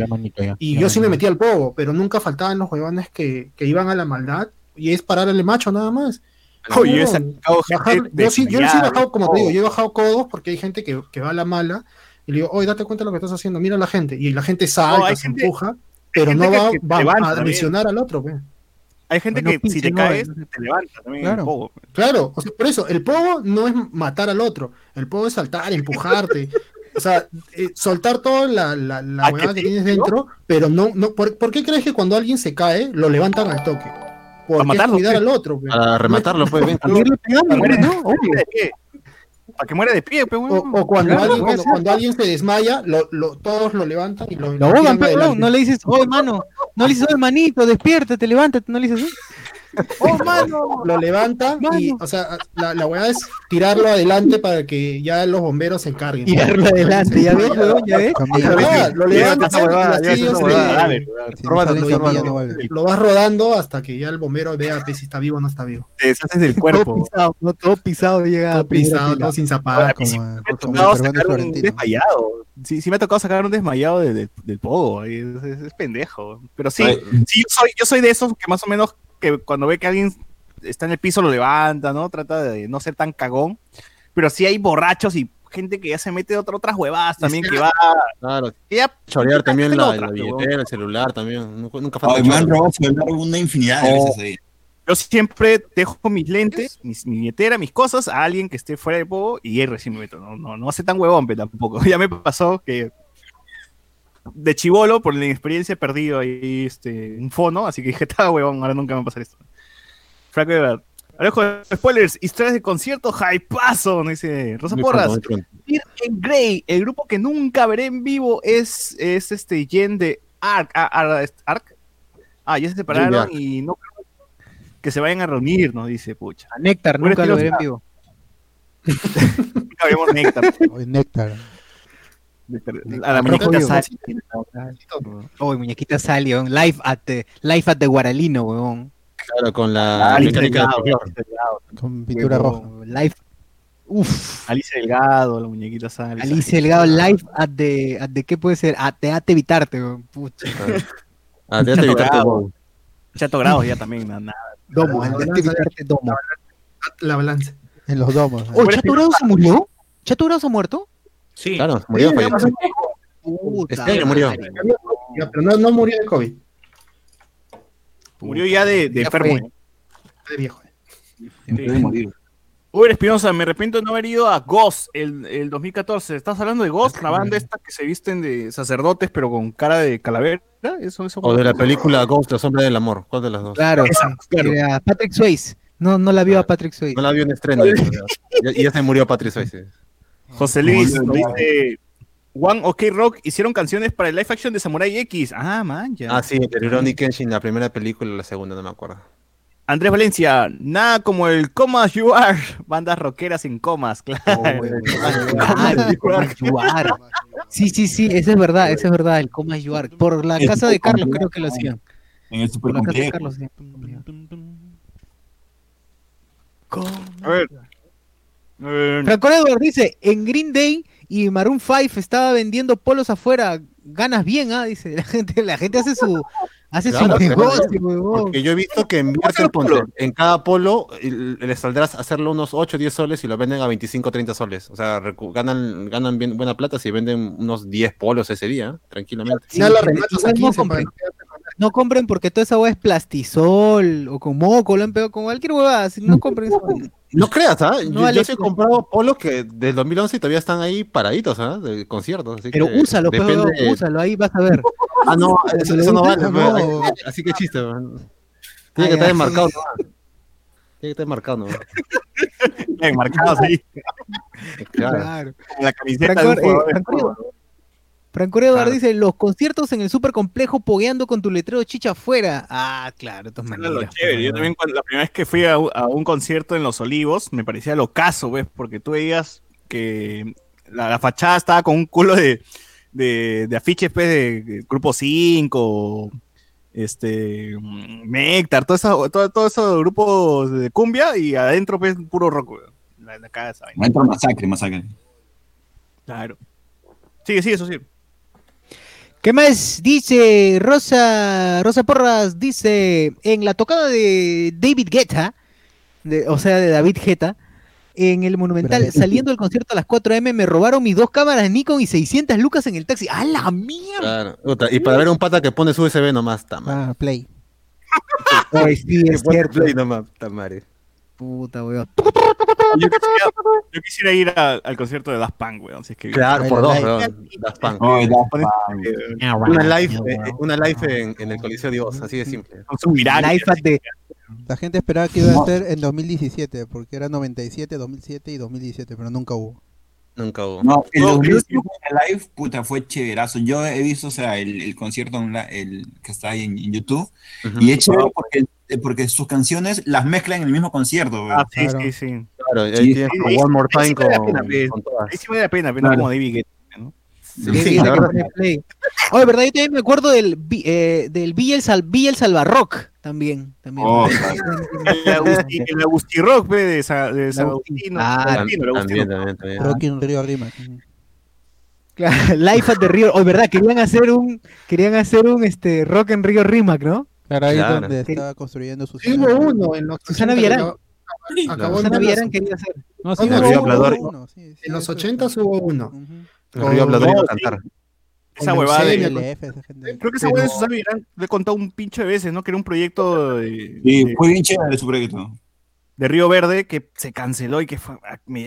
y yo sí me metí al pogo, pero nunca faltaban los huevones que, que iban a la maldad, y es parar al macho nada más. Oye, yo, yo, sí, yo sí he bajado, como te digo, yo he bajado codos porque hay gente que, que va a la mala, y le digo, oye, date cuenta de lo que estás haciendo, mira a la gente, y la gente salta, se empuja, pero no va, va a lesionar al otro, pues. Hay gente que si te caes, te levanta también claro. el pogo. Claro, por eso, el pogo no es matar al otro, el pogo es saltar, empujarte. o sea, eh, soltar toda la, la, la huevada que, tienes dentro, pero no, no ¿por, qué crees que cuando alguien se cae, lo levantan al toque? Por cuidar al otro. Para rematarlo, pues, bien. ¿no? Para que muera de pie, pues, o, cuando, alguien, cuando, alguien se desmaya, lo, lo, todos lo levantan y lo, lo no, no le dices, oh hermano, no le dices, oh hermanito, despiértate, levántate, no le dices. ¡Oh, mano! Lo levanta y, o sea, la, la weá es tirarlo adelante para que ya los bomberos se encarguen. Tirarlo adelante, ya ves, weón, ya ves. Lo levanta, lo vas rodando hasta que ya el bombero vea si está vivo o no está vivo. Te deshaces del cuerpo. Todo pisado, no, todo pisado llega. Todo pisado, todo sin zapatos. Desmayado. Sí, sí me ha tocado sacar un desmayado del pogo. Es, es, pendejo. Pero sí, sí yo, soy, yo soy de esos que más o menos que cuando ve que alguien está en el piso lo levanta, ¿no? Trata de no ser tan cagón. Pero sí hay borrachos y gente que ya se mete otra, otras huevadas también, que va. Claro. Que ya, chorear también la, la, billetera, el celular también. Nunca, nunca falta. Ay, me han robado celular una infinidad de veces ahí. Yo siempre dejo mis lentes, mis, mi billetera, mis cosas a alguien que esté fuera de poco y él recién me meto. No, no, no hace tan huevón, pero tampoco. Ya me pasó que de chivolo, por la inexperiencia, he perdido ahí este, un fono, así que dije, está huevón, ahora nunca me va a pasar esto. Franco de Alejo spoilers, historias de concierto, hypeazo, dice Rosa Porras. en Grey, el grupo que nunca veré en vivo es, es este Jen de Ark. Ah, Ark. Ah, ya se separaron y no que se vayan a reunir, nos dice, pucha. A Néctar, nunca lo veré en vivo. nunca vemos Néctar. Néctar. A la muñequita Sally. Oh, muñequita Sally, live at the, live at the Guaralino, weón. Claro, con la Alice Delgado, Con pintura roja. Live. Uf. Alice Delgado, la muñequita Sally. Alice Delgado, live at the, at the, ¿qué puede ser? At the, at evitarte, weón. Pucha. At the, evitarte, Chato Grado ya también, nada. Domo, el domo. La balanza. En los domos. Oh, ¿Chato Grado se murió? ¿Chato Grado se ha muerto? Sí. Claro, murió. Este año murió. Pero no, no murió de COVID. Murió ya de, de enfermo. De viejo. Morir. Uber Espinosa, me arrepiento de no haber ido a Ghost el, el 2014. ¿Estás hablando de Ghost? La banda esta que se visten de sacerdotes pero con cara de calavera. ¿Eso, eso o de la película Ghost, La Sombra del Amor. ¿Cuál de las dos? Claro, Esa, claro. Patrick Swayze. No, no la vio a Patrick Swayze. No la vio en estreno. y ya se murió Patrick Swayze. José Luis dice... One OK Rock hicieron canciones para el live action de Samurai X. Ah, man, ya. Ah, sí, de Ronnie Kenshin, la primera película la segunda, no me acuerdo. Andrés Valencia, nada como el Comas You Are, bandas rockeras en comas, claro. sí, sí, sí, eso es verdad, eso es verdad, el Comas You Are. Por la casa de Carlos creo que lo hacían. En el Super Por la casa de Carlos, sí. A ver. Franco Edward dice, en Green Day y Maroon 5 estaba vendiendo polos afuera, ganas bien, ¿ah? Dice, la gente, la gente hace su, hace su negocio, Porque yo he visto que en, en cada polo les saldrás a hacerlo unos 8 o 10 soles y lo venden a 25 o 30 soles. O sea, ganan, ganan bien, buena plata si venden unos 10 polos ese día, tranquilamente. Sí, no, compren. No compren porque toda esa hueá es plastisol o con moco, lo han pegado con cualquier hueá. No compren eso. No creas, ¿ah? yo, yo he comprado polos que del 2011 todavía están ahí paraditos, ¿ah? De conciertos. Así Pero úsalo, pero úsalo, ahí vas a ver. ah, no, eso, no vale. No. Así que chiste, man. Tiene que estar enmarcado, ¿no? Tiene que estar enmarcado, ¿no? Enmarcado, sí. Claro. claro. La camiseta de un eh, Franco Edward dice, los conciertos en el super complejo pogueando con tu letrero chicha afuera. Ah, claro, de todas Yo también cuando, la primera vez que fui a, un concierto en Los Olivos, me parecía lo caso, ¿ves? Porque tú veías que la, fachada estaba con un culo de, de, de afiches pues, de, Grupo 5, este, Néctar, todo eso, todo, todo esos grupos de cumbia y adentro pues puro rock, La, la casa. Adentro masacre, masacre. Claro. Sigue, sigue, eso sí. ¿Qué más dice Rosa, Rosa Porras? Dice, en la tocada de David Guetta, o sea, de David Guetta, en el Monumental, saliendo del concierto a las 4 m me robaron mis dos cámaras Nikon y 600 lucas en el taxi. ¡A la mierda! Claro. Y para ver un pata que pone su USB nomás, tama. Ah, play. Ay, sí, es cierto. Play nomás, tamare. Puta, weón. Yo quisiera, yo quisiera ir a, al concierto de Daft Punk, weón. Si es que... Claro, por dos, weón. Daft Punk. Oh, Daft Punk. Una live, eh, una live en, en, el Coliseo Dios, así de simple. Con su de... La gente esperaba que iba a ser en 2017, porque era 97, 2007 y 2017, pero nunca hubo. Nunca hubo. No, el 2007 live, puta, fue chéverazo. Yo he visto, o sea, el, el concierto el, que está ahí en, en YouTube, uh -huh. y es chévere porque porque sus canciones las mezclan en el mismo concierto. Ah, sí, sí, sí. Claro, ahí sí, tienes sí, One More Time con, Ahí sí vale la pena, pena como David Guetta, ¿no? Sí, sí, la verdad. Oye, verdad, yo también me acuerdo del, eh, del Villa el, Sal, Villa el Salvarrock también. también. Oh, el, Agusti Rock de, de San Agustino. Ah, también, también, también. Rock in Rio Rima. Claro, Life at the Rio. Oye, verdad, querían hacer un, querían hacer un este, Rock en Río Rimac, ¿no? Claro, ahí claro. donde estaba construyendo su Sí, hubo uno en los Susana Villarán. Acabó Susana Villarán quería hacer. No, sí, no, hubo. Uno, sí, sí, en los 80 hubo uno. Uh -huh. Río iba a cantar. Esa huevada de... Creo que esa huevada de Susana Villarán le he contado un pinche de veces, ¿no? Que era un proyecto de... Sí, fue bien chévere su proyecto. De Río Verde que se canceló y que fue,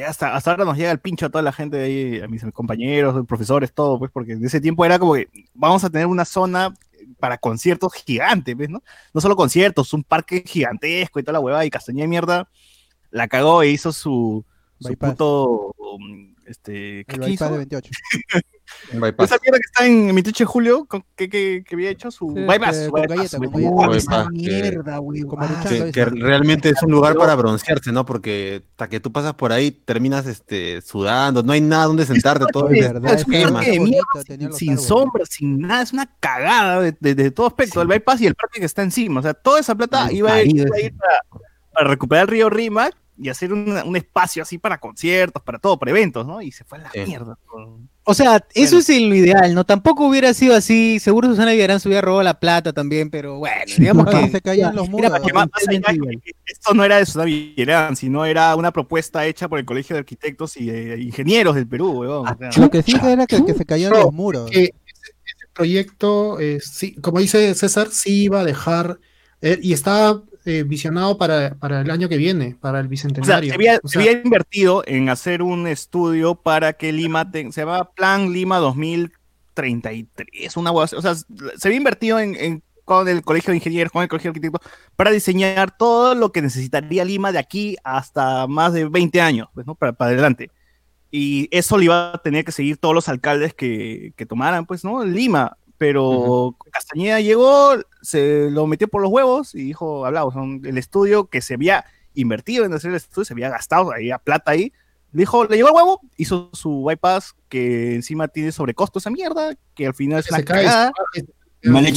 hasta, hasta ahora nos llega el pincho a toda la gente de ahí, a mis compañeros, profesores, todo, pues, porque en ese tiempo era como que vamos a tener una zona para conciertos gigantes, ¿ves, no? No solo conciertos, un parque gigantesco y toda la huevada, y Castañeda de mierda la cagó e hizo su, su puto, um, este, ¿qué el hizo? de 28. Esa mierda que está en 28 de julio, que, que, que había hecho su Sí, bypass. que- su bypass, galleta, Como mierda, güey. ah. Que, realmente es un lugar para broncearse, ¿no? Porque hasta que tú pasas por ahí terminas este, sudando, no hay nada donde sentarte, todo es verdad, es es que quema. sin árboles. sombra, sin nada, es una cagada de, de- de todo aspecto. El bypass y el parque que está encima. O sea, toda esa plata iba a ir, parido iba a ir para, para recuperar el río Rimac y hacer un, un espacio así para conciertos, para todo, para eventos, ¿no? Y se fue a la Sí. mierda. O sea, eso Bueno. es lo ideal, ¿no? Tampoco hubiera sido así. Seguro Susana Villarán se hubiera robado la plata también, pero bueno, digamos Ah, que. se caían los era muros. para Que más, más allá totalmente que esto no era de Susana Villarán, sino era una propuesta hecha por el Colegio de Arquitectos y de Ingenieros del Perú, weón. O sea, Lo que sí era que, que se caían No, los muros. que ese, ese proyecto, eh, sí, como dice César, sí iba a dejar eh, y estaba eh, visionado para, para el año que viene, para el O sea, bicentenario. se había, O se sea, había invertido en hacer un estudio para que Lima, te- se llama Plan Lima 2033, una o sea, se había invertido en, en- con el Colegio de Ingenieros, con el Colegio de Arquitectos, para diseñar todo lo que necesitaría Lima de aquí hasta más de 20 años, pues, ¿no? Para, para adelante. Y eso lo iba a tener que seguir todos los alcaldes que, que tomaran, pues, ¿no? Lima. Pero Castañeda llegó, se lo metió por los huevos y dijo, hablamos, el estudio que se había invertido en hacer el estudio, se había gastado, había plata ahí. Dijo, le llegó el huevo, hizo su bypass que encima tiene sobrecosto esa mierda, que al final es una cagada.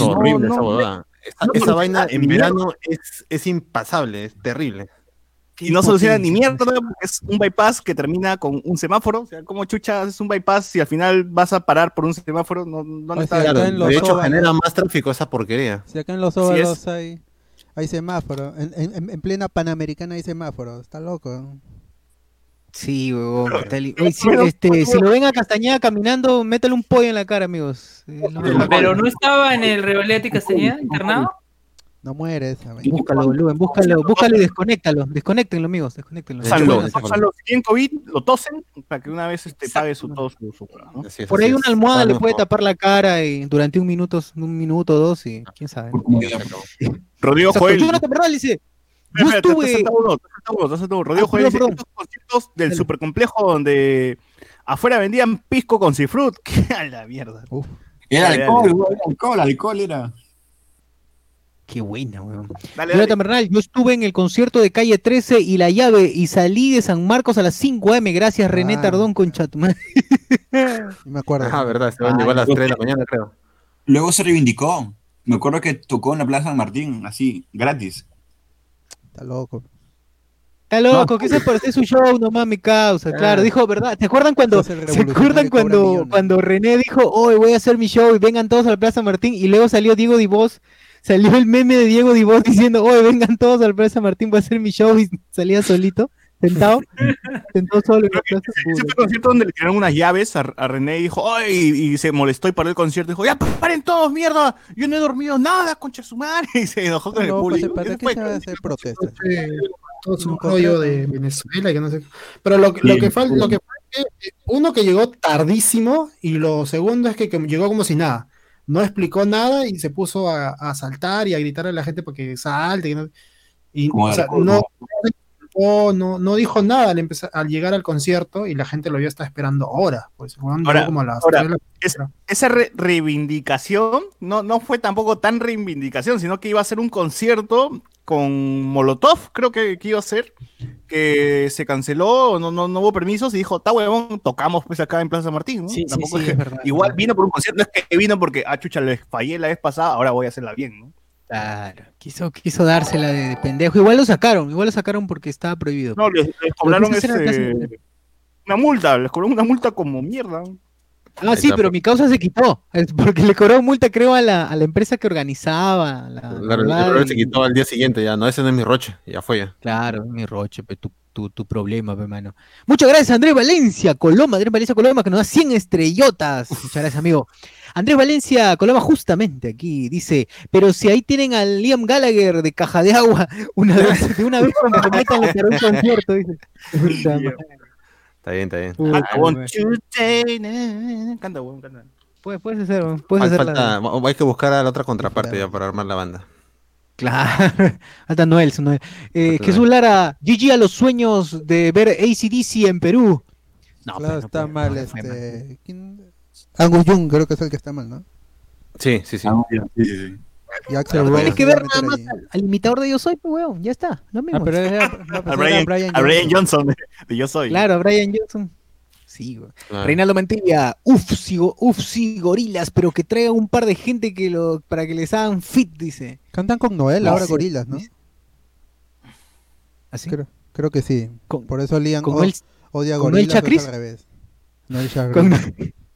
horrible no, esa no. huevada. Esa, No, esa pero- vaina en verano es, es impasable, es terrible. Y no soluciona ni mierda, porque es un bypass que termina con un semáforo. O sea, como chucha haces un bypass si al final vas a parar por un semáforo? No, ¿Dónde O está? sea, Claro, acá en los de hecho óvalos. genera más tráfico esa porquería. Si acá en los Sí, es. óvalos hay, hay semáforo. En, en- en plena Panamericana hay semáforo. Está loco. Sí, huevón. si, este, si lo ven a Castañeda caminando, métale un pollo en la cara, amigos. Es. Pero no estaba en el Revalete Castañeda internado. No muere esa. vaina. Búscalo, boludo, búscalo, búscalo y desconéctalo. Desconéctenlo, amigos, desconéctenlo. O sea, De hecho, lo, bueno, o sea, los que tienen COVID lo tosen para que una vez este, pague su, todo su, su- ¿no? Así es, Por así ahí es. una almohada le no, puede no. tapar la cara y durante un minuto, un minuto o dos y quién sabe. Rodrigo Joel. Jonathan Bernal dice, te- te estuve... te te. Rodrigo Ah, Joel dice, estos conciertos del supercomplejo donde afuera vendían pisco con cifrut. ¡Qué a la mierda! Era alcohol, dale. güey, era alcohol, alcohol era. Qué buena, weón. Dale, dale. Bernal, yo estuve en el concierto de Calle 13 y La Llave y salí de San Marcos a las 5 am. Gracias, René Ah. Tardón con Chatumán. No me acuerdo. Ah, verdad, se van llegó a las 3 de la mañana, creo. Luego se reivindicó. Me acuerdo que tocó en la Plaza San Martín, así, gratis. Está loco. Está loco, que se parece su show, nomás mi causa. Claro, Ah. dijo, ¿verdad? ¿Te acuerdan cuando, ¿se acuerdan cuando, cuando René dijo, hoy voy a hacer mi show y vengan todos a la Plaza Martín? Y luego salió Diego Divos, salió el meme de Diego Divos diciendo, hoy vengan todos a la Plaza Martín, voy a hacer mi show y salía solito, sentado, sentado solo en la plaza. Ese fue el concierto donde le tiraron unas llaves a, a René y dijo, ¡ay! Y se molestó y paró el concierto. Dijo, ¡ya paren todos, mierda! Yo no he dormido nada, concha su madre. Y se enojó con el No, pues, público. ¿para qué se va a hacer protestas? todo es un Nunca rollo de. Venezuela, que no sé. Pero lo, que- lo que falta, lo que fue es que, eh, uno que llegó tardísimo y lo segundo es que, que llegó como si nada. No explicó nada y se puso a, a saltar y a gritar a la gente porque salte. Y, no, y, Como o sea, alcohol, no, no, no, no dijo nada al, empezar, al llegar al concierto y la gente lo vio está esperando horas. Pues, Ahora- como las ahora, la es- esa re- reivindicación no, no fue tampoco tan reivindicación, sino que iba a ser un concierto con Molotov, creo que, que, iba a ser, que se canceló, no, no, no hubo permisos y dijo, está huevón, tocamos pues acá en Plaza Martín, ¿no? Sí, Tampoco sí, es verdad, igual vino por un concierto, no es que vino porque, ah, chucha, le fallé la vez pasada, ahora voy a hacerla bien, ¿no? Claro, quiso, quiso dársela de, pendejo. Igual lo sacaron, igual lo sacaron porque estaba prohibido. No, les, les cobraron ese, una multa, les cobraron una multa como mierda. Ah, sí, pero mi causa se quitó, porque le cobró multa, creo, a la, a la empresa que organizaba. La, claro, la se quitó al día siguiente, ya, no, ese no es mi roche, ya fue ya. Claro, mi roche, pero tu, tu, tu problema, hermano. Muchas gracias, Andrés Valencia, Coloma, Andrés Valencia Coloma, que nos da 100 estrellotas. Muchas gracias, amigo. Andrés Valencia Coloma, justamente aquí, dice, pero si ahí tienen al Liam Gallagher de caja de agua, una vez, de una vez cuando se metan a un concierto, dice. Está bien, está bien. Canta, weón, canta. Puedes, puedes hacer, puedes hacer falta, la... Hay que buscar a la otra contraparte ya para armar la banda. Claro, falta Noel, Noel. Eh, Jesús Lara, GG a los sueños de ver ACDC en Perú. No, claro, pues, está mal este. ¿Quién? Angus Jung creo que es el que está mal, ¿no? Sí, sí, sí. sí, sí, sí. Y Axel Tienes que ver nada más al, imitador de Yo Soy, pues, weón, ya está, lo mismo. Ah, pero es, no, pues a, Brian, Brian, a Brian Johnson de Yo Soy. Claro, a Brian Johnson. Sí, güey. Claro. Reinaldo Mantilla, uf, sí, uf, sí, gorilas, pero que traigan un par de gente que lo, para que les hagan fit, dice. Cantan con Noel ahora gorilas, ¿no? ¿Así? Creo, creo que sí. Con, Por eso Liam con el, odia con gorilas el Chacris. al revés. Noel Chacris. Con,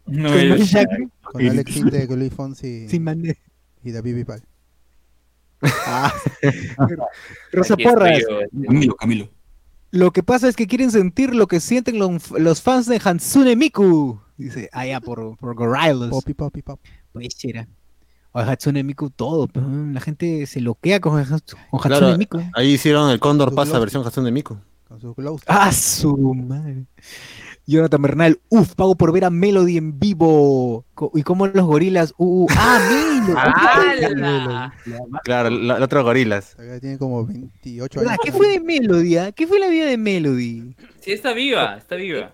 Noel Chacris. Con Alex Inte, Luis Fonsi Sin mandé. y David Bipal. Ah. Rosa Porras. Camilo, Camilo. Lo que pasa es que quieren sentir lo que sienten los, los fans de Hatsune Miku. Dice, allá por, por Gorillaz. Poppy, poppy, pop. Pues era. O Hatsune Miku, todo. La gente se loquea con, con Hatsune claro, Miku. Ahí hicieron el Condor Pasa versión Hatsune Miku. Con su glow. Ah, su madre. Jonathan Bernal, uff, pago por ver a Melody en vivo. Y como los gorilas, uh, uh ah, Melody. claro, los otros gorilas. Acá tiene como 28 años. ¿Qué fue de Melody? Ah? ¿Qué fue la vida de Melody? Sí, está viva, está viva.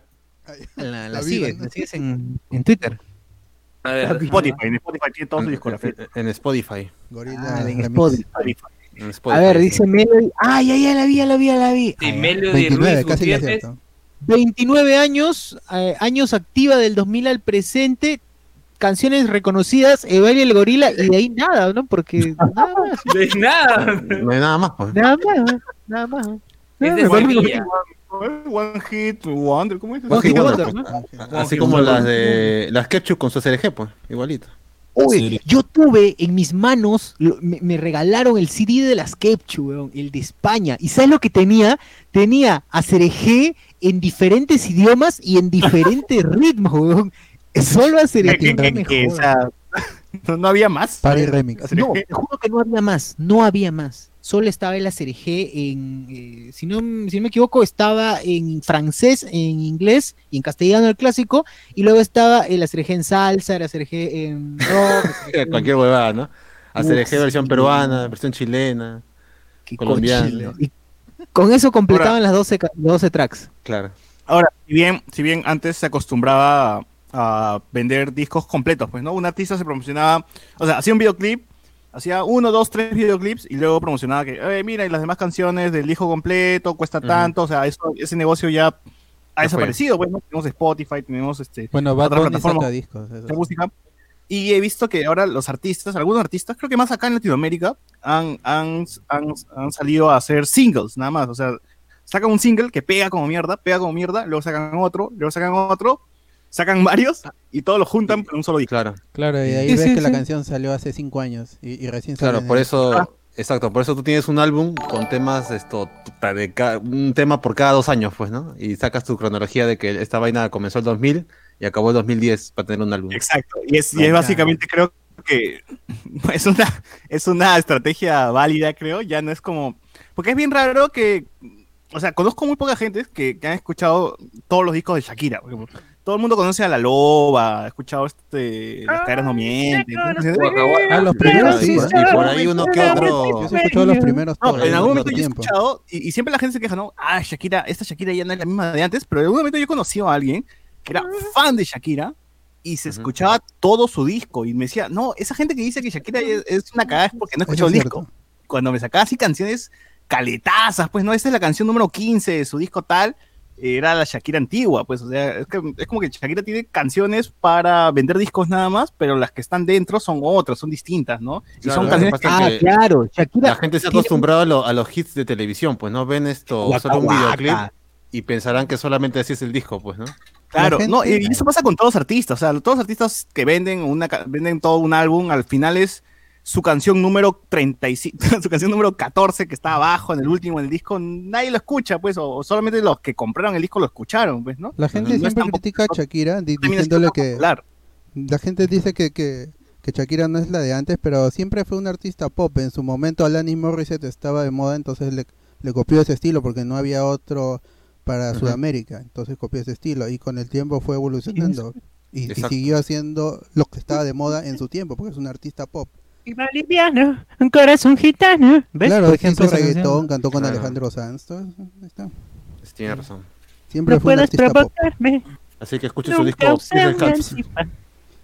La, la, la sigues, la sigues en, en Twitter. A ver, Spotify, en Spotify tiene todo su discografía. En Spotify. Gorila ah, en Spotify. En Spotify. A ver, dice Melody. Ah, ya, ya la vi, ya la vi, ya la vi. Sí, Melody 29, Ruiz casi Gutiérrez. 29 años, eh, años activa del 2000 al presente, canciones reconocidas, Evalia el Gorila, y de ahí nada, ¿no? Porque nada más. De nada. No hay nada más, pues. Nada más, nada más. Es de Sevilla. One Hit Wonder, ¿cómo es? One Hit Wonder, ¿no? Así como las de las Ketchup con su CRG, pues, igualito. Yo tuve en mis manos, me, me, regalaron el CD de las weón, el de España. ¿Y sabes lo que tenía? Tenía a CRG en diferentes idiomas y en diferentes ritmos, weón. Solo a CRG. No, no, había más. Party Remix. No, te juro que no había más, no había más. Solo estaba el ACRG en, eh, si, no, si no me equivoco, estaba en francés, en inglés y en castellano el clásico, y luego estaba el ACRG en salsa, el ACRG en rock. Cualquier huevada, ¿no? ACRG versión peruana, versión chilena, colombiana. Y con eso completaban Ahora, las 12, 12 tracks. Claro. Ahora, si bien, si bien antes se acostumbraba a vender discos completos, pues, ¿no? Un artista se promocionaba, o sea, hacía un videoclip, hacía uno, dos, tres videoclips y luego promocionaba que, eh, mira, y las demás canciones del disco completo cuesta uh -huh. tanto, o sea, eso, ese negocio ya ha desaparecido, pues, ¿no? Tenemos Spotify, tenemos este, bueno, otras plataformas discos, de música. Y he visto que ahora los artistas, algunos artistas, creo que más acá en Latinoamérica, han, han, han, han salido a hacer singles, nada más. O sea, sacan un single que pega como mierda, pega como mierda, luego sacan otro, luego sacan otro, sacan varios y todos los juntan en un solo disco. Claro, claro y ahí sí, ves sí, que sí. la canción salió hace cinco años y, y recién Claro, por eso, ah. exacto, por eso tú tienes un álbum con temas, esto, de cada, un tema por cada dos años, pues, ¿no? Y sacas tu cronología de que esta vaina comenzó el 2000 y acabó el 2010 para tener un álbum. Exacto, y es, y es básicamente, creo que es una, es una estrategia válida, creo, ya no es como, porque es bien raro que, o sea, conozco muy poca gente que, que han escuchado todos los discos de Shakira, por ejemplo todo el mundo conoce a La Loba, ha escuchado este, Las caderas no mienten. Ah, los primeros, sí, y por ahí uno que otro. Yo he escuchado los primeros. No, en algún momento yo he escuchado, y, y, siempre la gente se queja, ¿no? Ah, Shakira, esta Shakira ya no es la misma de antes, pero en algún momento yo he conocido a alguien que era fan de Shakira y se escuchaba todo su disco y me decía, no, esa gente que dice que Shakira es, una cagada es porque no ha escuchado el disco. cuando me sacaba así canciones caletazas, pues no, esta es la canción número 15 de su disco tal, era la Shakira antigua, pues, o sea, es, que, es como que Shakira tiene canciones para vender discos nada más, pero las que están dentro son otras, son distintas, ¿no? y son canciones ah, claro, Shakira. La gente se ha acostumbrado a, los hits de televisión, pues, ¿no? Ven esto, solo un videoclip y pensarán que solamente así es el disco, pues, ¿no? Claro, no, y eso pasa con todos los artistas, o sea, todos los artistas que venden una venden todo un álbum, al final es su canción número 35, su canción número 14 que está abajo en el último en el disco, nadie lo escucha, pues, o, solamente los que compraron el disco lo escucharon, pues, ¿no? La gente siempre critica a Shakira diciéndole que la gente dice que, que, que, Shakira no es la de antes, pero siempre fue un artista pop. En su momento Alanis Morissette estaba de moda, entonces le, le copió ese estilo porque no había otro para Sudamérica, entonces copió ese estilo y con el tiempo fue evolucionando y, siguió haciendo lo que estaba de moda en su tiempo porque es un artista pop. Liviano, un corazón gitano. ¿Ves? Claro, ejemplo, reggaetón, cantó con Alejandro Sanz. Todo está. Tiene razón. Siempre no fue puedes provocarme. Así que escuche su disco.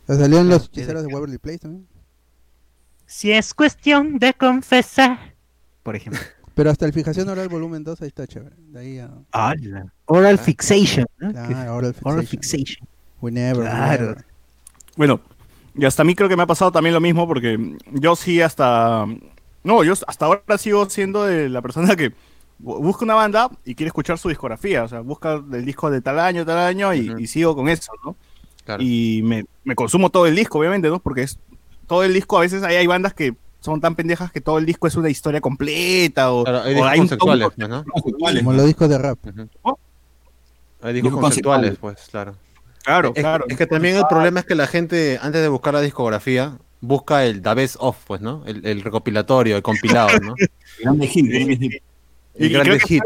Salieron los hechiceros de Waverly Place también. Si es cuestión de confesar. Por ejemplo. Pero hasta el fijación oral volumen 2 ahí está chévere. De ahí a... ah, oral fixation. Claro, oral fixation. Oral fixation. We never, claro. Bueno, y hasta a mí creo que me ha pasado también lo mismo porque yo sí hasta... No, yo hasta ahora sigo siendo de la persona que busca una banda y quiere escuchar su discografía. O sea, busca el disco de tal año, tal año y, sigo con eso, ¿no? Claro. Y me, me, consumo todo el disco, obviamente, ¿no? Porque es todo el disco, a veces ahí hay bandas que son tan pendejas que todo el disco es una historia completa o, hay, o hay conceptuales, ¿no? Como los discos de rap. Hay discos conceptuales, pues, claro. Claro, claro. Es que también el problema es que la gente, antes de buscar la discografía, busca el The Best Of, pues, ¿no? El, el recopilatorio, el compilado, ¿no? Y, creo que,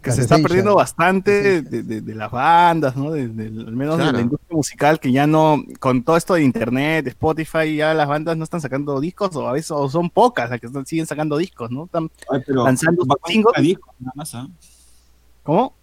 que, se, está perdiendo bastante de, las bandas, ¿no? De, al menos de la industria musical, que ya no, con todo esto de internet, de Spotify, ya las bandas no están sacando discos, o a veces son pocas las que están, siguen sacando discos, ¿no? Están lanzando discos nada más, ¿ah? ¿Cómo?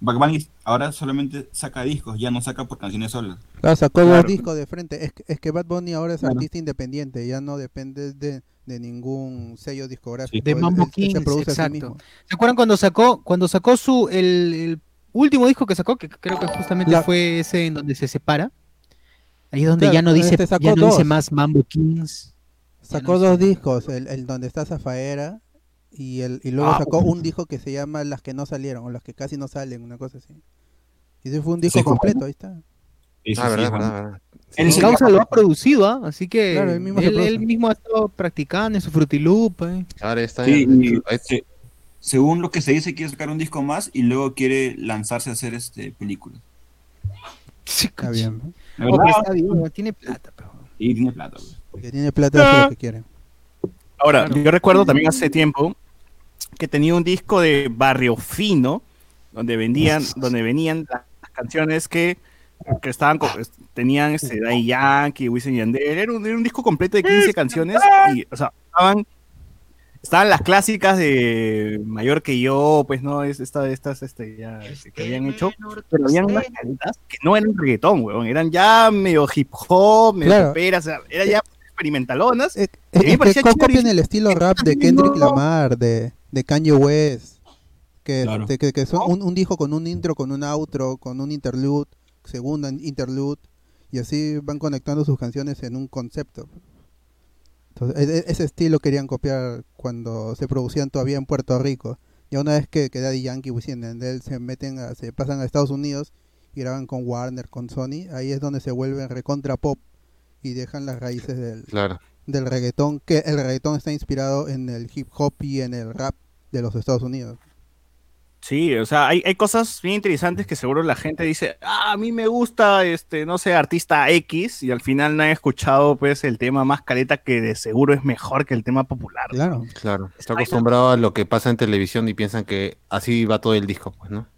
Bad Bunny ahora solamente saca discos, ya no saca por canciones solas. Claro, sacó dos discos de frente. Es, es que Bad Bunny ahora es artista independiente, ya no depende de de ningún sello discográfico. De Mambo Kings, se exacto. ¿Se acuerdan cuando sacó, cuando sacó su el, último disco que sacó, que creo que justamente fue ese en donde se separa? Ahí es donde ya no dice, este ya no dice más Mambo Kings. Sacó dos discos, el, el, donde está Zafaera y el y luego ah, sacó un disco que se llama Las que no salieron o las que casi no salen, una cosa así. Y ese fue un disco completo, ahí está. ah, verdad, verdad, el causa lo ha producido, ¿ah? así que él, mismo ha estado practicando en su Frutiloop. ¿eh? está según lo que se dice, quiere sacar un disco más y luego quiere lanzarse a hacer este películas. Sí, está bien. tiene plata. Pero... Sí, tiene plata. Porque tiene plata, es lo que quiere. Ahora, yo recuerdo también hace tiempo que tenía un disco de Barrio Fino, donde vendían, donde venían las canciones que que estaban tenían este Daddy Yankee, Wisin y Yandel, era un, era un, disco completo de 15 canciones y o sea, estaban estaban las clásicas de Mayor que yo, pues no, es esta, estas este, ya, este, que habían hecho, pero habían unas caritas que no eran reggaetón, weón, eran ya medio hip hop, medio claro. o sea, eran ya experimentalonas. Es, es, es que copian el estilo rap de Kendrick Lamar, de, de Kanye West, que, claro. de, que, que son un, un disco con un intro, con un outro, con un interlude segunda interlude, y así van conectando sus canciones en un concepto. Entonces, e, e, ese estilo querían copiar cuando se producían todavía en Puerto Rico. Y una vez que, que Daddy Yankee y Yandel se meten, a, se pasan a Estados Unidos y graban con Warner, con Sony, ahí es donde se vuelven recontra pop y dejan las raíces del, del reggaetón, que el reggaetón está inspirado en el hip hop y en el rap de los Estados Unidos. Sí, o sea, hay, hay, cosas bien interesantes que seguro la gente dice, ah, a mí me gusta, este, no sé, artista X, y al final no han escuchado, pues, el tema más caleta que de seguro es mejor que el tema popular. Claro, claro. Está acostumbrado a lo que pasa en televisión y piensan que así va todo el disco, pues, ¿no?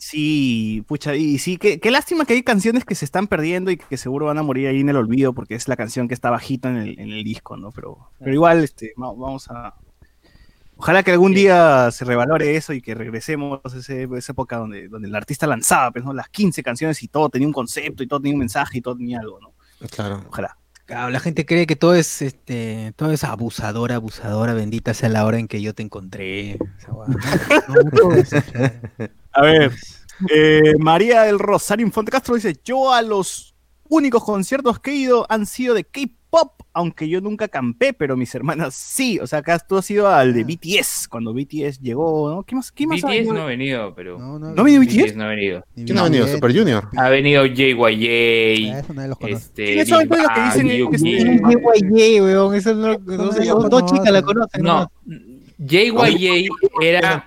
Sí, pucha, y sí, qué, qué lástima que hay canciones que se están perdiendo y que seguro van a morir ahí en el olvido porque es la canción que está bajita en el, en el disco, ¿no? Pero, pero igual, este, vamos a, Ojalá que algún día se revalore eso y que regresemos a esa época donde, donde el artista lanzaba pues, ¿no? las 15 canciones y todo tenía un concepto y todo tenía un mensaje y todo tenía algo, ¿no? Claro. Ojalá. Claro, la gente cree que todo es este, todo es abusadora, abusadora, bendita sea la hora en que yo te encontré. a ver, eh, María del Rosario Infante Castro dice: Yo a los únicos conciertos que he ido han sido de K-pop aunque yo nunca campé, pero mis hermanas sí. O sea, acá tú has ido al de ah. BTS, cuando BTS llegó, ¿no? ¿Qué más? Qué más BTS no ha venido, pero. ¿No, no, ha venido BTS? no ha venido. ¿Quién ha venido? ¿Super Junior? Ha venido JYJ. Ah, eso nadie los conoce. Este, ¿Quiénes son los que dicen JYJ, weón? Eso no, no sé, dos chicas la conocen. No, JYJ era.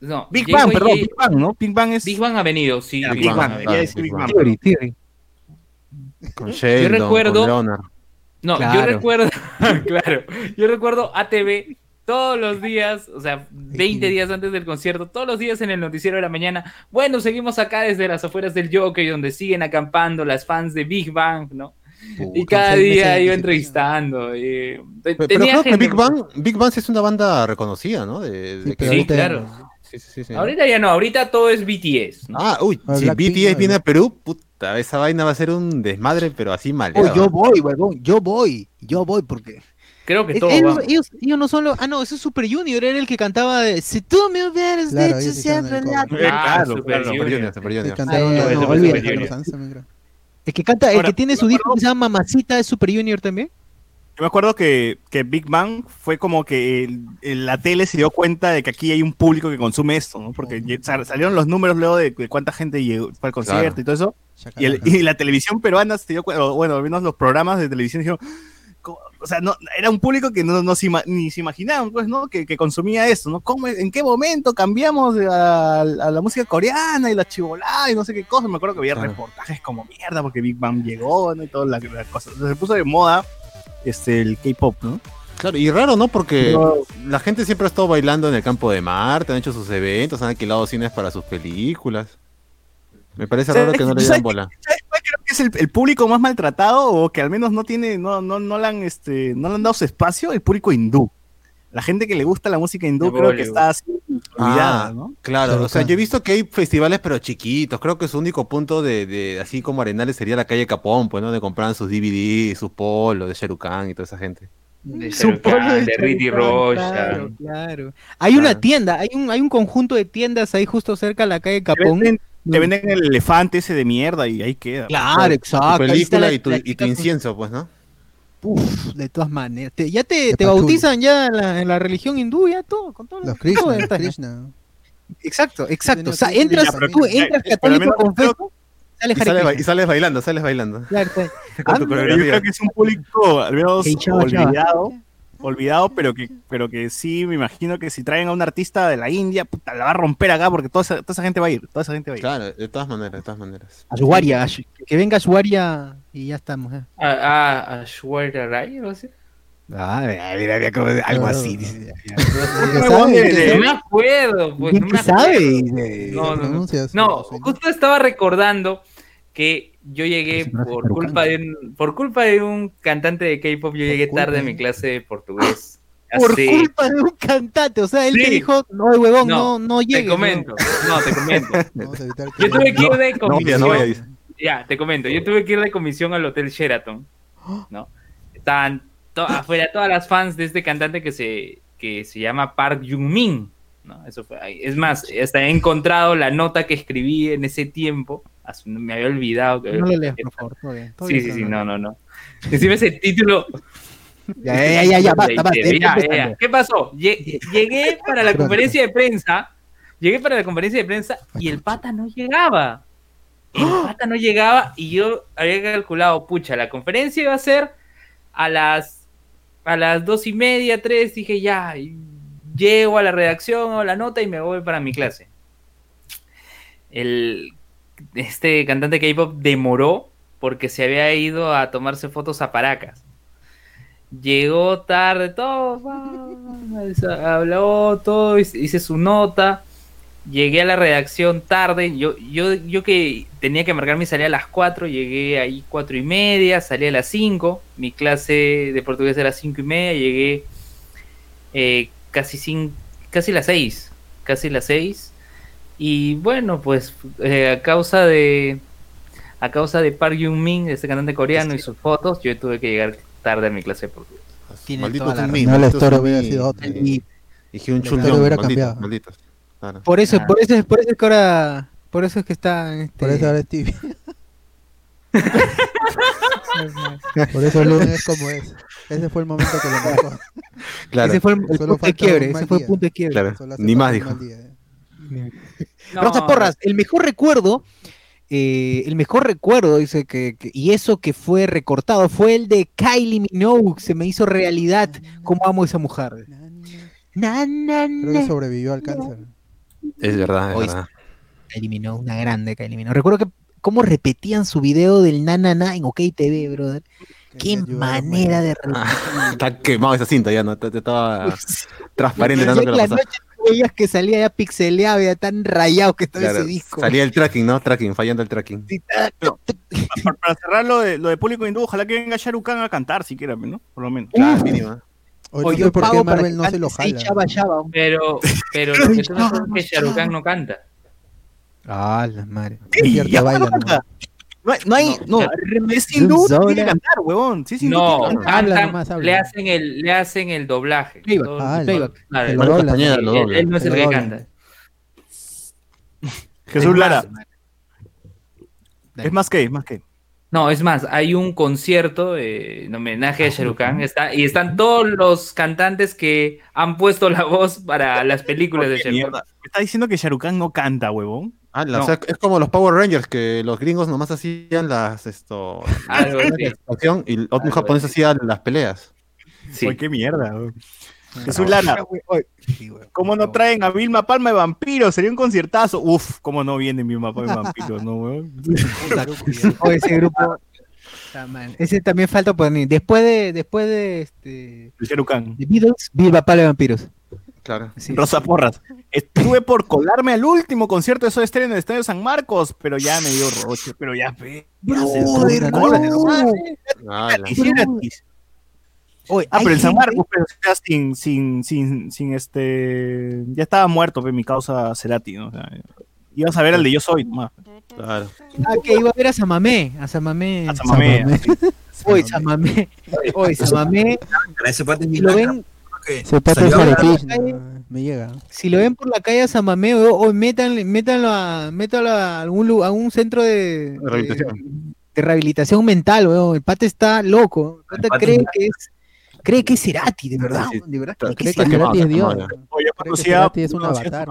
No, Big Bang, perdón, Big Bang, ¿no? Big Bang es. Big Bang ha venido, sí. Big, Bang. Con Sheldon, yo recuerdo, No, yo recuerdo, claro, yo recuerdo ATV todos los días, o sea, 20 días antes del concierto, todos los días en el noticiero de la mañana. Bueno, seguimos acá desde las afueras del Jockey, donde siguen acampando las fans de Big Bang, ¿no? y cada día iba entrevistando. pero, creo que Big Bang, Big Bang es una banda reconocida, ¿no? De, sí, claro. ahorita ya no, ahorita todo es BTS. Ah, uy, si BTS viene a Perú, puta esa vaina va a ser un desmadre, pero así mal. Oh, yo voy, huevón, yo voy, yo voy porque. Creo que todo ellos, ellos, no son los. Ah, no, ese es Super Junior, era el que cantaba de Si tú me hubieras claro, dicho siempre. Ah, claro, Super Junior. Super Junior. El que canta, el que tiene su disco que se llama Mamacita es Super Junior también. Yo me acuerdo que, que Big Bang fue como que la tele se dio cuenta de que aquí hay un público que consume esto, ¿no? Porque salieron los números luego de, cuánta gente llegó, fue al concierto y todo eso. Y, la televisión peruana se dio cuenta, bueno, al menos los programas de televisión dijeron, o sea, no, era un público que no, no se, ni se imaginaban, pues, ¿no? Que, que consumía eso, ¿no? ¿Cómo, ¿En qué momento cambiamos a, la música coreana y la chivolada y no sé qué cosa? Me acuerdo que había reportajes como mierda porque Big Bang llegó, ¿no? Y todas las, las cosas. se puso de moda este, el K-pop, ¿no? Claro, y raro, ¿no? Porque la gente siempre ha estado bailando en el campo de Marte, han hecho sus eventos, han alquilado cines para sus películas. Me parece raro que no le den bola. Creo que es el, público más maltratado o que al menos no tiene, no, no, no le han, este, no le han dado su espacio, el público hindú. La gente que le gusta la música hindú creo que está así olvidada, ah, ¿no? Claro, o sea, yo he visto que hay festivales pero chiquitos. Creo que su único punto de, de así como arenales sería la calle Capón, pues, ¿no? Donde compran sus DVD, sus polos de Sherukan y toda esa gente. De, Sherukan, de Ritty Claro, claro. Hay una tienda, hay un, hay un conjunto de tiendas ahí justo cerca de la calle Capón. Te venden, el elefante ese de mierda y ahí queda. Claro, exacto. Tu película y tu, y tu incienso, pues, ¿no? Uf, de todas maneras. ya te, te bautizan ya en la, en la, religión hindú, ya todo, con todo. Los Krishna, Krishna. Exacto, exacto. O sea, entras, tú entras católico confeso, sales y, sales, y sales bailando, sales bailando. Claro, yo creo que es un público al menos olvidado olvidado, pero que, pero que sí me imagino que si traen a un artista de la India, puta, la va a romper acá porque toda esa, toda esa gente va a ir, toda esa gente va a ir. Claro, de todas maneras, de todas maneras. Ashwarya, que venga Ashwarya y ya estamos. ¿eh? Ah, ah Ashwarya Rai, ¿no sé? Ah, mira, mira, como algo así. No me acuerdo, pues. No me sabe? No, no, no, justo estaba recordando que yo llegué por culpa de un, por culpa de un cantante de K-pop, yo llegué tarde a mi clase de portugués. Por culpa de un cantante, o sea, él te dijo, no, huevón, no, no, llegues. Te comento, no, te comento. yo tuve que ir de comisión. ya, te comento, yo tuve que ir de comisión al Hotel Sheraton, ¿no? Estaban afuera todas las fans de este cantante que se, que se llama Park Jung-min, ¿no? Eso fue ahí. Es más, hasta he encontrado la nota que escribí en ese tiempo me había olvidado. Que no lo leas, por favor. sí, sí, sí, no, no, no. Encima ese título. Ya, ya, ya, ya, basta, basta. ¿Qué pasó? Llegué para la conferencia de prensa, llegué para la conferencia de prensa y el pata no llegaba. El pata no llegaba y yo había calculado, pucha, la conferencia iba a ser a las a las dos y media, tres, dije ya, llego a la redacción o la nota y me voy para mi clase. El este cantante K-pop demoró porque se había ido a tomarse fotos a Paracas. Llegó tarde, todo, habló todo, hice su nota. Llegué a la redacción tarde. Yo, yo, yo que tenía que marcar mi salida a las 4, llegué ahí cuatro y media, salí a las 5. Mi clase de portugués era 5 y media, llegué eh, casi, casi las 6. Casi las 6 y bueno, pues eh, a causa de a causa de Park Yoon-min, este cantante coreano, y sus fotos, yo tuve que llegar tarde a mi clase de. Maldito Min. No, la historia hubiera sido otra. Y, y un chulón, hubiera cambiado. Malditos. Por eso, por eso, por eso es que ahora, por eso es que está. Este... Por eso ahora es tibia. por eso el lunes es como es. Ese fue el momento que lo marcó. Claro. Ese fue el, el punto de quiebre. Ese fue el punto de quiebre. Claro. Ni más dijo. No. Porras, el mejor recuerdo eh, el mejor recuerdo, dice que, y eso que fue recortado, fue el de Kylie Minogue, se me hizo realidad, cómo amo a esa mujer. Creo que sobrevivió al cáncer. Es verdad, es verdad. Kylie Minogue, una grande Kylie Minogue. Recuerdo que cómo repetían su video del nanana en OK TV, brother. Qué manera de ah, Está quemado esa cinta ya, ¿no? Estaba transparente tanto que la veías que salía ya pixeleado, ya tan rayado que estaba ese disco. Salía el tracking, ¿no? Tracking, fallando el tracking. para, cerrar lo de, lo de público hindú, ojalá que venga Sharukan a cantar siquiera, ¿no? Por lo menos. Claro, mínimo. Oye, ¿por qué Marvel no se lo jala? Pero, pero lo que tú no sabes es que Sharukan no canta. Ah, la madre. Es cierto, baila, no. No hay, no, hay, no, no tiene que cantar, huevón. Sí, sí, no, cantan, le hacen el, le hacen el doblaje. Ah, el, él, no es el que canta. Jesús Lara. Es más que, es más que. No, es más, hay un concierto eh, en homenaje a Sharukan está, y están todos los cantantes que han puesto la voz para las películas de Sharukan. Me está diciendo que Sharukan no canta, huevón. Ah, es como los Power Rangers, que los gringos nomás hacían las esto y otros japoneses hacían las peleas. Sí. qué mierda. Jesús Lana, ¿cómo no traen a Vilma Palma de Vampiros? Sería un conciertazo. Uf, ¿cómo no viene Vilma Palma de Vampiros? No, weón. ese grupo. Ese también falta poner. Después de. Después de este. De Beatles, Vilma Palma de Vampiros. Claro. Rosa Porras. Estuve por colarme al último concierto de Soda Stereo en el Estadio San Marcos, pero ya me dio roche, pero ya ve. ah, pero el San Marcos, pero ya sin, sin, sin, sin este. Ya estaba muerto, mi causa Cerati, ¿no? O sea, ibas a ver al de Yo Soy, más. Claro. Ah, que iba a ver a Samamé. A Samamé. A Samamé. Hoy Samamé. Hoy Samamé. Lo ven, se pasa me llega. Si lo ven por la calle a Samamé, o, métanlo, a, métanlo a algún, a un centro de, rehabilitación. De, rehabilitación mental, weón. El pate está loco. El pate cree que es cree que es Cerati, de verdad. de verdad cree que, Cerati es Dios. Yo conocía, es un avatar,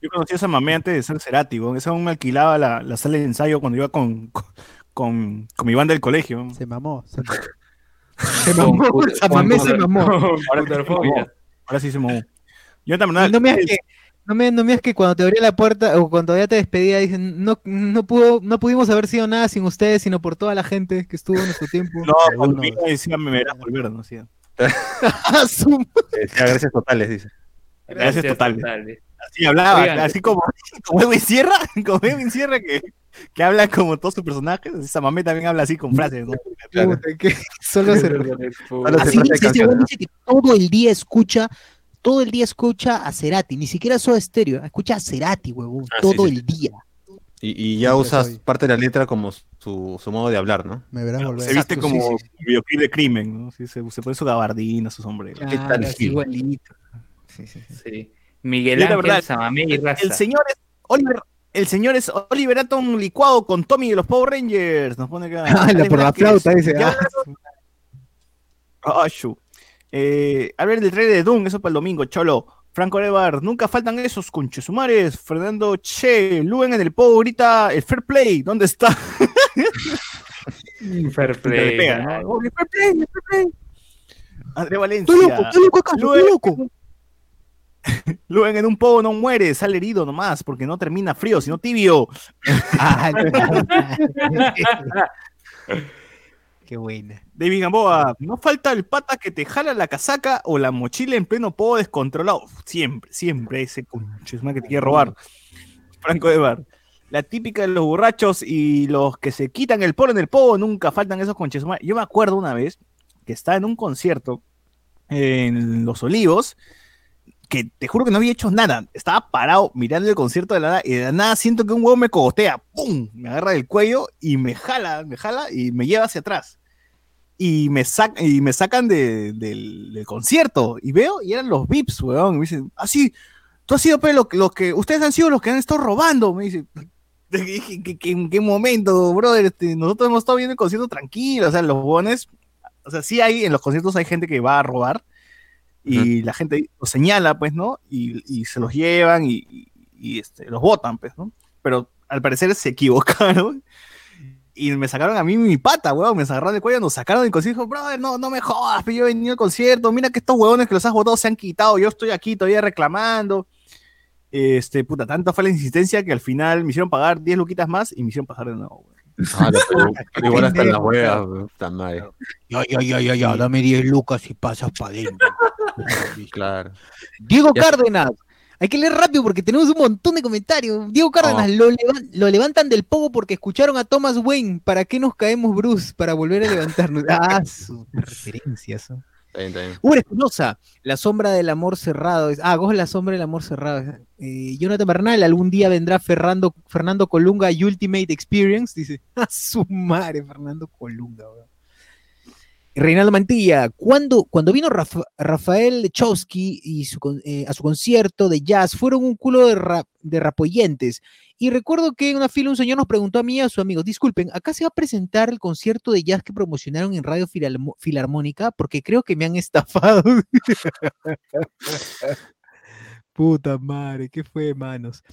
Yo conocía a Samamé antes de ser Cerati, weón. Esa aún me alquilaba la, la, sala de ensayo cuando iba con, con, con, mi banda del colegio. Se mamó. Se mamó. Se mamó, Samamé se mamó. Ahora, sí se mamó. Yo también. No me que, no me, no me que cuando te abría la puerta o cuando ya te despedía, dicen, no, no, pudo, no pudimos haber sido nada sin ustedes, sino por toda la gente que estuvo en nuestro tiempo. No, cuando me decía, me verás volver, no decía. gracias totales, dice. Gracias, totales. Así hablaba, así como, como Edwin Sierra, como Edwin Sierra que que habla como todos sus personajes. Esa mamé también habla así con frases, ¿no? solo se Así dice que todo el día escucha, todo el día escucha a Cerati, ni siquiera Soda Estéreo, escucha a Cerati, huevón, ah, todo el día. Y, ya usas parte de la letra como su, su modo de hablar, ¿no? Me verán volver. Se viste como videoclip de crimen, ¿no? se, se, pone su gabardina, su sombrero. ¿Qué tal? igualito. Sí, sí, sí. Miguel Ángel Samamé y Raza. El señor es Oliver el señor es Oliver Atom licuado con Tommy de los Power Rangers. Nos pone acá. Ah, por la flauta, dice. Ah, ah eh, a ver el trailer de Doom, eso para el domingo, cholo. Franco Levar, nunca faltan esos conchesumares. Fernando Che, Luen en el Power ahorita, el Fair Play, ¿dónde está? fair Play. fair Play, Fair Play. André Valencia. Estoy loco, estoy loco acá, estoy loco. Luen en un poco no muere, sale herido nomás, porque no termina frío, sino tibio. Qué buena. David Gamboa, no falta el pata que te jala la casaca o la mochila en pleno povo descontrolado. Siempre, siempre ese es más que te quiere robar. Franco de Bar. La típica de los borrachos y los que se quitan el polo en el povo, nunca faltan esos conches. Yo me acuerdo una vez que estaba en un concierto en Los Olivos que te juro que no había hecho nada. Estaba parado mirando el concierto de la nada y de la nada siento que un huevo me cogotea, ¡pum! Me agarra del cuello y me jala, me jala y me lleva hacia atrás. Y me, y me sacan del, concierto y veo y eran los VIPs, weón. me dicen, así, ah, tú has sido pues, los, que, ustedes han sido los que han estado robando. Me dice, ¿en qué momento, brother? Este, nosotros hemos estado viendo el concierto tranquilo, o sea, los bones, o sea, sí hay, en los conciertos hay gente que va a robar, y la gente lo señala, pues, ¿no? Y, se los llevan y, este, los votan, pues, ¿no? Pero al parecer se equivocaron y me sacaron a mí mi pata, weón, me sacaron de cuello, nos sacaron del concierto, brother, no, no me jodas, yo he venido al concierto, mira que estos huevones que los has votado se han quitado, yo estoy aquí todavía reclamando. Este, puta, tanta fue la insistencia que al final me hicieron pagar 10 luquitas más y me hicieron pasar de nuevo, weón. Ah, igual hasta en la hueá, está mal. Ya, ya, ya, ya, ya, dame 10 lucas y pasas para adentro. claro. Diego Cárdenas. Hay que leer rápido porque tenemos un montón de comentarios. Diego Cárdenas, oh. lo, levantan del pogo porque escucharon a Thomas Wayne. ¿Para qué nos caemos, Bruce? Para volver a levantarnos. Ah, su referencia. Uber Espinosa, La sombra del amor cerrado. Ah, vos La sombra del amor cerrado. Eh, Jonathan Bernal, algún día vendrá Fernando, Fernando Colunga y Ultimate Experience. Dice, a su madre, Fernando Colunga. Reinaldo Mantilla, cuando, cuando vino Rafael Chowski y eh, a su concierto de jazz, fueron un culo de, rapoyentes. Y recuerdo que en una fila un señor nos preguntó a mí y a su amigo, disculpen, ¿acá se va a presentar el concierto de jazz que promocionaron en Radio Filarmónica? Porque creo que me han estafado. Puta madre, ¿qué fue, manos?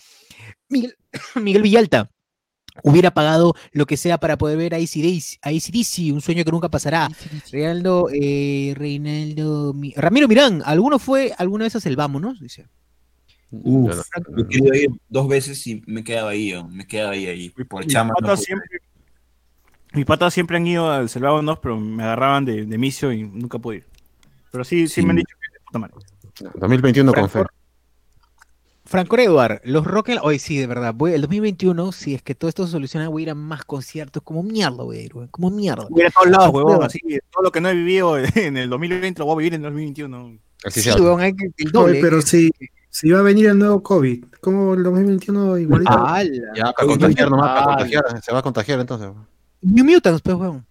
Miguel, Miguel Villalta, hubiera pagado lo que sea para poder ver a ACDC, un sueño que nunca pasará. Reinaldo, eh, Reinaldo, Ramiro Mirán, ¿alguno fue alguna vez a el Vámonos? Dice. Uf, he querido ir dos veces y me he quedado ahí, me he quedado ahí, ahí por chama. siempre, mis patas siempre han ido al Selvámonos, pero me agarraban de, de misio y nunca pude ir. Pero sí, sí, me han dicho que es puta madre. 2021 con fe. Franco Eduard, los Rock Hoy sí, de verdad. Voy, el 2021, si es que todo esto se soluciona, voy a ir a más conciertos. Como mierda, voy a ir, Como mierda. Voy a ir a todos lados, huevón. Así todo lo que no he vivido en el 2020 lo voy a vivir en el 2021. Así sí, huevón, hay que el doble. pero si, si va a venir el nuevo COVID, ¿cómo el 2021 igualito? Ah, ya, para contagiar nomás, para contagiar. Se va a contagiar entonces. New Mutants, pues, huevón.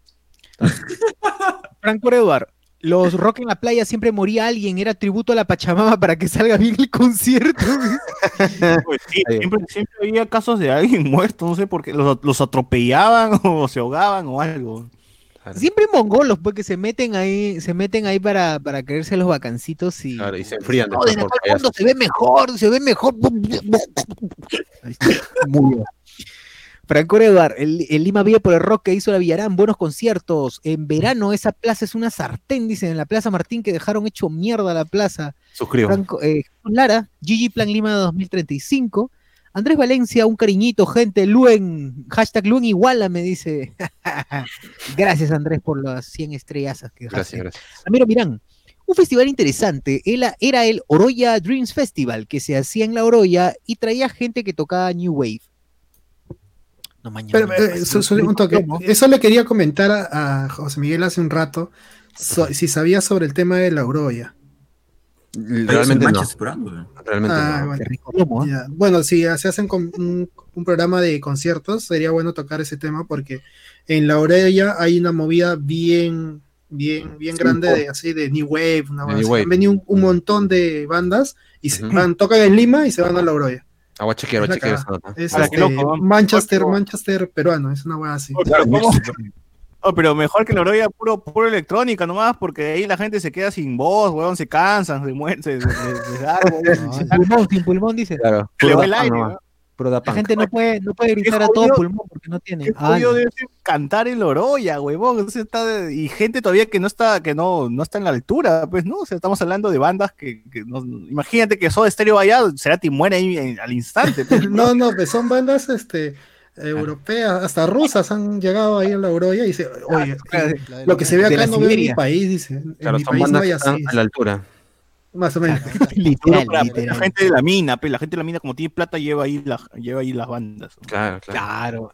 Franco Eduard, los rock en la playa siempre moría alguien, era tributo a la Pachamama para que salga bien el concierto. Pues sí, siempre, había casos de alguien muerto, no sé por qué, los, atropellaban o se ahogaban o algo. Siempre mongolos, porque se meten ahí, se meten ahí para, para creerse los vacancitos y, claro, y se enfrían. se ve mejor, se ve mejor. Muy bien. Franco Eduard, el, Lima vive por el rock que hizo la Villarán, buenos conciertos. En verano esa plaza es una sartén, dicen, en la Plaza Martín que dejaron hecho mierda la plaza. Suscribo. Franco, eh, Lara, Gigi Plan Lima 2035. Andrés Valencia, un cariñito, gente. Luen, hashtag Luen iguala, me dice. gracias, Andrés, por las 100 estrellas que Gracias, gracias. Amiro Mirán, un festival interesante era el Oroya Dreams Festival, que se hacía en la Oroya y traía gente que tocaba New Wave. Pero, eh, Eso le quería comentar a, José Miguel hace un rato, si sabía sobre el tema de la Oroya. Realmente no. Realmente ah, Bueno, si se hacen con un, programa de conciertos, sería bueno tocar ese tema porque en la Oroya hay una movida bien, bien, bien grande de así de New Wave. Han venido un, montón de bandas y se van, tocan en Lima y se van a la Oroya. Agua chequear, agua chequear Es este, Manchester, Manchester peruano, es una weá así. Oh, pero mejor que Noroya puro, puro electrónica nomás, porque ahí la gente se queda sin voz, weón, se cansan, se mueren, se, se, sin pulmón, sin pulmón, dice. Claro. Le va el aire, la gente no puede, no puede gritar a todo pulmón porque no tiene. Ah, debe cantar en Loroya, huevón. y gente todavía que no está, que no, no está en la altura, pues, ¿no? O sea, estamos hablando de bandas que, imagínate que Soda Stereo vaya, será ti muere ahí al instante. Pues, no, no, pues son bandas este europeas, hasta rusas han llegado ahí en la Oroya y dice, oye, lo que se ve acá no ve en mi país, dice. En mi país no hay así. A la altura. Más o menos. literal, La gente de la mina, la gente de la mina, como tiene plata, lleva ahí, la, lleva ahí las bandas. Claro, claro.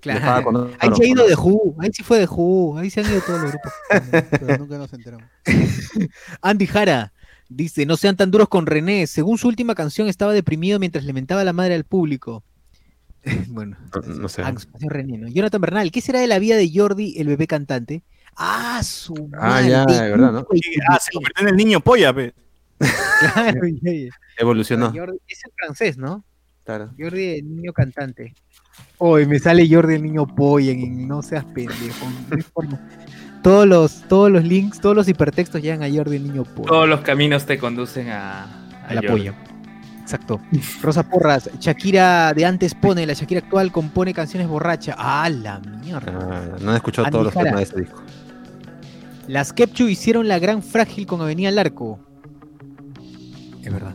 claro. Ahí se ha ido de Who, ahí sí fue de Who, ahí se han ido todos los grupos. Pero nunca nos enteramos. Andy Jara, Dice, no sean tan duros con René. Según su última canción, estaba deprimido mientras le mentaba la madre al público. bueno, no, sé. Ah, René, ¿no? Jonathan Bernal, ¿qué será de la vida de Jordi, el bebé cantante? Ah, su Ah, ya, de verdad, ¿no? Ah, se convirtió en el niño polla, pe. Evolucionó. es el francés, ¿no? Claro. Jordi, el niño cantante. Hoy me sale Jordi, el niño polla, en no seas pendejo. todos los, todos los links, todos los hipertextos llegan a Jordi, el niño polla. Todos los caminos te conducen a, a la polla. Exacto. Rosa Porras, Shakira de antes pone, la Shakira actual compone canciones borracha. ¡Ah, la mierda! Ah, no he escuchado todos los temas de ese disco. Las Kepchu hicieron la gran frágil con Avenida Larco. Es verdad.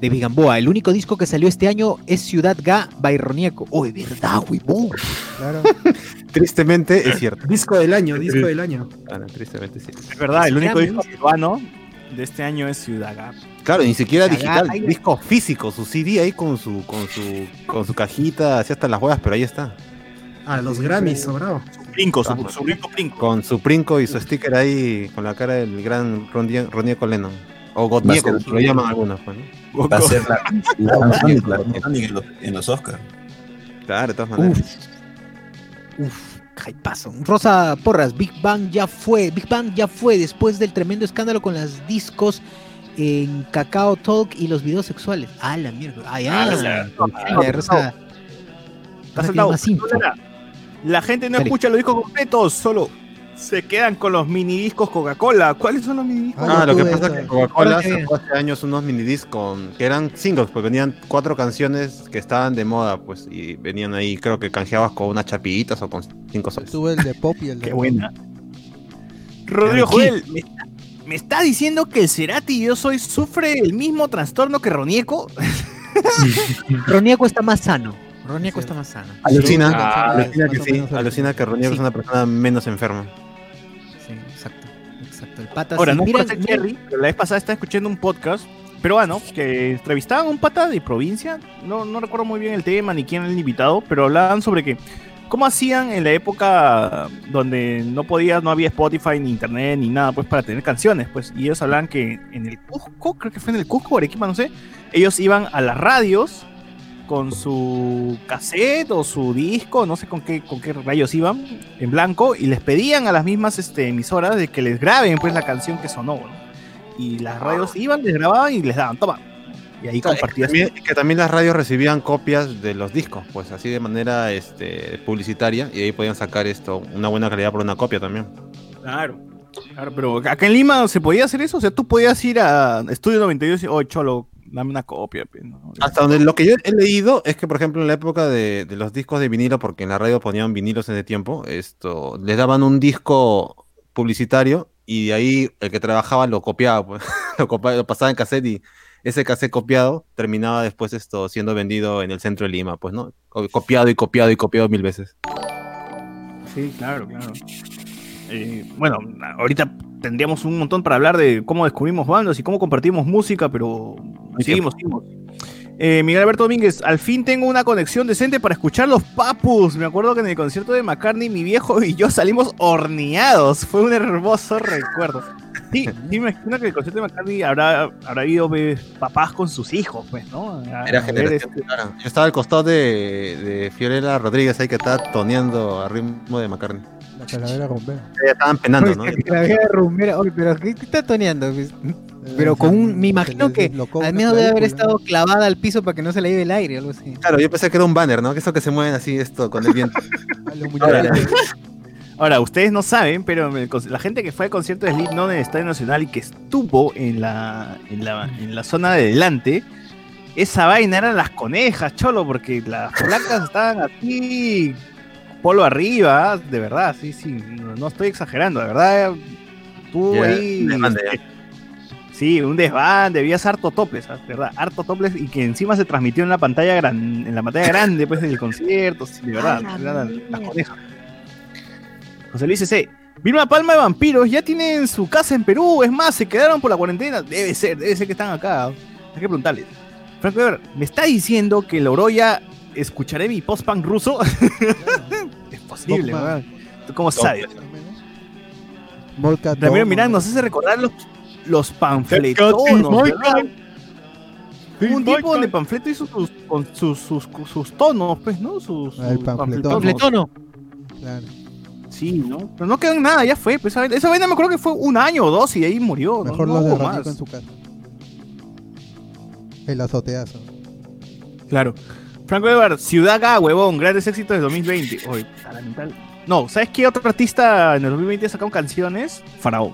De Bigamboa, el único disco que salió este año es Ciudad Ga Bayronieco. Oh, es verdad, huevón. Claro. tristemente es cierto. Disco del año, disco del año. Claro, tristemente sí. Es verdad, el único disco peruano de este año es Ciudad Ga. Claro, ni siquiera digital, disco físico, su CD ahí con su, con su, con su cajita, así hasta las huevas, pero ahí está. Ah, los Grammys, sobrado. Su princo, su, su princo. Con su princo y su sticker ahí, con la cara del gran Ronieco Lennon. O Godmie, como lo llaman algunos, pues, ¿no? Va a ser la, la, en, los, en los Oscars. Claro, de todas maneras. Uf. paso. Rosa Porras, Big Bang ya fue, Big Bang ya fue después del tremendo escándalo con los discos en Cacao Talk y los videos sexuales. Ah, la mierda. Ah, ya. Rosa. La gente no escucha los discos completos, solo se quedan con los minidiscos Coca-Cola. ¿Cuáles son los minidiscos? Ah, lo que pasa es que Coca-Cola sacó hace años unos minidiscos que eran singles, pues venían cuatro canciones que estaban de moda, pues, y venían ahí, creo que canjeabas con unas chapillitas o con cinco soles. Tuve el de pop y el de Qué buena. Rodrigo Joel, ¿me está, diciendo que el Cerati y yo soy sufre el mismo trastorno que Ronieco? Ronieco está más sano. Ronieco está más sano. Alucina, ah, alucina que sí, alucina que Ronieco es una persona menos enferma. Ahora, no mira, Jerry, la vez pasada estaba escuchando un podcast peruano que entrevistaban a un pata de provincia, no, no recuerdo muy bien el tema ni quién era el invitado, pero hablaban sobre que cómo hacían en la época donde no podía, no había Spotify ni internet ni nada, pues para tener canciones, pues, y ellos hablaban que en el Cusco, creo que fue en el Cusco, Arequipa, no sé, ellos iban a las radios con su cassette o su disco, no sé con qué, con qué rayos iban, en blanco, y les pedían a las mismas este, emisoras de que les graben pues la canción que sonó. Y las radios iban, les grababan y les daban, toma. Y ahí compartías. Que también, que también las radios recibían copias de los discos, pues así de manera este, publicitaria, y ahí podían sacar esto, una buena calidad por una copia también. Claro. Claro, pero acá en Lima se podía hacer eso, o sea, tú podías ir a Estudio 92 y oh, cholo, dame una copia. Hasta donde lo que yo he leído es que, por ejemplo, en la época de, los discos de vinilo, porque en la radio ponían vinilos en ese tiempo, esto, les daban un disco publicitario y de ahí el que trabajaba lo copiaba, pues, lo, pasaba en cassette y ese cassette copiado terminaba después esto siendo vendido en el centro de Lima, pues, ¿no? Copiado y copiado y copiado mil veces. Sí, claro, claro. Eh, bueno, ahorita tendríamos un montón para hablar de cómo descubrimos bandas y cómo compartimos música, pero seguimos, seguimos. Eh, Miguel Alberto Domínguez, al fin tengo una conexión decente para escuchar los papus. Me acuerdo que en el concierto de McCartney mi viejo y yo salimos horneados. Fue un hermoso recuerdo. Sí, sí me imagino que el concierto de McCartney habrá, habrá habido papás con sus hijos, pues, ¿no? Era generación, este Yo estaba al costado de, de Fiorella Rodríguez ahí que estaba toneando a ritmo de McCartney. La calavera rumbera. Ya estaban penando, ¿no? La calavera rumbera. Oye, pero ¿qué está toneando? Pues, pero con un. Me imagino que al menos debe haber estado clavada al piso para que no se le lleve el aire, algo así. Claro, yo pensé que era un banner, ¿no? Que eso que se mueven así, esto, con el viento. Ahora, ustedes no saben, pero la gente que fue al concierto de Slipknot en el Estadio Nacional y que estuvo en la, en la, en la zona de delante, esa vaina eran las conejas, cholo, porque las placas estaban así polo arriba, de verdad, sí, sí, no, estoy exagerando, de verdad, tú ahí... sí, un desbande, había harto toples, ¿ah? ¿verdad? Harto toples y que encima se transmitió en la pantalla grande, en la pantalla grande, pues, del concierto, sí, de verdad, las conejas. José Luis C. Vilma Palma de Vampiros ya tienen su casa en Perú, es más, se quedaron por la cuarentena. Debe ser, debe ser que están acá. Hay que preguntarles. Franco me está diciendo que la Oroya escucharé mi post-punk ruso. es posible, ¿Tú cómo sabes? Ramiro Miranda nos hace recordar los, los panfletonos. un tipo de panfleto hizo sus, con sus, sus, sus, tonos, pues, ¿no? Sus, el panfletono. Claro. Sí, ¿no? Pero no quedó en nada, ya fue. Pues, esa vaina me acuerdo que fue un año o dos y ahí murió. Mejor no, lo más. en su casa. El azoteazo. Claro. Franco Edward, Ciudad Ga, huevón, grandes éxitos de 2020. Oye, No, ¿sabes qué otro artista en el 2020 ha sacado canciones? Faraón.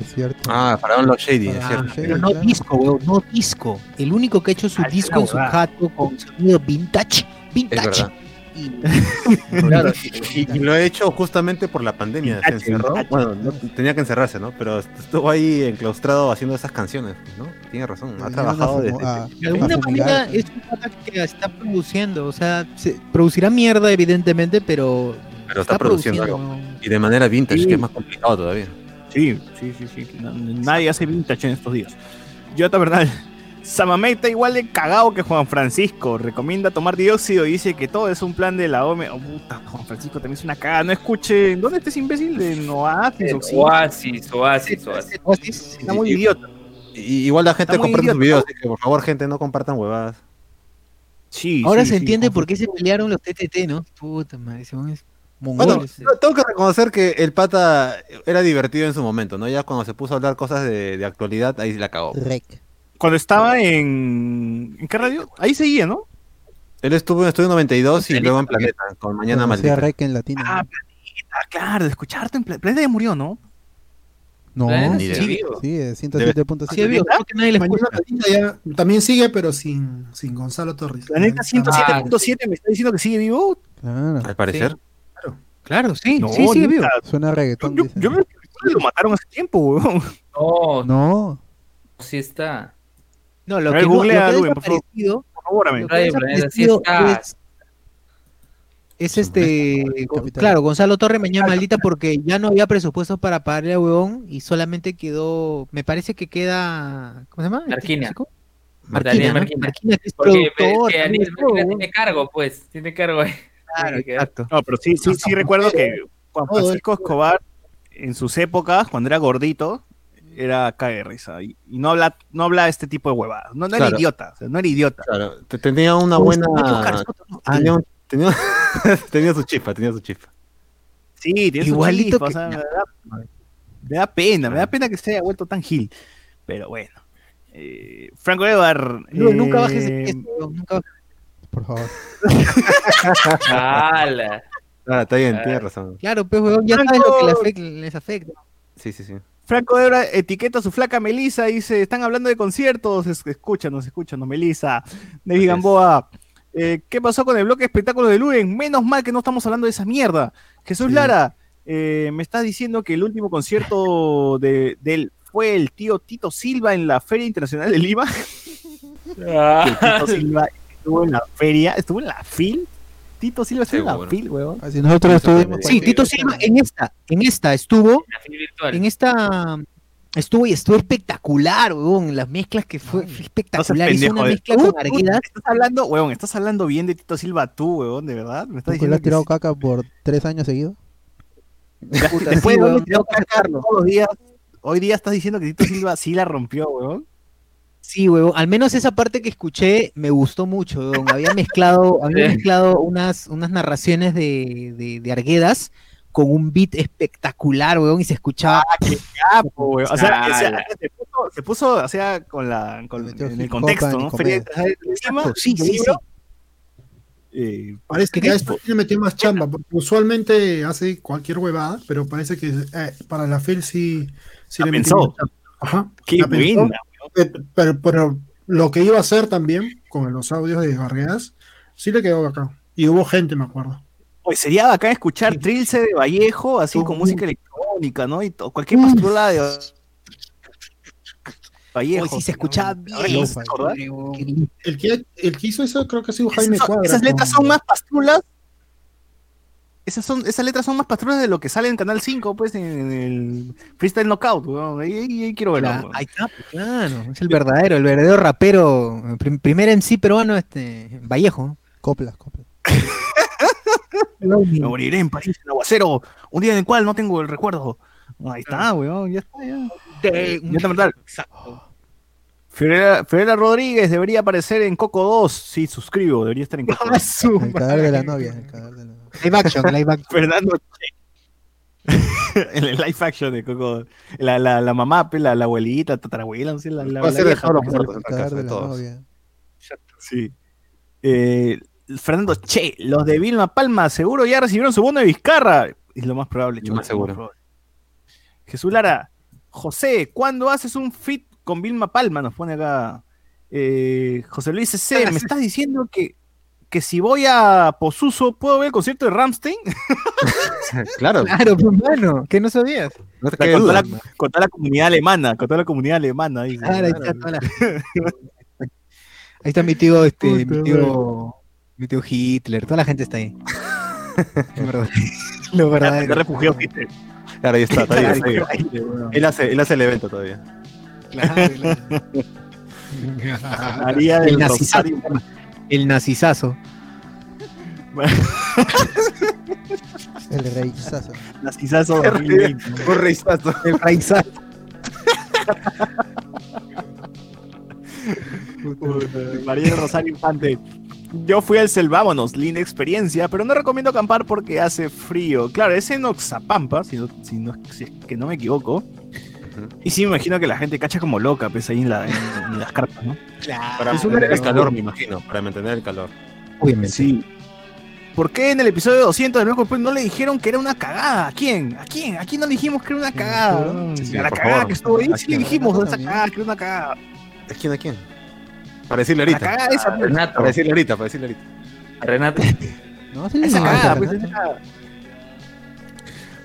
Es cierto. Ah, Faraón Los Shady, es cierto. pero no disco, huevón, no disco. El único que ha hecho su disco en su jato con sonido vintage. Vintage. Es verdad. Y, claro, y, lo he hecho justamente por la pandemia. Se encerró. Bueno, tenía que encerrarse, ¿no? Pero estuvo ahí enclaustrado haciendo esas canciones, ¿no? Tiene razón. Ha trabajado de, alguna manera es un que está produciendo. O sea, se, producirá mierda, evidentemente, pero. Pero está, produciendo, algo. Y de manera vintage, que es más complicado todavía. Sí, sí, sí, sí. Nadie hace vintage en estos días. Yo, verdad Samamé está igual de cagado que Juan Francisco. Recomienda tomar dióxido y dice que todo es un plan de la OME. Oh, puta, Juan Francisco también es una cagada. No escuche. ¿Dónde estás imbécil? De Oasis. Oasis, Oasis, Oasis. Oasis. Está muy idiota. igual la gente comparte sus videos, así que por favor, gente, no compartan huevadas. Sí, Ahora se entiende por qué se pelearon los TTT, ¿no? Puta madre, bueno, tengo que reconocer que el pata era divertido en su momento, ¿no? Ya cuando se puso a hablar cosas de, de actualidad, ahí la cagó. Rec cuando estaba en. ¿En qué radio? Ahí seguía, ¿no? Él estuvo en Estudio 92 y luego en Planeta, con Mañana Maldita. en latino. Ah, Planeta, claro, de escucharte en Planeta. ya murió, ¿no? No, sí, sí, sí 107.7. Sí, vivo, que nadie le escucha. Ya, también sigue, pero sin, sin Gonzalo Torres. Planeta 107.7 ah, me está diciendo que sigue vivo. Claro. Al parecer. Claro, claro sí, no, sí, sigue vivo. Suena reggaetón. Yo, yo, yo, lo mataron hace tiempo, weón. No, no. Sí está. No, lo que, no, lo que por favor. es, es este, claro, Gonzalo Torre Mañana maldita porque ya no había presupuesto para pagarle a Huevón y solamente quedó, me parece que queda, ¿cómo se llama? Marquina. Marquina, Marquina. Marquina, que es productor. tiene cargo, pues, tiene cargo ahí. Claro, exacto. No, pero sí, sí, sí recuerdo que Juan Francisco Escobar, en sus épocas, cuando era gordito, era cae de risa. Y, no habla, no habla este tipo de huevadas. No, era idiota, no era idiota. Claro, tenía una buena. Tenía, tenía, tenía, su chispa, tenía su chispa. Sí, tiene Igualito su chispa, me, da, pena, me da pena que se haya vuelto tan gil. Pero bueno. Eh, Franco Edward. nunca bajes el eh, nunca Por favor. ah, está bien, tiene razón. Claro, pues, ya sabes lo que les afecta. Sí, sí, sí. Franco Debra etiqueta a su flaca Melisa y dice, están hablando de conciertos, escúchanos, escúchanos, Melisa. David Gamboa, eh, ¿qué pasó con el bloque de espectáculos de Luren? Menos mal que no estamos hablando de esa mierda. Jesús Lara, eh, me estás diciendo que el último concierto de, él fue el tío Tito Silva en la Feria Internacional de Lima. Ah. Tito Silva estuvo en la feria, estuvo en la FIL Tito Silva estuvo en la FIL, weón. Así nosotros estuvimos. Sí, Tito Silva en esta, en esta estuvo. En esta estuvo y estuvo espectacular, weón. Las mezclas que fue, espectacular. Hizo una mezcla con Arguedas. Estás hablando, weón, estás hablando bien de Tito Silva tú, weón, de verdad. Me estás diciendo. has tirado caca por tres años seguidos? Después de tirado caca todos los días. Hoy día estás diciendo que Tito Silva sí la rompió, weón. Sí, huevón. Al menos esa parte que escuché me gustó mucho, huevón. Había mezclado, había mezclado unas, unas narraciones de, de, de, Arguedas con un beat espectacular, huevón, y se escuchaba. Ah, qué capo, huevón. O sea, se, puso, se puso, o sea, con la, con, en el contexto, ¿no? sí, sí, sí. Eh, parece que cada vez tiene metió más chamba, porque usualmente hace cualquier huevada, pero parece que eh, para la FEL sí, sí le pensó. Ajá. Qué buena, pero, pero, lo que iba a hacer también con los audios de Vargas, sí le quedó acá. Y hubo gente, me acuerdo. Pues sería bacán escuchar Trilce de Vallejo, así con música electrónica, ¿no? Y cualquier pastrula de Vallejo. si se escuchaba bien. El que, el que hizo eso creo que ha sido Jaime Cuadra. Esas letras son más pastrulas esas, son, esas letras son más patrones de lo que sale en Canal 5, pues, en el Freestyle Knockout, Ahí, quiero verlo. Ahí está, pues, claro. Es el verdadero, el verdadero rapero. primer en sí peruano, este, Vallejo. Coplas, coplas. Me moriré en París, en aguacero, un día en el cual no tengo el recuerdo. Ahí está, weón, ya está, ya. Viñeta mortal. Exacto. Fiorella, Rodríguez debería aparecer en Coco 2. Sí, suscribo, debería estar en Coco 2. el cadáver de la novia. El cadáver de la novia. Live action, live action. Fernando en el live action de Coco. La, la, la mamá, la, la abuelita, tatarabuela, no sé, la, la, Va a ser dejado los muertos en casa de todos. Sí. Eh, Fernando Che, los de Vilma Palma seguro ya recibieron su bono de Vizcarra. Es lo más probable, Lo más seguro. Jesús Lara, José, ¿cuándo haces un fit con Vilma Palma? Nos pone acá. Eh, José Luis C. ¿Me estás diciendo que, que si voy a Posuso puedo ver el concierto de Ramstein? claro. Claro, pues, hermano, que no sabías. No te con, toda la, con, toda la, comunidad alemana, con toda la comunidad alemana. Ahí, claro, ahí, está toda la... ahí está mi tío, este, mi tío, mi tío Hitler, toda la gente está ahí. Lo verdad. Lo verdad. Se refugió Hitler. Claro, ahí está, todavía. Ahí, él, hace, él hace el evento todavía. Claro, María del el, nazizazo, el nazizazo. el reizazo. Nazizazo 2020. Un reizazo. El reizazo. María Rosario Infante. Yo fui al Selvámonos, linda experiencia, pero no recomiendo acampar porque hace frío. Claro, es en Oxapampa, si, no, si, no, si es que no me equivoco. Y sí, me imagino que la gente cacha como loca, pues ahí en, la, en, las cartas, ¿no? Claro. Para mantener el calor, me imagino, para mantener el calor. Obviamente. Sí. ¿Por qué en el episodio 200 de nuevo pues no le dijeron que era una cagada? ¿A quién? ¿A quién? ¿A quién no le dijimos que era una cagada? Sí, a la cagada favor. que estuvo ahí sí le dijimos esa cagada, que era una cagada. ¿A quién? ¿A quién? Para decirle ahorita. La cagada esa, pues. Renato. Para decirle ahorita, para decirle ahorita. A Renato. no, sí, esa cagada, pues esa cagada.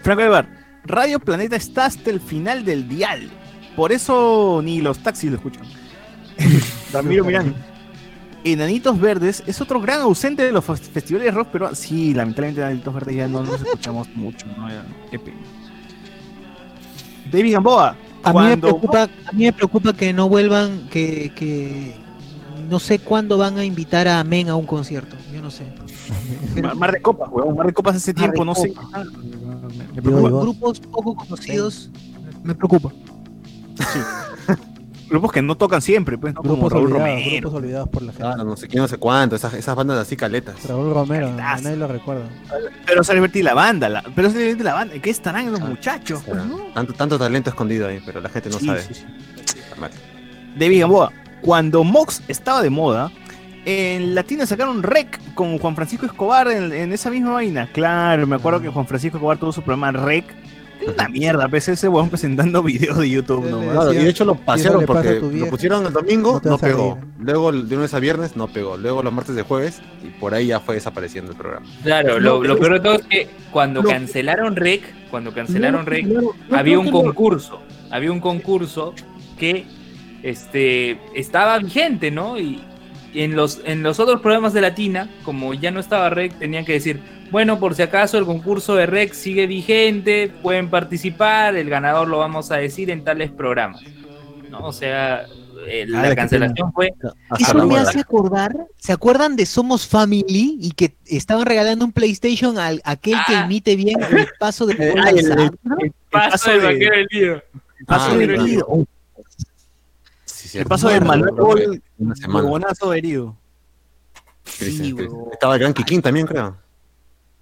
Franco Evar, Radio Planeta está hasta el final del dial. Por eso ni los taxis lo escuchan. Ramiro Mirán. Enanitos Verdes es otro gran ausente de los festivales de rock, pero sí, lamentablemente Enanitos Verdes ya no nos escuchamos mucho. ¿no? Qué pena. David Gamboa. A, mí me preocupa, a mí me preocupa que no vuelvan, que, que no sé cuándo van a invitar a Men a un concierto. Yo no sé. Mar, de Copas, weón. Mar de Copas hace tiempo, no sé. Grupos poco conocidos me preocupa. Sí. grupos que no tocan siempre, pues, ¿no? Grupos, Como olvidados, Romero. grupos olvidados por la gente. Claro, no sé quién, no sé cuánto, esas, esas bandas así caletas. Raúl Romero, nadie lo recuerda. Pero se divertir la banda, la, pero se divertir la banda, ¿qué estarán los muchachos? Pues, ¿no? tanto, tanto talento escondido ahí, pero la gente no Sí, sabe. sí, sí. David Gamboa, cuando Mox estaba de moda, en Latina sacaron Rec con Juan Francisco Escobar en, en esa misma vaina. Claro, me acuerdo que Juan Francisco Escobar tuvo su programa Rec. Es una mierda, pese ese weón presentando videos de YouTube nomás. Claro, y de hecho lo pasearon porque lo pusieron el domingo, No pegó. Luego de lunes a viernes no pegó. Luego los martes de jueves y por ahí ya fue desapareciendo el programa. Claro, lo, lo peor de todo es que cuando No. cancelaron REC, cuando cancelaron No, REC, no, había un concurso, había un concurso que este estaba vigente, ¿no? Y en los en los otros programas de Latina, como ya no estaba REC, tenían que decir, bueno, por si acaso el concurso de REC sigue vigente, pueden participar, el ganador lo vamos a decir en tales programas. ¿No? O sea, eh, Ah, la cancelación fue Eso me hace acordar, ¿se acuerdan de Somos Family y que estaban regalando un PlayStation al aquel que Ah. imite bien el paso de Ah, el- el- el paso paso del de- vaquero del lío. paso Ah, de. Sí, sí, El paso de Manuel Gol, huevonazo herido. Sí. Estaba el Gran Kikín también, creo.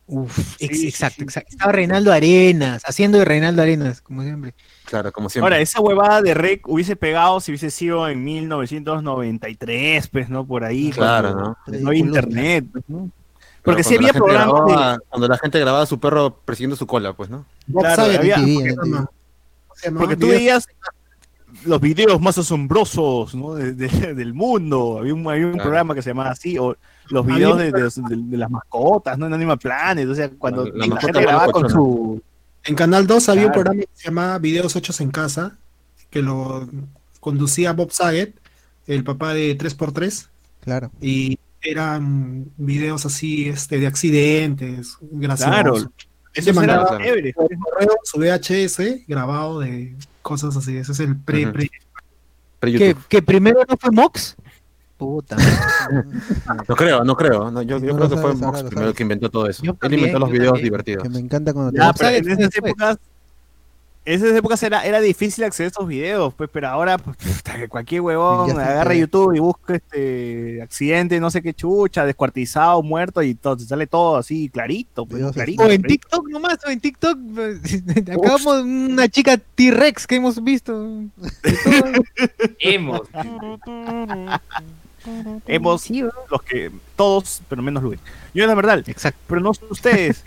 Uf, ex- sí, exacto, sí. exacto. Estaba Reinaldo Arenas, haciendo de Reinaldo Arenas, como siempre. Claro, como siempre. Ahora, esa huevada de Rec hubiese pegado si hubiese sido en 1993, pues, ¿no? Por ahí. Claro, cuando ¿no? No había internet, pues, ¿no? Porque sí había programas de- Cuando la gente grababa a su perro persiguiendo su cola, pues, ¿no? Claro, había- MTV, ¿cómo se MTV. llama? ¿Cómo se llama? Porque tú veías los videos más asombrosos ¿no? de- de- del mundo. Había un, había un Claro. programa que se llamaba así, o los videos de, de los- de- de las mascotas, ¿no? En Animal Planet. O sea, cuando La- la gente grababa con su. En Canal 2 había un programa que se llamaba Videos Hechos en Casa, que lo conducía Bob Saget, el papá de 3x3, Claro. y eran videos así este, de accidentes, graciosos. Claro, Eso mandaba- chévere. Su VHS grabado de cosas así. Ese es el pre, Ujú. pre- Pre ¿Que, que primero no fue Mox? Puta. No creo, no creo. No, yo No yo lo creo que fue sabes, ahora Mox primero sabes. que inventó todo eso. Yo Él también, inventó los videos también. divertidos. Que me encanta cuando te Ya, pero en esas fue. Épocas esas épocas era, era difícil acceder a esos videos, pues, pero ahora pues, cualquier huevón agarra YouTube y busca este accidente, no sé qué chucha, descuartizado, muerto y todo, sale todo así clarito, pues, clarito. O en TikTok nomás, o en TikTok pues, acabamos una chica T-Rex que hemos visto. hemos. hemos los que todos, pero menos Luis. Yo la verdad, exacto, pero no ustedes.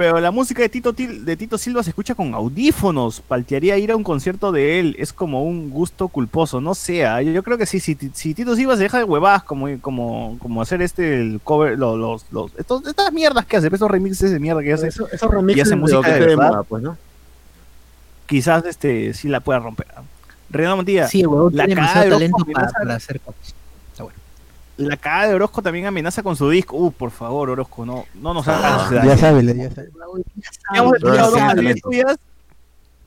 Pero la música de Tito, de Tito Silva se escucha con audífonos. Paltearía ir a un concierto de él. Es como un gusto culposo. No sea. ¿ah? Yo, creo que sí. Si, Tito Silva se deja de huevadas como, como, como hacer este el cover, los, los, estas mierdas que hace, esos remixes de mierda que hace. esos remixes hace música de, verdad, pues, ¿no? Quizás este sí la pueda romper. Renato Montilla. Sí, huevón, la tiene talento para, para hacer la cara de Orozco también amenaza con su disco. Uh, por favor, Orozco, no, no nos hagas. Ah, ya sabes, ya sabes. Hemos escuchado dos canciones tuyas.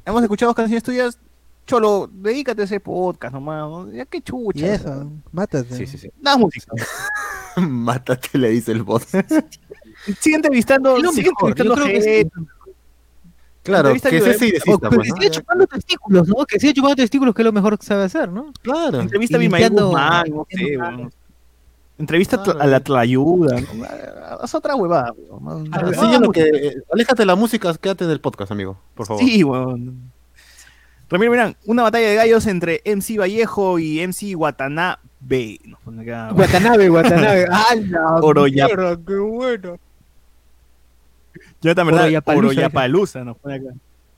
Hemos escuchado dos canciones tuyas. Cholo, dedícate a ese podcast nomás. Ya qué chucha. Y eso, mátate. Sí, sí, sí. Nada música. mátate, le dice el bot. sigue entrevistando. Sigue entrevistando gente. Claro, que ese sí pues, Que pues, siga chupando testículos, ¿no? Que siga chupando testículos, que es lo mejor que sabe hacer, ¿no? Claro. Entrevista a mi Guzmán, no sé, bueno. Entrevista a la Tlayuda. Haz otra huevada. que, aléjate de la música, quédate del podcast, amigo, por favor. Sí, weón. Ramiro Mirán, una batalla de gallos entre MC Vallejo y MC Watanabe. Watanabe, Watanabe. ¡Ay, Oroyapa. ¡Qué bueno! Yo también, ¿verdad? Oroyapalusa nos pone acá.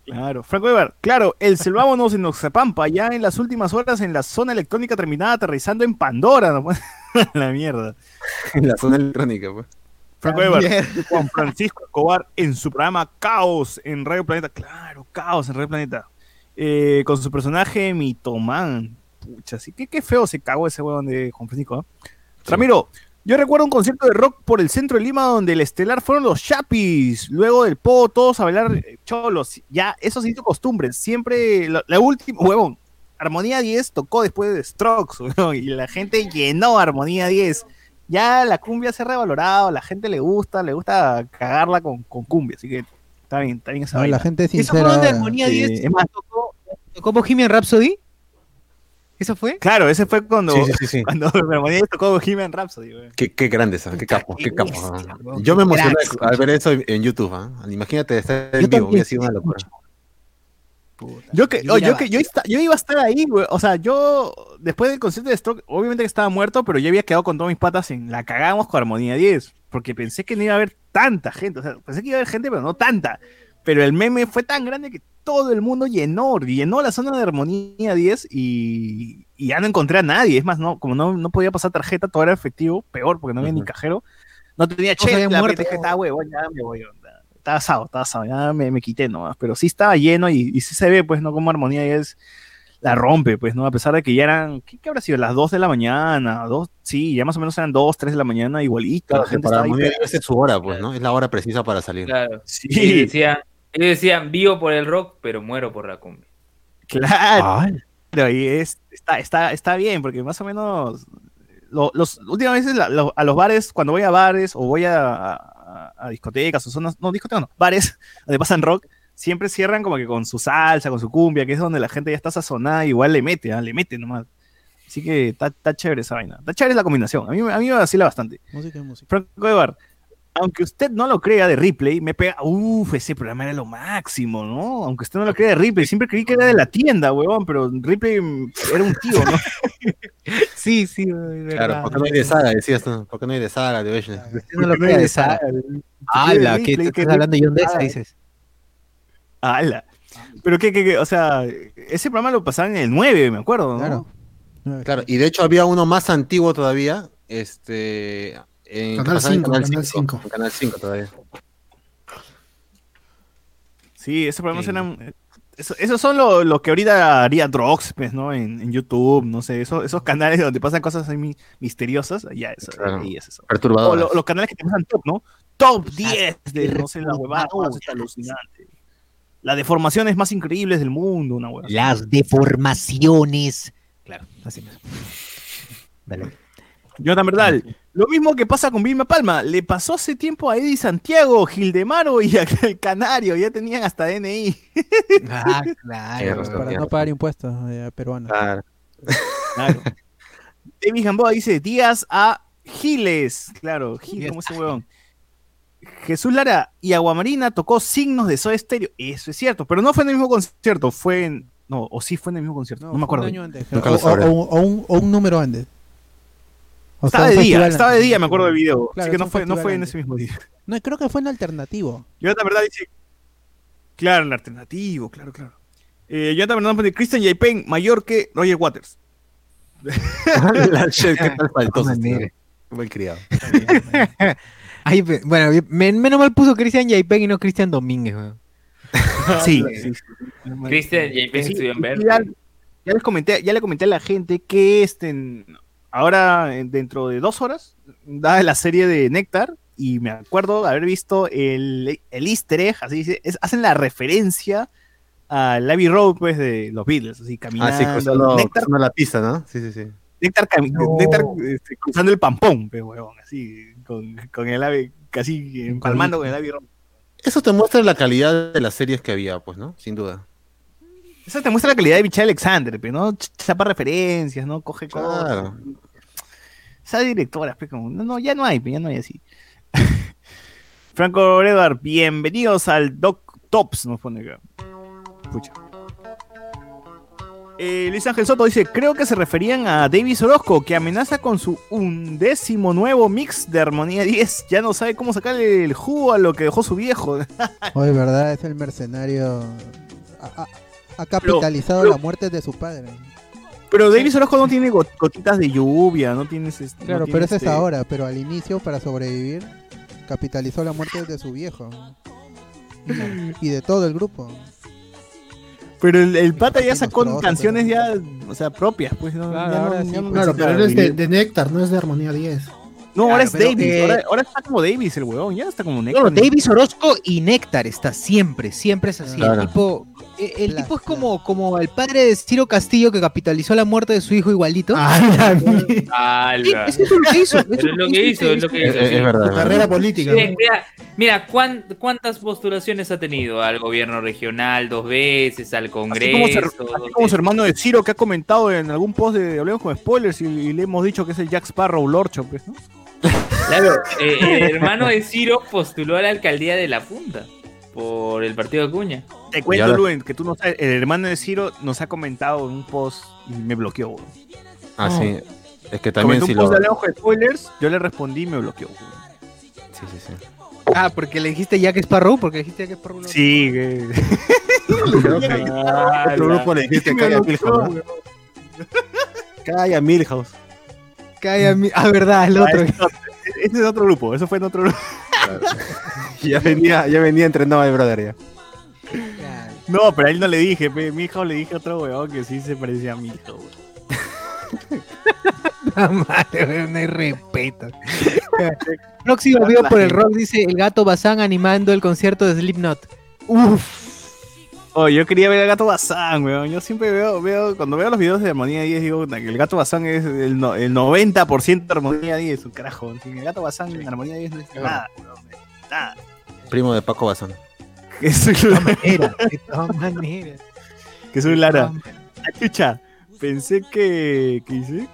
Claro, Franco Weber, claro, el selvámonos en Oxapampa, ya en las últimas horas en la zona electrónica terminada aterrizando en Pandora, ¿no? la mierda. En la zona electrónica, pues. Franco Weber, Juan Francisco Escobar en su programa Caos en Radio Planeta, claro, Caos en Radio Planeta, eh, con su personaje Mitoman, pucha, sí, qué, qué feo se cagó ese huevón de Juan Francisco, ¿no? Ramiro, yo recuerdo un concierto de rock por el centro de Lima donde el estelar fueron los Chapis. Luego del Po, todos a bailar eh, cholos. Ya, eso se hizo costumbre. Siempre, la, última, huevón, Armonía 10 tocó después de Strokes, y la gente llenó Armonía 10. Ya la cumbia se ha revalorado, la gente le gusta, le gusta cagarla con, cumbia, así que está bien, está bien esa no, La gente es sincera. ¿Eso fue donde Armonía 10 es más, tocó, tocó Bohemian Rhapsody? ¿Eso fue? Claro, ese fue cuando, sí, sí, sí, cuando me tocó Bohemian Rhapsody. Qué, qué grande eso, qué capo, qué capo. Yo me emocioné al ver eso en YouTube. ¿eh? Imagínate estar en vivo, hubiera sido una locura. Yo que, yo, yo, que yo, yo, iba a estar ahí, güey. O sea, yo después del concierto de Stroke, obviamente que estaba muerto, pero yo había quedado con todas mis patas en la cagamos con Armonía 10, porque pensé que no iba a haber tanta gente. O sea, pensé que iba a haber gente, pero no tanta. Pero el meme fue tan grande que todo el mundo llenó, llenó la zona de Armonía 10 y, ya no encontré a nadie. Es más, no, como no, no podía pasar tarjeta, todo era efectivo, peor, porque no había ni cajero. No tenía che, la muerto, huevo, ya me voy. Estaba asado, estaba asado, ya me, me, quité nomás. Pero sí estaba lleno y, y sí se ve, pues, ¿no? Como Armonía 10 la rompe, pues, ¿no? A pesar de que ya eran, ¿qué, habrá sido? Las 2 de la mañana, dos, sí, ya más o menos eran 2, 3 de la mañana, igualito. la gente para Armonía es su hora, pues, ¿no? Es la hora precisa para salir. Claro. Sí. ellos decían, vivo por el rock, pero muero por la cumbia. Claro. Y es, está, está, está bien, porque más o menos los últimas veces a los bares, cuando voy a bares o voy a, discotecas o zonas, no, discotecas no, bares donde pasan rock, siempre cierran como que con su salsa, con su cumbia, que es donde la gente ya está sazonada, igual le mete, ¿ah? le mete nomás. Así que está, chévere esa vaina. Está chévere la combinación. A mí, a mí me vacila bastante. Música y música. Franco de Bar aunque usted no lo crea de Ripley, me pega, uff, ese programa era lo máximo, ¿no? Aunque usted no lo crea de Ripley, siempre creí que era de la tienda, huevón, pero Ripley era un tío, ¿no? sí, sí, Claro, ¿por qué no hay de Saga? Decías tú, ¿por qué no hay de Saga, de Usted no lo crea de Saga. ¡Hala! ¿Qué te estás hablando de John Dessa, dices? ¡Hala! Pero qué, qué, o sea, ese programa lo pasaban en el 9, me acuerdo, ¿no? Claro. Claro, y de hecho había uno más antiguo todavía, este, en Canal 5, Canal 5. Canal 5 todavía. Sí, esos programas eran. Esos son lo, lo, que ahorita haría Drox, pues, ¿no? En, en, YouTube, no sé, esos, esos canales donde pasan cosas ahí misteriosas, ya eso, claro. ahí es eso. O lo, los canales que te pasan top, ¿no? Top 10 de, no sé, la huevada, es alucinante. Las deformaciones más increíbles del mundo, una huevada. Las deformaciones. Claro, así mismo. Dale. Jonathan Verdad, lo mismo que pasa con Vilma Palma, le pasó hace tiempo a Eddie Santiago, Gildemaro y el Canario, ya tenían hasta DNI. Ah, claro, para no pagar impuestos eh, peruanos. Claro. claro. David Gamboa dice, días a Giles, claro, Giles, como ese huevón. Jesús Lara y Aguamarina tocó signos de Soda Stereo. Eso es cierto, pero no fue en el mismo concierto, fue en. No, o sí fue en el mismo concierto, no, me acuerdo. o, un, número antes. Estaba de día, estaba de día, me acuerdo del video. así que no fue, no fue en ese mismo día. No, creo que fue en alternativo. Yo la verdad dice. Claro, en alternativo, claro, claro. Eh, yo también pone Christian J. mayor que Roger Waters. la ¿qué tal faltoso? Buen criado. bueno, menos mal puso Cristian J. y no Cristian Domínguez. sí. Cristian J. estudió en Berkeley. Ya, les comenté, ya le comenté a la gente que este, ahora, dentro de dos horas, da la serie de Néctar y me acuerdo de haber visto el, el easter egg, así dice, hacen la referencia al Abbey Road, pues, de los Beatles, así caminando. Ah, sí, cruzando, cruzando la pista, ¿no? Sí, sí, sí. Néctar, este, cruzando el pampón, pues, huevón, así, con, con, el ave, casi empalmando con el Abbey Road. Eso te muestra la calidad de las series que había, pues, ¿no? Sin duda. Eso te muestra la calidad de Michelle Alexander, pero ¿no? Chapa referencias, ¿no? Coge cosas. Esa directora, pues, como, no, no, ya no hay, ya no hay así. Franco Edward, bienvenidos al Doc Tops, nos pone acá. Eh, Luis Ángel Soto dice, creo que se referían a Davis Orozco, que amenaza con su undécimo nuevo mix de Armonía 10. Ya no sabe cómo sacarle el jugo a lo que dejó su viejo. Oye, verdad, es el mercenario... Ha, capitalizado la muerte de su padre. Pero Davis Orozco no tiene gotitas de lluvia, no tiene... Claro, pero eso es este ahora, pero al inicio, para sobrevivir, capitalizó la muerte de su viejo. y de todo el grupo. Pero el, pata ya sacó canciones ya, o sea, propias, pues. No, claro, no, claro pero él es de, de Nectar, no es de Armonía 10. No, ahora es Davis. Eh, ahora, está como Davis el huevón. Ya está como Néctar. No, Davis Orozco y Néctar está siempre. Siempre es así. El tipo, eh, el tipo es como, como el padre de Ciro Castillo que capitalizó la muerte de su hijo igualito. Ah, es lo que hizo. Es lo que hizo, es lo que hizo. Es, verdad. Su carrera política. mira, ¿cuántas postulaciones ha tenido al gobierno regional dos veces, al Congreso? Así como, su, hermano de Ciro que ha comentado en algún post de Hablemos con Spoilers y, le hemos dicho que es el Jack Sparrow Lorcho, pues, ¿no? Claro, eh, el hermano de Ciro postuló a la alcaldía de La Punta por el partido de Acuña. Te cuento, Luen, que tú no sabes, el hermano de Ciro nos ha comentado en un post y me bloqueó. Ah, sí. Es que también si un post de de spoilers, yo le respondí y me bloqueó. Sí, sí, sí. Ah, porque le dijiste Jack Sparrow, porque le dijiste Jack Sparrow. Sí, que... Otro grupo le dijiste Calla Milhouse. Calla Milhouse. Ah, verdad, el otro. Ese es otro grupo, eso fue en otro grupo. ya venía, ya venía entrenado el brother ya. No, pero a él no le dije, mi hijo le dije a otro weón que sí se parecía a mi hijo, madre, no hay respeto. Próximo video por el rock dice el gato Bazán animando el concierto de Slipknot. Uf. Oh, yo quería ver al gato Bazán, weón. Yo siempre veo, veo, cuando veo los videos de Armonía 10, digo que el gato Bazán es el, el 90% de Armonía 10, un carajo. El gato Bazán en Armonía 10 no es nada, weón. Nada. Primo de Paco Bazán. Que soy de manera, de todas maneras. Que soy Lara. Escucha, pensé que. ¿Qué hice?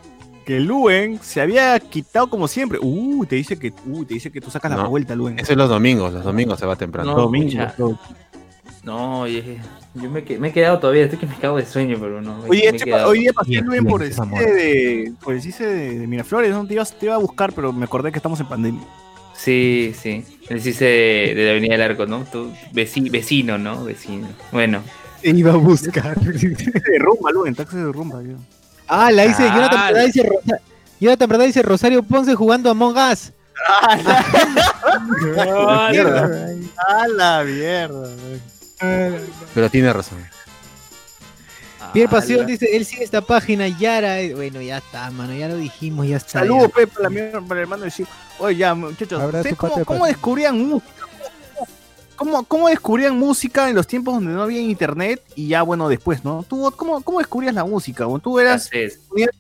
Que Luen se había quitado como siempre. Uh, te dice que, uh, te dice que tú sacas la vuelta, Luen. Eso es los domingos, los domingos se va temprano. No, domingos. No, oye, yo me, me, he quedado todavía, estoy que me cago de sueño, pero no. Oye, hoy día pasé bien por el CICE de, por el CICE de, Miraflores, ¿no? Te, te iba a buscar, pero me acordé que estamos en pandemia. Sí, sí. El CICE de, de la Avenida del Arco, ¿no? Tú, vecino, ¿no? Vecino. Bueno. Te iba a buscar. de rumba, luego, en taxi de rumba. Yo. Ah, la dice, ah, Jonathan Verdad dice, Rosa, Jonathan Verdad dice Rosario Ponce jugando a Among Us. ¡Ah, la mierda! ¡Ah, la mierda! Pero tiene razón. Pierre Pasión dice, él sigue esta página, Yara. Bueno, ya está, mano, ya lo dijimos, ya está. Saludos, Pepe, para, el hermano de Oye, ya, muchachos, cómo, cómo descubrían música? ¿cómo, ¿cómo descubrían música en los tiempos donde no había internet y ya, bueno, después, ¿no? ¿Tú, cómo, ¿Cómo descubrías la música? Tú eras,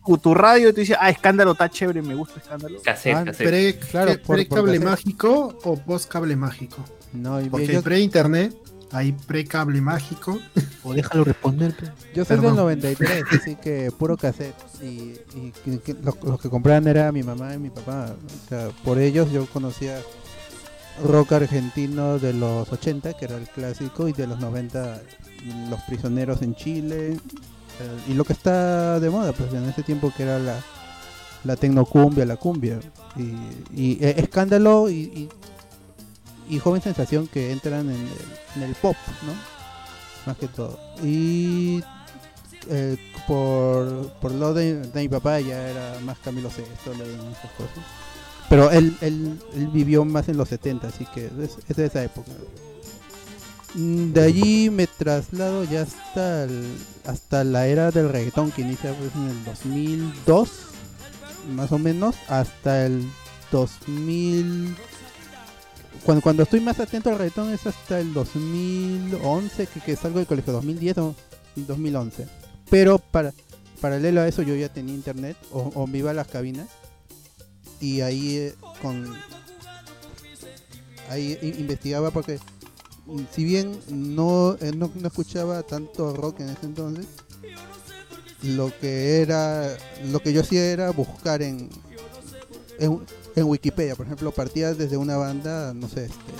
tu, tu, radio y te decías, ah, escándalo, está chévere, me gusta escándalo. Cassette, ah, Pre, claro, pre cable mágico o post cable mágico. No, Porque pre internet hay pre-cable mágico. O déjalo responder. Yo soy del 93, así que puro cassette. Y, los, que compraban era mi mamá y mi papá. O sea, por ellos yo conocía rock argentino de los 80, que era el clásico, y de los 90, Los Prisioneros en Chile. y lo que está de moda, pues en ese tiempo que era la, la tecnocumbia, la cumbia. Y, y eh, escándalo y y Joven Sensación que entran en el, pop, ¿no? Más que todo. Y eh, por, por lo de, mi papá ya era más Camilo Sesto, esas cosas. Pero él, él, vivió más en los 70, así que es, de esa época. Mm, de allí me traslado ya hasta, hasta la era del reggaetón que inicia pues, en el 2002, más o menos, hasta el 2000 cuando, cuando estoy más atento al reggaetón es hasta el 2011, que, que salgo del colegio, 2010 o 2011. Pero para, paralelo a eso yo ya tenía internet o, me iba a las cabinas y ahí eh, con ahí investigaba porque mm, si bien no, eh, no, no, escuchaba tanto rock en ese entonces lo que era lo que yo hacía era buscar en, en en Wikipedia, por ejemplo, partía desde una banda, no sé, este,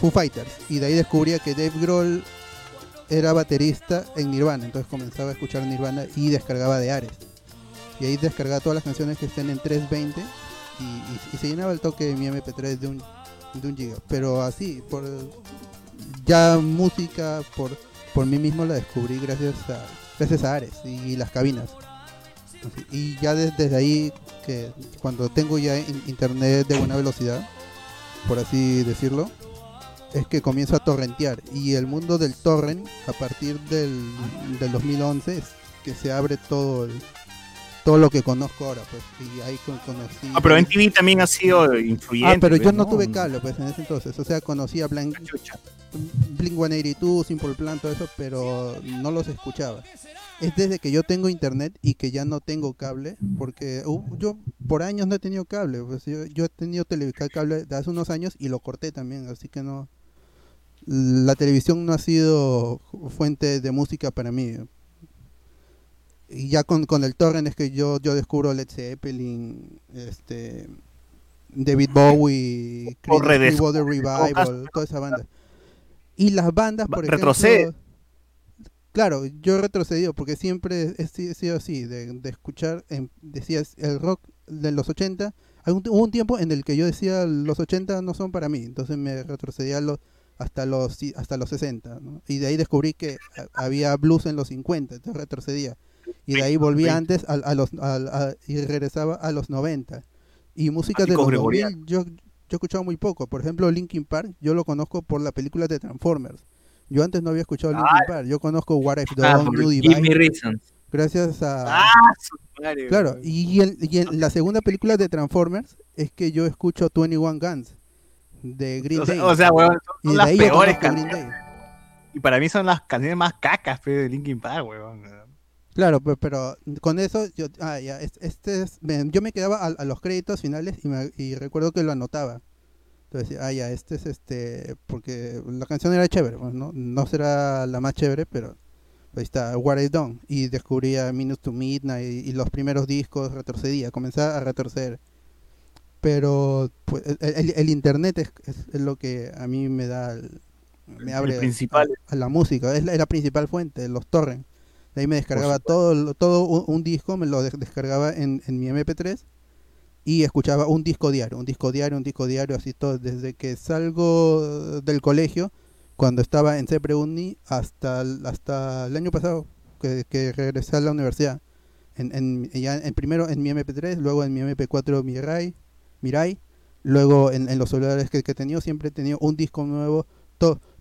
Foo Fighters, y de ahí descubría que Dave Grohl era baterista en Nirvana, entonces comenzaba a escuchar Nirvana y descargaba de Ares. Y ahí descargaba todas las canciones que estén en 320 y, se llenaba el toque de mi MP3 de un, de un giga. Pero así, por ya música, por, por mí mismo la descubrí gracias a, gracias a Ares y las cabinas. Y ya desde ahí, que cuando tengo ya internet de buena velocidad, por así decirlo, es que comienzo a torrentear. Y el mundo del torrent, a partir del, del 2011, es que se abre todo todo lo que conozco ahora, pues, y ahí conocí... Ah, pero en TV también ha sido influyente. Ah, pero yo no, tuve cable, pues, en ese entonces, o sea, conocía Blank, Blink 182, Simple Plan, todo eso, pero no los escuchaba es desde que yo tengo internet y que ya no tengo cable, porque uh, yo por años no he tenido cable, pues yo, he tenido televisión cable de hace unos años y lo corté también, así que no, la televisión no ha sido fuente de música para mí. Y ya con, con el torrent es que yo, yo descubro Led Zeppelin, este, David Bowie, Water Revival, toda esa banda. Y las bandas, por ejemplo... Claro, yo he retrocedido porque siempre he sido así, de, escuchar, decías, el rock de los 80. Hubo un tiempo en el que yo decía los 80 no son para mí, entonces me retrocedía los, hasta los hasta los 60, y de ahí descubrí que había blues en los 50, entonces retrocedía. Y de ahí volví antes a, los y regresaba a los 90. Y música de los 2000 yo, yo he escuchado muy poco. Por ejemplo, Linkin Park, yo lo conozco por la película de Transformers. Yo antes no había escuchado Linkin ah, Park. Yo conozco What I've ah, Done, New Divine. Gracias a. Ah, claro, y en, y en, la segunda película de Transformers es que yo escucho 21 Guns de Green Day. O sea, weón, son y las peores canciones. Y para mí son las canciones más cacas de Linkin Park, weón. Claro, pero, pero, con eso, yo, ah, ya, este es, yo me quedaba a, a los créditos finales y, me, y recuerdo que lo anotaba. Entonces, ah, ya, este es este, porque la canción era chévere, pues, ¿no? No será la más chévere, pero ahí está, What I Done. Y descubría Minutes to Midnight y, los primeros discos retrocedía, comenzaba a retroceder. Pero pues, el, internet es, es, lo que a mí me da, me abre principal. A, la música, es la, principal fuente, los torrents. De ahí me descargaba todo, todo un, disco, me lo descargaba en, en mi MP3 y escuchaba un disco diario, un disco diario, un disco diario, así todo, desde que salgo del colegio, cuando estaba en CEPREUNI, hasta, hasta el año pasado, que, que regresé a la universidad. En, en, ya en, primero en mi MP3, luego en mi MP4 Mirai, Mirai luego en, en los celulares que, que he tenido, siempre he tenido un disco nuevo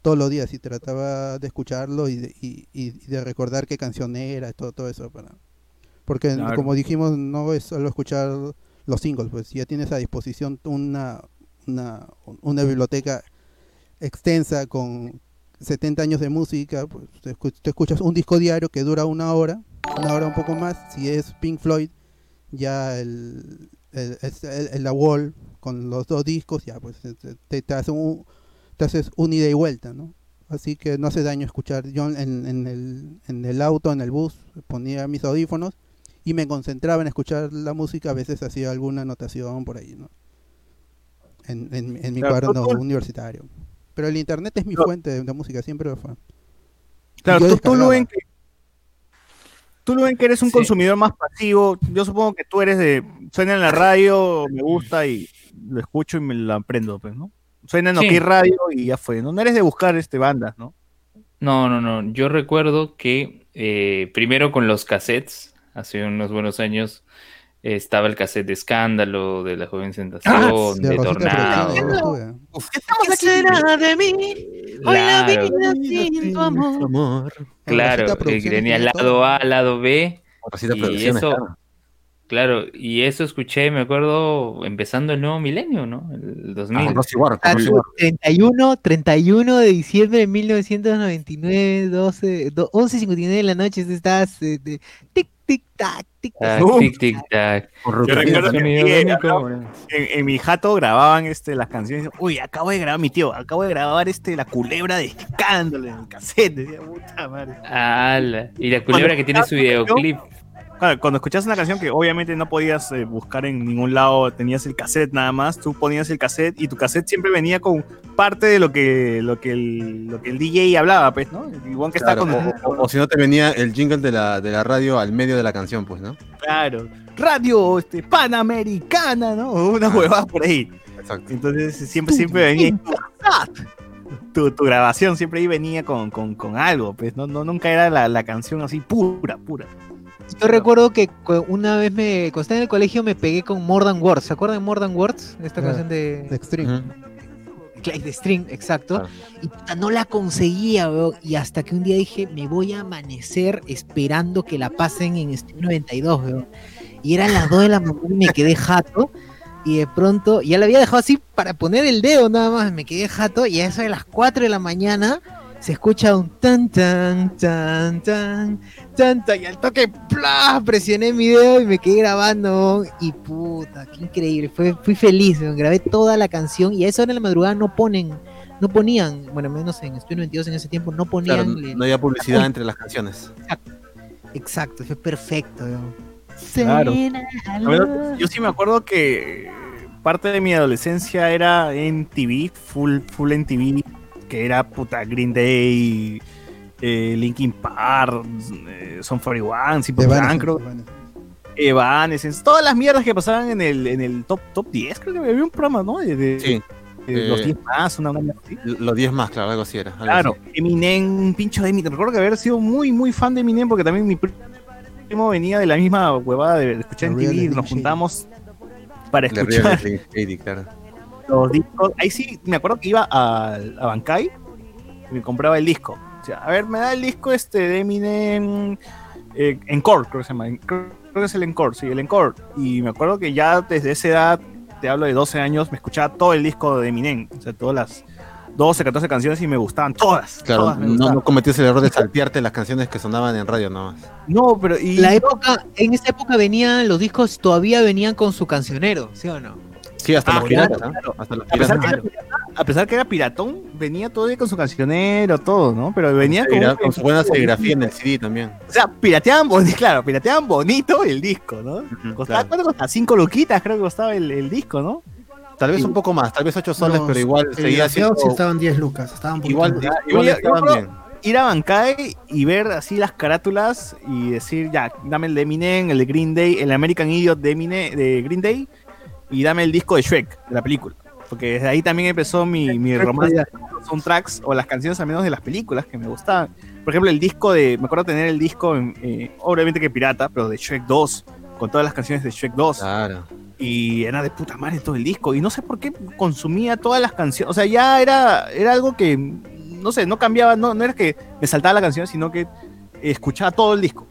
todos los días y trataba de escucharlo y de, y, de recordar qué canción era, todo, todo eso. Para, porque como dijimos, no es solo escuchar los singles, pues ya tienes a disposición una, una, una biblioteca extensa con 70 años de música, pues te, escuchas un disco diario que dura una hora, una hora un poco más. Si es Pink Floyd, ya el, el, la wall con los dos discos, ya pues te, te, hace un, te haces un ida y vuelta, ¿no? Así que no hace daño escuchar. Yo en, en, el, en el auto, en el bus, ponía mis audífonos y me concentraba en escuchar la música, a veces hacía alguna anotación por ahí, ¿no? En, en, mi cuaderno universitario. Pero el internet es mi fuente de, música, siempre lo fue. Claro, tú, lo ven que tú lo ven que eres un consumidor más pasivo. Yo supongo que tú eres de suena en la radio, me gusta y lo escucho y me lo aprendo, pues, ¿no? Suena en OK Radio y ya fue. ¿no? no eres de buscar este bandas, ¿no? No, no, no. Yo recuerdo que eh, primero con los cassettes, hace unos buenos años estaba el cassette de Escándalo, de La Joven Sensación, ah, de, Tornado. ¿Qué será de mí? Hoy la vida sin tu amor. Claro, que tenía lado A, lado B. Y eso, Claro, y eso escuché, me acuerdo, empezando el nuevo milenio, ¿no? El 2000. Ah, 31, 31 de diciembre de 1999, 12, 11.59 de la noche, estás eh, de, tic, tic, tac, tic, tac. Ah, tic, tic, tac. Yo recuerdo que en, en, mi jato grababan este, las canciones. Uy, acabo de grabar, mi tío, acabo de grabar este, la culebra de escándalo en el cassette. Decía, puta madre. Ah, y la culebra que tiene su videoclip cuando escuchas una canción que obviamente no podías eh, buscar en ningún lado, tenías el cassette nada más, tú ponías el cassette y tu cassette siempre venía con parte de lo que, lo que, el, lo que el DJ hablaba, pues, ¿no? Igual que está con... o, si no te venía el jingle de la, de la radio al medio de la canción, pues, ¿no? Claro. Radio este, Panamericana, ¿no? Una huevada por ahí. Exacto. Entonces siempre, siempre venía... Tu, tu, grabación siempre ahí venía con, con, con algo, pues, ¿no? no nunca era la, la canción así pura, pura. Yo recuerdo que una vez me, cuando estaba en el colegio me pegué con More Than Words. ¿Se acuerdan de More Than Words? Esta ah, canción de... De String. De String, exacto. Y no la conseguía, Y hasta que un día dije, me voy a amanecer esperando que la pasen en String 92, veo. Y eran las 2 de la mañana y me quedé jato. Y de pronto, ya la había dejado así para poner el dedo nada más. Me quedé jato. Y a eso de las 4 de la mañana se escucha un tan tan tan tan tan tan y al toque ¡plá! presioné mi dedo y me quedé grabando y puta, qué increíble, fue, fui feliz, grabé toda la canción y a esa hora de la madrugada no ponen, no ponían, bueno, menos en Estudio 92 en ese tiempo no ponían. no había publicidad entre las canciones. Exacto, fue perfecto. Claro. yo sí me acuerdo que parte de mi adolescencia era en TV, full, full en TV, que era puta Green Day, eh, Linkin Park, eh, Son 41, Simple Plan, creo. Evanescence, todas las mierdas que pasaban en el, en el top, top 10, creo que había un programa, ¿no? De, sí. los 10 más, una, una así. Los 10 más, claro, algo así era. claro, Eminem, un pincho de Eminem. Recuerdo que haber sido muy, muy fan de Eminem porque también mi primo venía de la misma huevada de, escuchar en TV y nos juntamos para escuchar. claro los discos. Ahí sí, me acuerdo que iba a, a Bankai y me compraba el disco. O sea, a ver, me da el disco este de Eminem eh, Encore, creo que se llama. Creo, que es el Encore, sí, el Encore. Y me acuerdo que ya desde esa edad, te hablo de 12 años, me escuchaba todo el disco de Eminem. O sea, todas las 12, 14 canciones y me gustaban todas. Claro, no, no, cometías el error de saltearte las canciones que sonaban en radio nomás. No, pero y... La época, en esa época venían, los discos todavía venían con su cancionero, ¿sí o no? Sí, hasta los piratas, A pesar, que era piratón, venía todo con su cancionero, todo, ¿no? Pero venía con, su buena serigrafía en el CD también. O sea, pirateaban bonito, claro, pirateaban bonito el disco, ¿no? costaba, ¿cuánto costaba? Cinco luquitas creo que costaba el, disco, ¿no? Tal vez un poco más, tal vez ocho soles, pero igual seguía siendo... estaban 10 lucas, estaban igual, igual, estaban bien. Ir a Bankai y ver así las carátulas y decir, ya, dame el de Eminem, el de Green Day, el American Idiot de, Eminem, de Green Day y dame el disco de Shrek, de la película. Porque desde ahí también empezó mi, mi romance con soundtracks o las canciones al menos de las películas que me gustaban. Por ejemplo, el disco de. Me acuerdo tener el disco, eh, obviamente que pirata, pero de Shrek 2, con todas las canciones de Shrek 2. Claro. Y era de puta madre todo el disco. Y no sé por qué consumía todas las canciones. O sea, ya era, era algo que. No sé, no cambiaba. No, no era que me saltaba la canción, sino que escuchaba todo el disco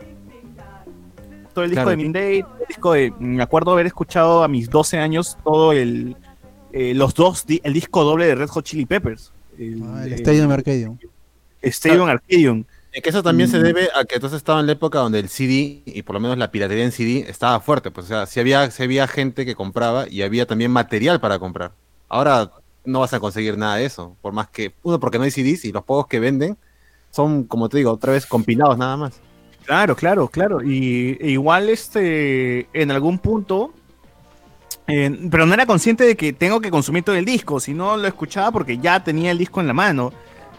todo el disco de Day, el disco de, me acuerdo haber escuchado a mis 12 años todo el, eh, los dos, el disco doble de Red Hot Chili Peppers. El, ah, el Stadium Arcadium. Stadium Arcadium. Que eso también se debe a que entonces estaba en la época donde el CD, y por lo menos la piratería en CD, estaba fuerte. Pues, o sea, si había, si había gente que compraba y había también material para comprar. Ahora no vas a conseguir nada de eso. Por más que, uno, porque no hay CDs y los pocos que venden son, como te digo, otra vez compilados nada más. Claro, claro, claro. Y e igual, este, en algún punto, pero no era consciente de que tengo que consumir todo el disco, sino lo escuchaba porque ya tenía el disco en la mano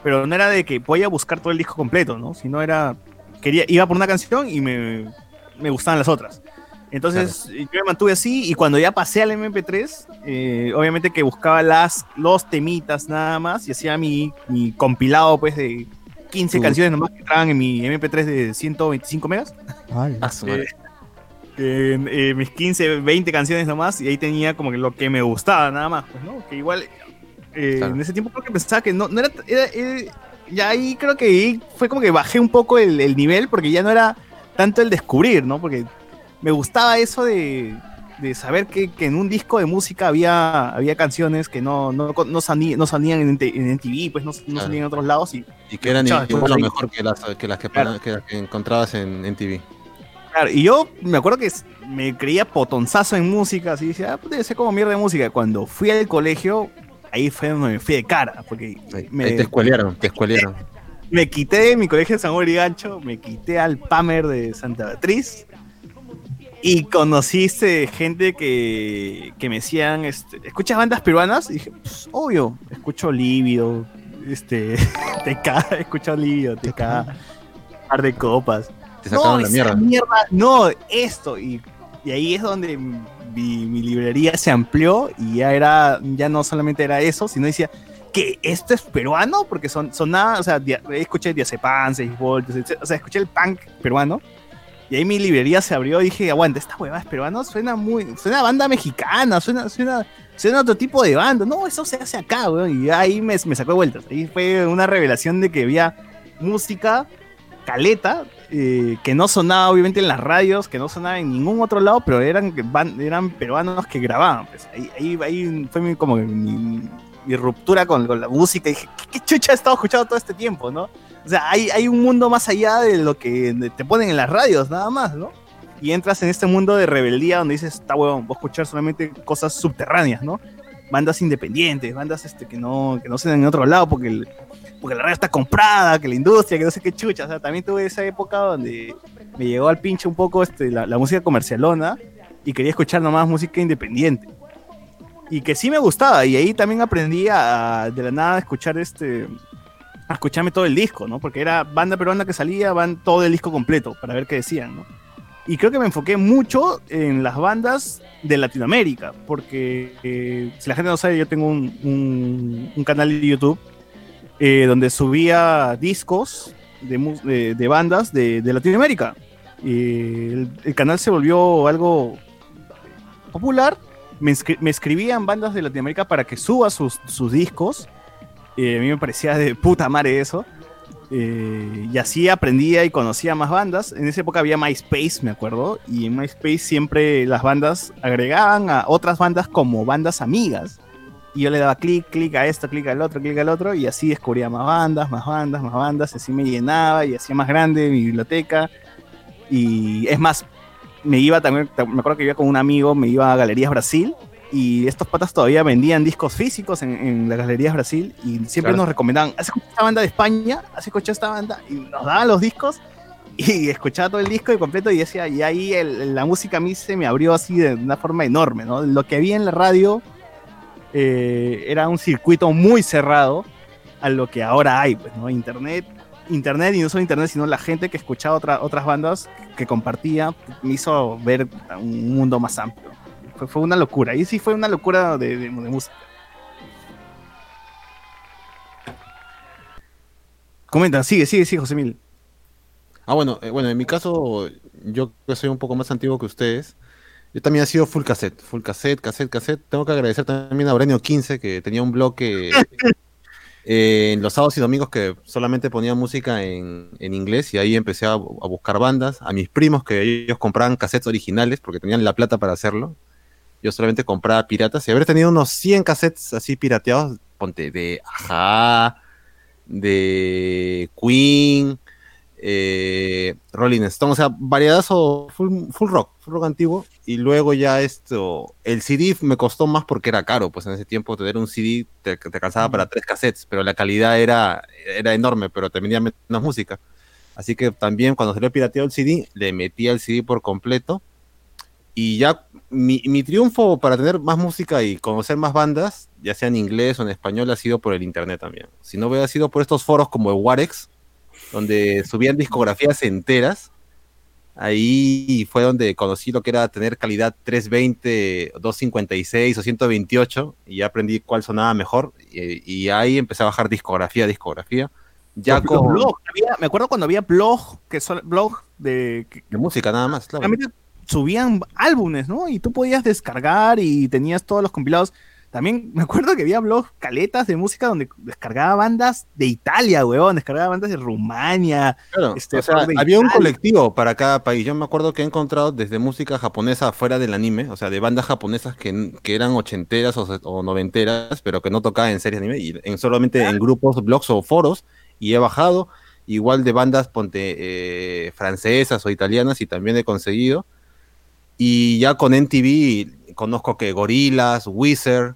pero no era de que voy a buscar todo el disco completo, ¿no? Sino era, quería, iba por una canción y me, me gustaban las otras. Entonces yo me mantuve así y cuando ya pasé al MP3, eh, obviamente que buscaba las, los temitas nada más y hacía mi, mi compilado pues de 15 canciones nomás que entraban en mi MP3 de 125 megas. Ay, eh, eh, mis 15, 20 canciones nomás y ahí tenía como que lo que me gustaba nada más, pues, ¿no? Que igual eh, en ese tiempo creo que pensaba que no, no era, Ya ahí creo que fue como que bajé un poco el, nivel porque ya no era tanto el descubrir, ¿no? Porque me gustaba eso de, de saber que, que, en un disco de música había, había canciones que no, no, no, salían, no salían en, en TV, pues no, no salían en otros lados. Y, y que eran incluso mejor que las que, las que, encontrabas en, en TV. Claro, y yo me acuerdo que me creía potonzazo en música, así decía, ah, pues debe ser como mierda de música. Cuando fui al colegio, ahí fue donde me fui de cara, porque me, te escuelieron, te escuelieron. Me quité de mi colegio de San Juan y Gancho, me quité al Pamer de Santa Beatriz y conociste gente que, que me decían, este, ¿escuchas bandas peruanas? Y dije, pues, obvio, escucho Lívido, este, TK, escucho Lívido, TK, par de copas. Te sacaron la mierda. No, esto, y, y ahí es donde mi, librería se amplió y ya era, ya no solamente era eso, sino decía que esto es peruano, porque son, sonaba, o sea, escuché Diazepam, 6 voltios, o sea, escuché el punk peruano. Y ahí mi librería se abrió y dije, aguanta, esta hueva es peruano, suena muy, suena banda mexicana, suena, suena, suena otro tipo de banda. No, eso se hace acá, weón. Y ahí me, me sacó de vueltas. Ahí fue una revelación de que había música caleta eh, que no sonaba obviamente en las radios, que no sonaba en ningún otro lado, pero eran, eran peruanos que grababan. Pues. Ahí, ahí, fue como mi, ruptura con, la música. Y dije, ¿qué, chucha he estado escuchando todo este tiempo, no? O sea, hay, hay un mundo más allá de lo que te ponen en las radios, nada más, ¿no? Y entras en este mundo de rebeldía donde dices, está huevón, voy a escuchar solamente cosas subterráneas, ¿no? Bandas independientes, bandas este, que no, que no se en otro lado, porque el, porque la radio está comprada, que la industria, que no sé qué chucha. O sea, también tuve esa época donde me llegó al pinche un poco este, la, música comercialona y quería escuchar nomás música independiente. Y que sí me gustaba, y ahí también aprendí a, de la nada a escuchar este. a escucharme todo el disco, ¿no? Porque era banda peruana que salía, van todo el disco completo para ver qué decían, ¿no? Y creo que me enfoqué mucho en las bandas de Latinoamérica, porque eh, si la gente no sabe, yo tengo un, un canal de YouTube eh, donde subía discos de, de, bandas de, de, Latinoamérica. el, canal se volvió algo popular. Me, escribían bandas de Latinoamérica para que suba sus, discos. Eh, a mí me parecía de puta madre eso. Eh, y así aprendía y conocía más bandas. En esa época había MySpace, me acuerdo. Y en MySpace siempre las bandas agregaban a otras bandas como bandas amigas. Y yo le daba clic, clic a esto, clic al otro, clic al otro, y así descubría más bandas, más bandas, más bandas, así me llenaba y hacía más grande mi biblioteca. Y es más, me iba también, me acuerdo que iba con un amigo, me iba a Galerías Brasil, y estos patas todavía vendían discos físicos en, en las Galerías Brasil, y siempre nos recomendaban, ¿has escuchado esta banda de España? ¿Has escuchado esta banda? Y nos daban los discos, y escuchaba todo el disco y completo y decía, y ahí la música a mí se me abrió así de una forma enorme, ¿no? Lo que había en la radio eh, era un circuito muy cerrado a lo que ahora hay, pues, ¿no? Internet, internet y no solo internet, sino la gente que escuchaba otras bandas que compartía, me hizo ver un mundo más amplio. Fue, una locura, y sí fue una locura de, música. Comenta, sigue, sigue, sigue, José Mil. Ah, bueno, eh, bueno, en mi caso, yo que soy un poco más antiguo que ustedes, yo también he sido full cassette, full cassette, cassette, cassette. Tengo que agradecer también a Brenio 15, que tenía un bloque eh, en los sábados y domingos que solamente ponía música en, inglés y ahí empecé a, buscar bandas. A mis primos que ellos compraban cassettes originales porque tenían la plata para hacerlo. Yo solamente compraba piratas y haber tenido unos 100 cassettes así pirateados ponte, de Aja, de Queen, eh, Rolling Stone, o sea, variedad full, full rock, full rock antiguo. Y luego ya esto, el CD me costó más porque era caro, pues en ese tiempo tener un CD te, te calzaba para tres cassettes, pero la calidad era, era enorme, pero te venía menos música. Así que también cuando salió pirateado el CD, le metía el CD por completo. Y ya mi, mi, triunfo para tener más música y conocer más bandas, ya sea en inglés o en español, ha sido por el internet también. Si no hubiera sido por estos foros como el Warex, donde subían discografías enteras. Ahí fue donde conocí lo que era tener calidad 320, 256 o 128 y aprendí cuál sonaba mejor y, ahí empecé a bajar discografía, discografía. Ya con... me acuerdo cuando había blog, que son blog de... De música nada más, claro. Subían álbumes, ¿no? Y tú podías descargar y tenías todos los compilados. También me acuerdo que había blogs, caletas de música donde descargaba bandas de Italia, weón, descargaba bandas de Rumania. Claro, este, o sea, había un colectivo para cada país. Yo me acuerdo que he encontrado desde música japonesa fuera del anime, o sea, de bandas japonesas que, que eran ochenteras o, noventeras, pero que no tocaban en series de anime, y en, solamente en grupos, blogs o foros, y he bajado, igual de bandas ponte, eh, francesas o italianas, y también he conseguido. Y ya con NTV conozco que Gorilas, Wizard,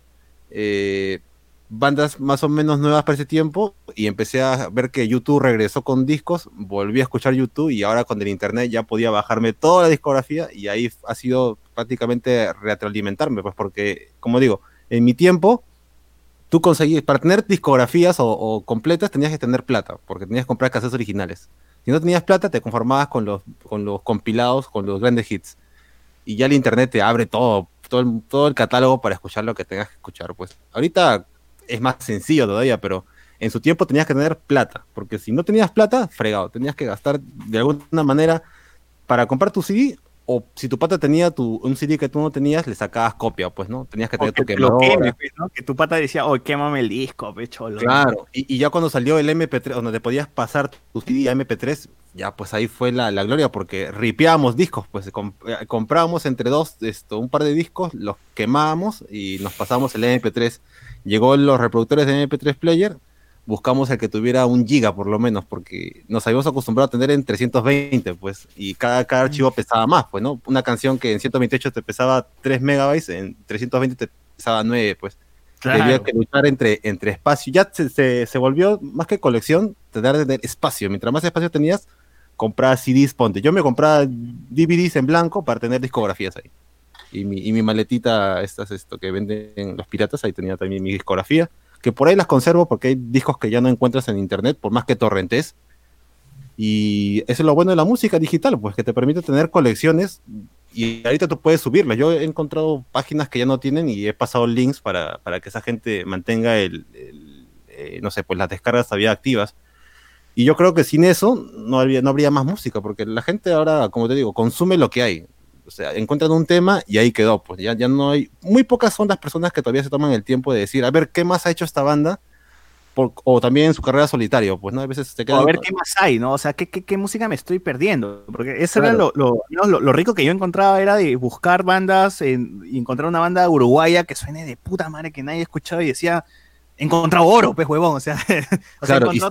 eh, bandas más o menos nuevas para ese tiempo y empecé a ver que YouTube regresó con discos, volví a escuchar YouTube y ahora con el internet ya podía bajarme toda la discografía y ahí ha sido prácticamente retroalimentarme, pues porque, como digo, en mi tiempo tú conseguías, para tener discografías o, completas tenías que tener plata, porque tenías que comprar cassettes originales. Si no tenías plata, te conformabas con los, con los compilados, con los grandes hits y ya el internet te abre todo, todo el, todo el catálogo para escuchar lo que tengas que escuchar. Pues ahorita es más sencillo todavía, pero en su tiempo tenías que tener plata, porque si no tenías plata, fregado, tenías que gastar de alguna manera para comprar tu CD o si tu pata tenía tu, un CD que tú no tenías, le sacabas copia, pues, ¿no? Tenías que tener tu quemadora. Pues, ¿no? Que tu pata decía, oh, quémame el disco, pecho. Claro, y, ya cuando salió el MP3, donde te podías pasar tu CD a MP3, ya pues ahí fue la, gloria, porque ripeábamos discos, pues eh, comprábamos entre dos, esto, un par de discos, los quemábamos y nos pasábamos el MP3. Llegó los reproductores de MP3 Player, buscamos el que tuviera un giga por lo menos, porque nos habíamos acostumbrado a tener en 320, pues, y cada, cada archivo pesaba más, pues, ¿no? Una canción que en 128 te pesaba 3 megabytes, en 320 te pesaba 9, pues. Claro. que luchar entre, entre espacio. Ya se, se, volvió más que colección, tener, tener espacio. Mientras más espacio tenías, comprar CDs, ponte. Yo me compraba DVDs en blanco para tener discografías ahí. Y mi, y mi maletita, estas, esto que venden los piratas, ahí tenía también mi discografía que por ahí las conservo porque hay discos que ya no encuentras en internet, por más que torrentes. Y eso es lo bueno de la música digital, pues que te permite tener colecciones y ahorita tú puedes subirlas. Yo he encontrado páginas que ya no tienen y he pasado links para, para que esa gente mantenga el, eh, no sé, pues las descargas todavía activas. Y yo creo que sin eso no habría, no habría más música, porque la gente ahora, como te digo, consume lo que hay o sea, encuentran un tema y ahí quedó, pues ya, ya no hay, muy pocas son las personas que todavía se toman el tiempo de decir, a ver, ¿qué más ha hecho esta banda? o también en su carrera solitario, pues, ¿no? A veces se queda... a ver qué más hay, ¿no? O sea, ¿qué, qué, qué música me estoy perdiendo? Porque eso era lo, lo, lo, rico que yo encontraba, era de buscar bandas en, y encontrar una banda uruguaya que suene de puta madre que nadie ha escuchado y decía, encontrado oro, pues huevón, o sea, o claro, y,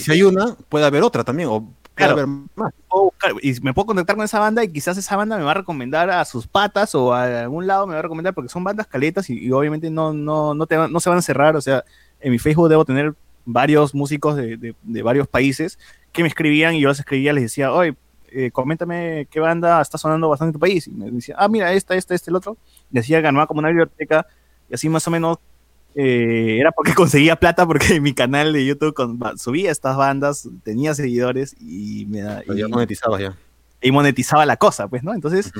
si hay una, puede haber otra también, o Claro, y me puedo contactar con esa banda y quizás esa banda me va a recomendar a sus patas o a algún lado me va a recomendar porque son bandas caletas y, obviamente no, no, no, te, no se van a cerrar. O sea, en mi Facebook debo tener varios músicos de, de, varios países que me escribían y yo les escribía, les decía, oye, eh, coméntame qué banda está sonando bastante en tu país. Y me decía, ah, mira, esta, esta, este, el otro. Y decía, ganaba como una biblioteca y así más o menos eh, era porque conseguía plata porque mi canal de YouTube subía estas bandas, tenía seguidores y me y, monetizaba ya. Y monetizaba la cosa, pues, ¿no? Entonces,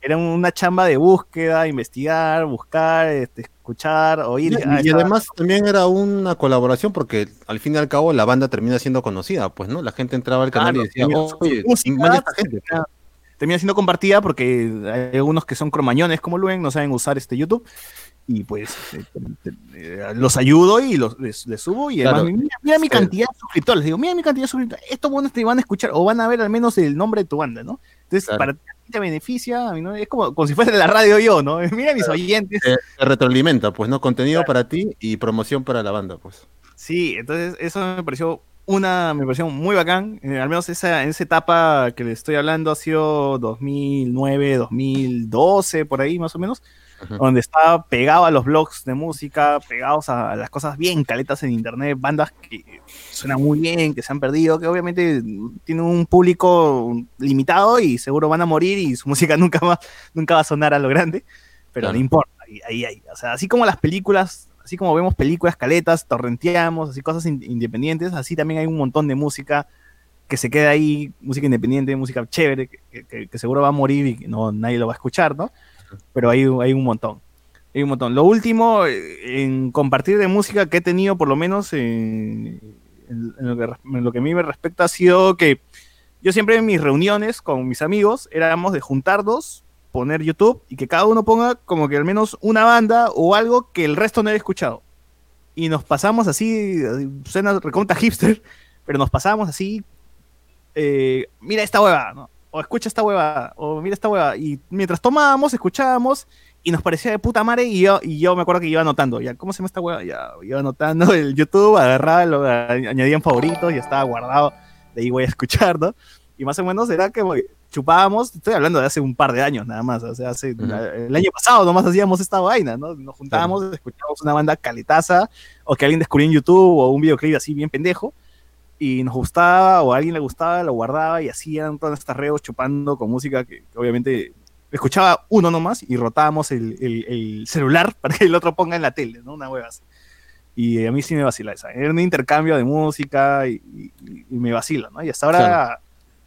era una chamba de búsqueda, investigar, buscar, este, escuchar, oír. Y, además también era una colaboración porque al fin y al cabo la banda termina siendo conocida, pues, ¿no? La gente entraba al canal y decía, oye, esta gente. Termina siendo compartida porque hay algunos que son cromañones como Luen, no saben usar este YouTube y pues eh, eh, los ayudo y los, les, subo y además, mira, mi cantidad de suscriptores, les digo, mira mi cantidad de suscriptores, estos buenos te van a escuchar o van a ver al menos el nombre de tu banda, ¿no? Entonces, para te beneficia, ¿no? es como, como si fuese la radio yo, ¿no? Mira mis oyentes. Te, retroalimenta, pues, ¿no? Contenido para ti y promoción para la banda, pues. Sí, entonces eso me pareció una, me pareció muy bacán, eh, al menos esa, en esa etapa que le estoy hablando ha sido 2009, 2012, por ahí más o menos, donde estaba pegado a los blogs de música, pegados a, las cosas bien caletas en internet, bandas que suenan muy bien, que se han perdido, que obviamente tienen un público limitado y seguro van a morir y su música nunca va, nunca va a sonar a lo grande, pero no importa, ahí, ahí, o sea, así como las películas, así como vemos películas caletas, torrenteamos, así cosas independientes, así también hay un montón de música que se queda ahí, música independiente, música chévere, que, que seguro va a morir y no, nadie lo va a escuchar, ¿no? Pero hay, hay un montón. Hay un montón. Lo último, eh, en compartir de música que he tenido, por lo menos en, lo, que, a mí me respecta, ha sido que yo siempre en mis reuniones con mis amigos éramos de juntarnos, poner YouTube y que cada uno ponga como que al menos una banda o algo que el resto no haya escuchado. Y nos pasamos así, suena reconta hipster, pero nos pasamos así, eh, mira esta hueva, ¿no? O escucha esta hueva, o mira esta hueva. Y mientras tomábamos, escuchábamos, y nos parecía de puta madre, y yo, y yo me acuerdo que iba anotando, ya, ¿cómo se llama esta hueva? Ya, iba anotando el YouTube, agarraba, lo añadía en favoritos, y estaba guardado, de ahí voy a escuchar, ¿no? Y más o menos era que chupábamos, estoy hablando de hace un par de años nada más, o sea, hace, el año pasado nomás hacíamos esta vaina, ¿no? Nos juntábamos, escuchábamos una banda caletaza, o que alguien descubrió en YouTube, o un videoclip así bien pendejo, y nos gustaba o a alguien le gustaba, lo guardaba y hacían todas estas reos chupando con música que, obviamente escuchaba uno nomás y rotábamos el, el, celular para que el otro ponga en la tele, ¿no? Una hueva así. Y a mí sí me vacila esa. Era un intercambio de música y, me vacila, ¿no? Y hasta ahora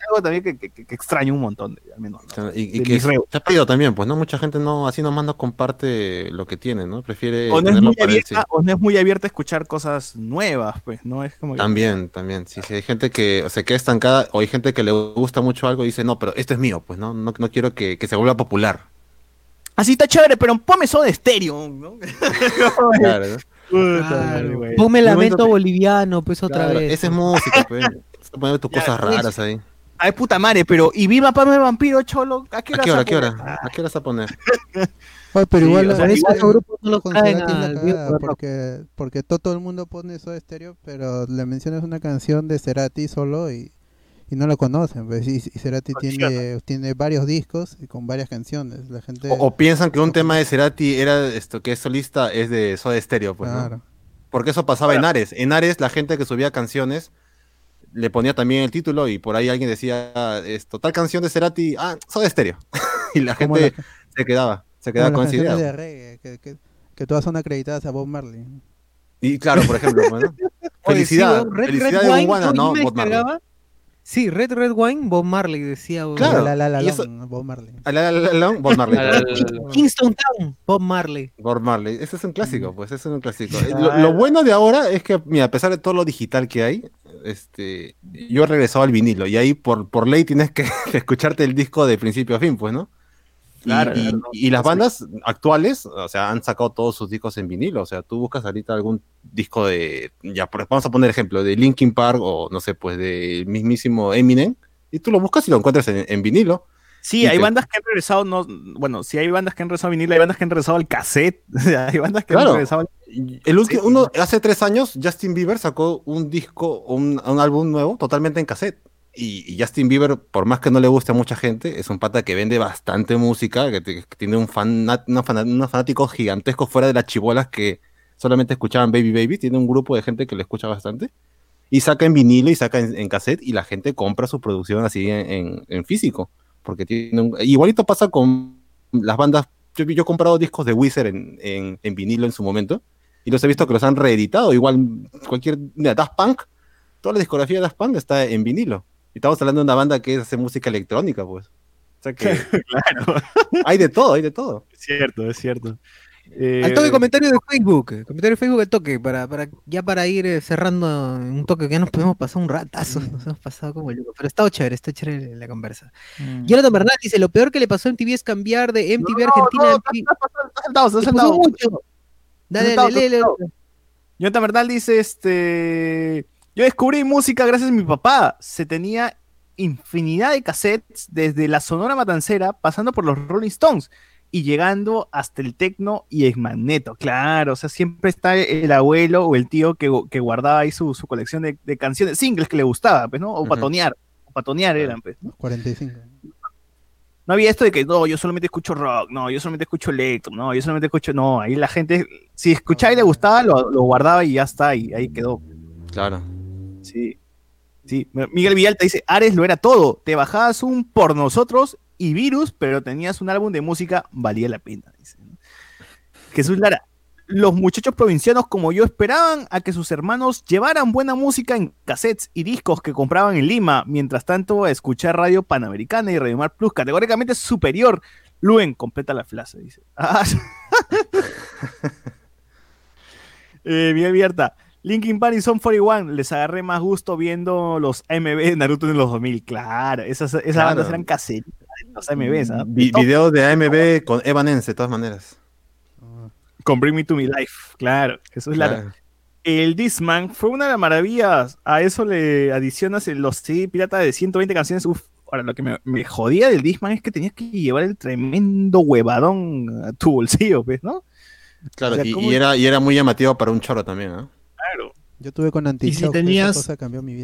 algo también que, que, extraño un montón, al menos. Y, que se ha pedido también, pues, ¿no? Mucha gente no, así nomás no comparte lo que tiene, ¿no? Prefiere. O no, es muy abierta, o no es muy abierta a escuchar cosas nuevas, pues, ¿no? Es como También, también. Sí, sí, hay gente que se queda estancada, o hay gente que le gusta mucho algo y dice, no, pero esto es mío, pues, ¿no? No, no quiero que, que se vuelva popular. Así está chévere, pero ponme eso de estéreo, ¿no? claro, ¿no? Ponme lamento boliviano, pues otra vez. Esa es música, pues. Poner tus cosas raras ahí. Ay, puta madre, pero ¿y viva Pablo el vampiro, cholo? ¿A qué hora? ¿A qué hora? ¿A qué hora? ¿A qué hora vas a poner? pero igual, o sea, esos grupos no a... porque, porque todo, el mundo pone eso de estéreo, pero le mencionas una canción de Cerati solo y, y no lo conocen. Pues, y, Cerati tiene, tiene varios discos y con varias canciones. La gente... O, piensan que un tema de Cerati era esto que es solista es de Soda Stereo, pues, claro. Porque eso pasaba en Ares. En Ares la gente que subía canciones le ponía también el título y por ahí alguien decía, esto, tal canción de Cerati, ah, soy estéreo. y la gente se quedaba, se quedaba con esa idea. De reggae, que, que, todas son acreditadas a Bob Marley. Y claro, por ejemplo, bueno, felicidad, felicidad de Bob no, Bob Marley. Sí, Red Red Wine, Bob Marley decía. Claro, la, la, la, Bob Marley. La, la, la, Bob Marley. Kingston Town, Bob Marley. Bob Marley, ese es un clásico, pues, ese es un clásico. Lo, lo, bueno de ahora es que, mira, a pesar de todo lo digital que hay, este, yo he regresado al vinilo y ahí por, por ley tienes que, escucharte el disco de principio a fin, pues, ¿no? Claro, y, las bandas actuales, o sea, han sacado todos sus discos en vinilo. O sea, tú buscas ahorita algún disco de, ya, vamos a poner ejemplo, de Linkin Park o no sé, pues de mismísimo Eminem, y tú lo buscas y lo encuentras en vinilo. Sí, hay bandas que han regresado, no, bueno, sí hay bandas que han regresado a vinilo, hay bandas que han regresado al cassette, hay bandas que han regresado al... El último, uno, hace tres años, Justin Bieber sacó un disco, un, un álbum nuevo totalmente en cassette. Y, Justin Bieber, por más que no le guste a mucha gente, es un pata que vende bastante música, que, tiene un fan, unos fanáticos gigantescos fuera de las chibolas que solamente escuchaban Baby Baby, tiene un grupo de gente que le escucha bastante. Y saca en vinilo y saca en, cassette y la gente compra su producción así en, físico porque. Igualito pasa con las bandas, yo, he comprado discos de Wizard en, vinilo en su momento, y los he visto que los han reeditado, igual cualquier... Mira, Punk, toda la discografía de Daft Punk está en vinilo. Y estamos hablando de una banda que hace música electrónica, pues. O sea que... claro. hay de todo, hay de todo. Es cierto, es cierto. Eh, al toque comentario de Facebook, eh, comentario de Facebook al toque, para, para, ya para ir eh, cerrando un toque que ya nos podemos pasar un ratazo, mm. nos hemos pasado como loco, pero está chévere, está chévere la conversa. Mm. Jonathan Bernal dice, lo peor que le pasó a MTV es cambiar de MTV Argentina a MTV. No, mucho. Dale, dale, dale, Jonathan Bernal dice, este, yo descubrí música gracias a mi papá, se tenía infinidad de cassettes desde la Sonora Matancera, pasando por los Rolling Stones y llegando hasta el tecno y el magneto, claro, o sea, siempre está el abuelo o el tío que, guardaba ahí su, colección de, canciones, singles que le gustaba, pues, ¿no? O patonear, o patonear eran, pues. 45. No había esto de que, no, yo solamente escucho rock, no, yo solamente escucho electro, no, yo solamente escucho, no, ahí la gente, si escuchaba y le gustaba, lo, guardaba y ya está, y ahí quedó. Claro. Sí. Sí, Miguel Villalta dice, Ares lo era todo, te bajabas un por nosotros y Virus, pero tenías un álbum de música, valía la pena. Dice. Jesús Lara, los muchachos provincianos como yo esperaban a que sus hermanos llevaran buena música en cassettes y discos que compraban en Lima, mientras tanto escuchar Radio Panamericana y Radio Mar Plus, categóricamente superior. Luen, completa la frase, dice. Ah, eh, bien. Linkin Park y Son 41, les agarré más gusto viendo los AMB de Naruto en los 2000. Claro, esas, esas bandas eran cassettes los AMBs. ¿ah? videos de AMB con Evanescence, de todas maneras. Con Bring Me to My Life, claro. Eso es la. El Disman fue una de las maravillas. A eso le adicionas los CD pirata de 120 canciones. Uf, ahora lo que me, jodía del Disman es que tenías que llevar el tremendo huevadón a tu bolsillo, ¿ves, no? Claro, y, era, y era muy llamativo para un chorro también, ¿no? Yo tuve con anti Y si tenías,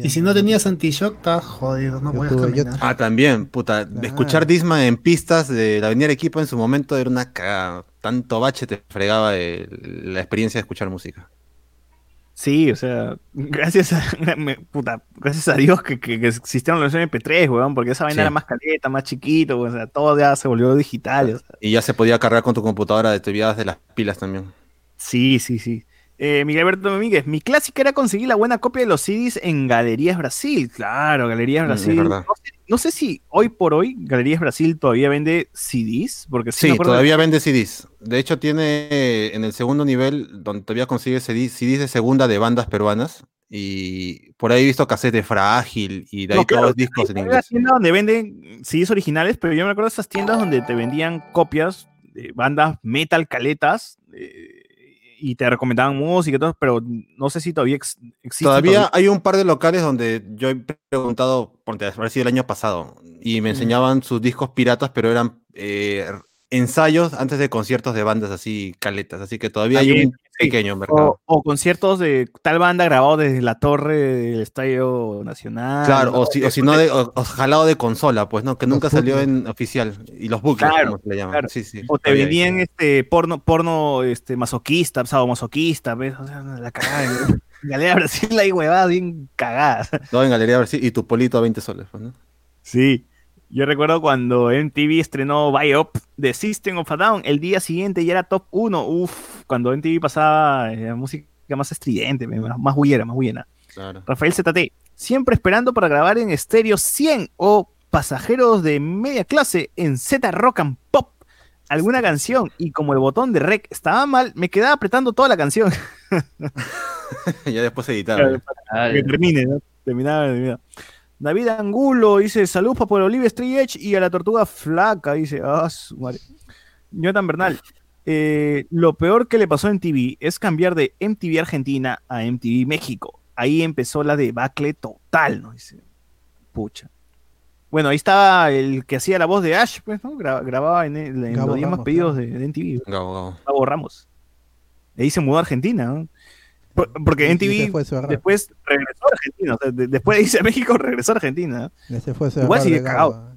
y si no tenías anti-shock, estás jodido, no puedes caminar. Ah, también, puta, escuchar Disma en pistas de la Avenida Equipo en su momento era una cagada. Tanto bache te fregaba la experiencia de escuchar música. Sí, o sea, gracias a, puta, gracias a Dios que, existieron los MP3, weón, porque esa vaina era más caleta, más chiquito, o sea, todo ya se volvió digital. Y ya se podía cargar con tu computadora de de las pilas también. Sí, sí, sí. Eh, Miguel Alberto Domínguez, mi clásica era conseguir la buena copia de los CDs en Galerías Brasil. Claro, Galerías mm, Brasil. no, sé, si hoy por hoy Galerías Brasil todavía vende CDs. Porque sí, todavía vende CDs. De hecho, tiene en el segundo nivel donde todavía consigue CDs, CDs de segunda de bandas peruanas. Y por ahí he visto cassette Frágil y de ahí todos los discos en inglés. tienda donde venden CDs originales, pero yo me acuerdo de esas tiendas donde te vendían copias de bandas metal caletas. Eh, y te recomendaban música y todo, pero no sé si todavía existe. Todavía, hay un par de locales donde yo he preguntado, por sido el año pasado, y me enseñaban sus discos piratas, pero eran eh, ensayos antes de conciertos de bandas así caletas, así que todavía hay un pequeño mercado. O, conciertos de tal banda grabado desde la torre del Estadio Nacional. Claro, o si, o si no, de, jalado de consola, pues no, que nunca salió en oficial. Y los bucles, como se le llaman. o te venían este porno, porno este masoquista, masoquista, ¿ves? O sea, la cagada. en Galería Brasil la huevada bien cagada. No, en Galería Brasil y tu polito a 20 soles, pues, ¿no? Sí. Yo recuerdo cuando MTV estrenó Buy Up de System of a Down, el día siguiente ya era top 1. Uf, cuando MTV pasaba eh, música más estridente, más huyera, más huyena. Rafael ZT, siempre esperando para grabar en estéreo 100 o pasajeros de media clase en Z Rock and Pop alguna canción y como el botón de rec estaba mal, me quedaba apretando toda la canción. ya después editaba. Que termine, ¿no? Terminaba, terminaba. David Angulo dice: Salud para el Olive Street Edge y a la tortuga flaca. Dice: Ah, su madre. Jonathan Bernal. Eh, lo peor que le pasó en TV es cambiar de MTV Argentina a MTV México. Ahí empezó la debacle total, ¿no? Dice, pucha. Bueno, ahí estaba el que hacía la voz de Ash, pues, ¿no? grababa en, los días más pedidos de, MTV. Gabo, Gabo. Ramos. Ahí se mudó a Argentina, ¿no? Porque NTV después regresó a Argentina. O sea, después de irse a México, regresó a Argentina. Ese fue Igual sigue cagado.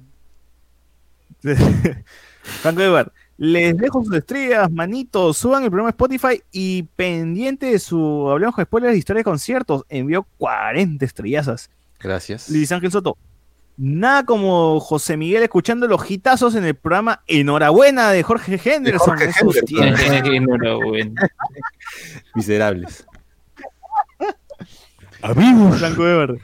Franco Eber, les dejo sus estrellas, manitos, suban el programa Spotify y pendiente de su hablamos con spoilers de historia de conciertos, envió 40 estrellazas. Gracias. Luis Ángel Soto. Nada como José Miguel escuchando los hitazos en el programa Enhorabuena de Jorge Henderson. De Jorge Henderson. Enhorabuena. Miserables. Amigos. Franco Ever.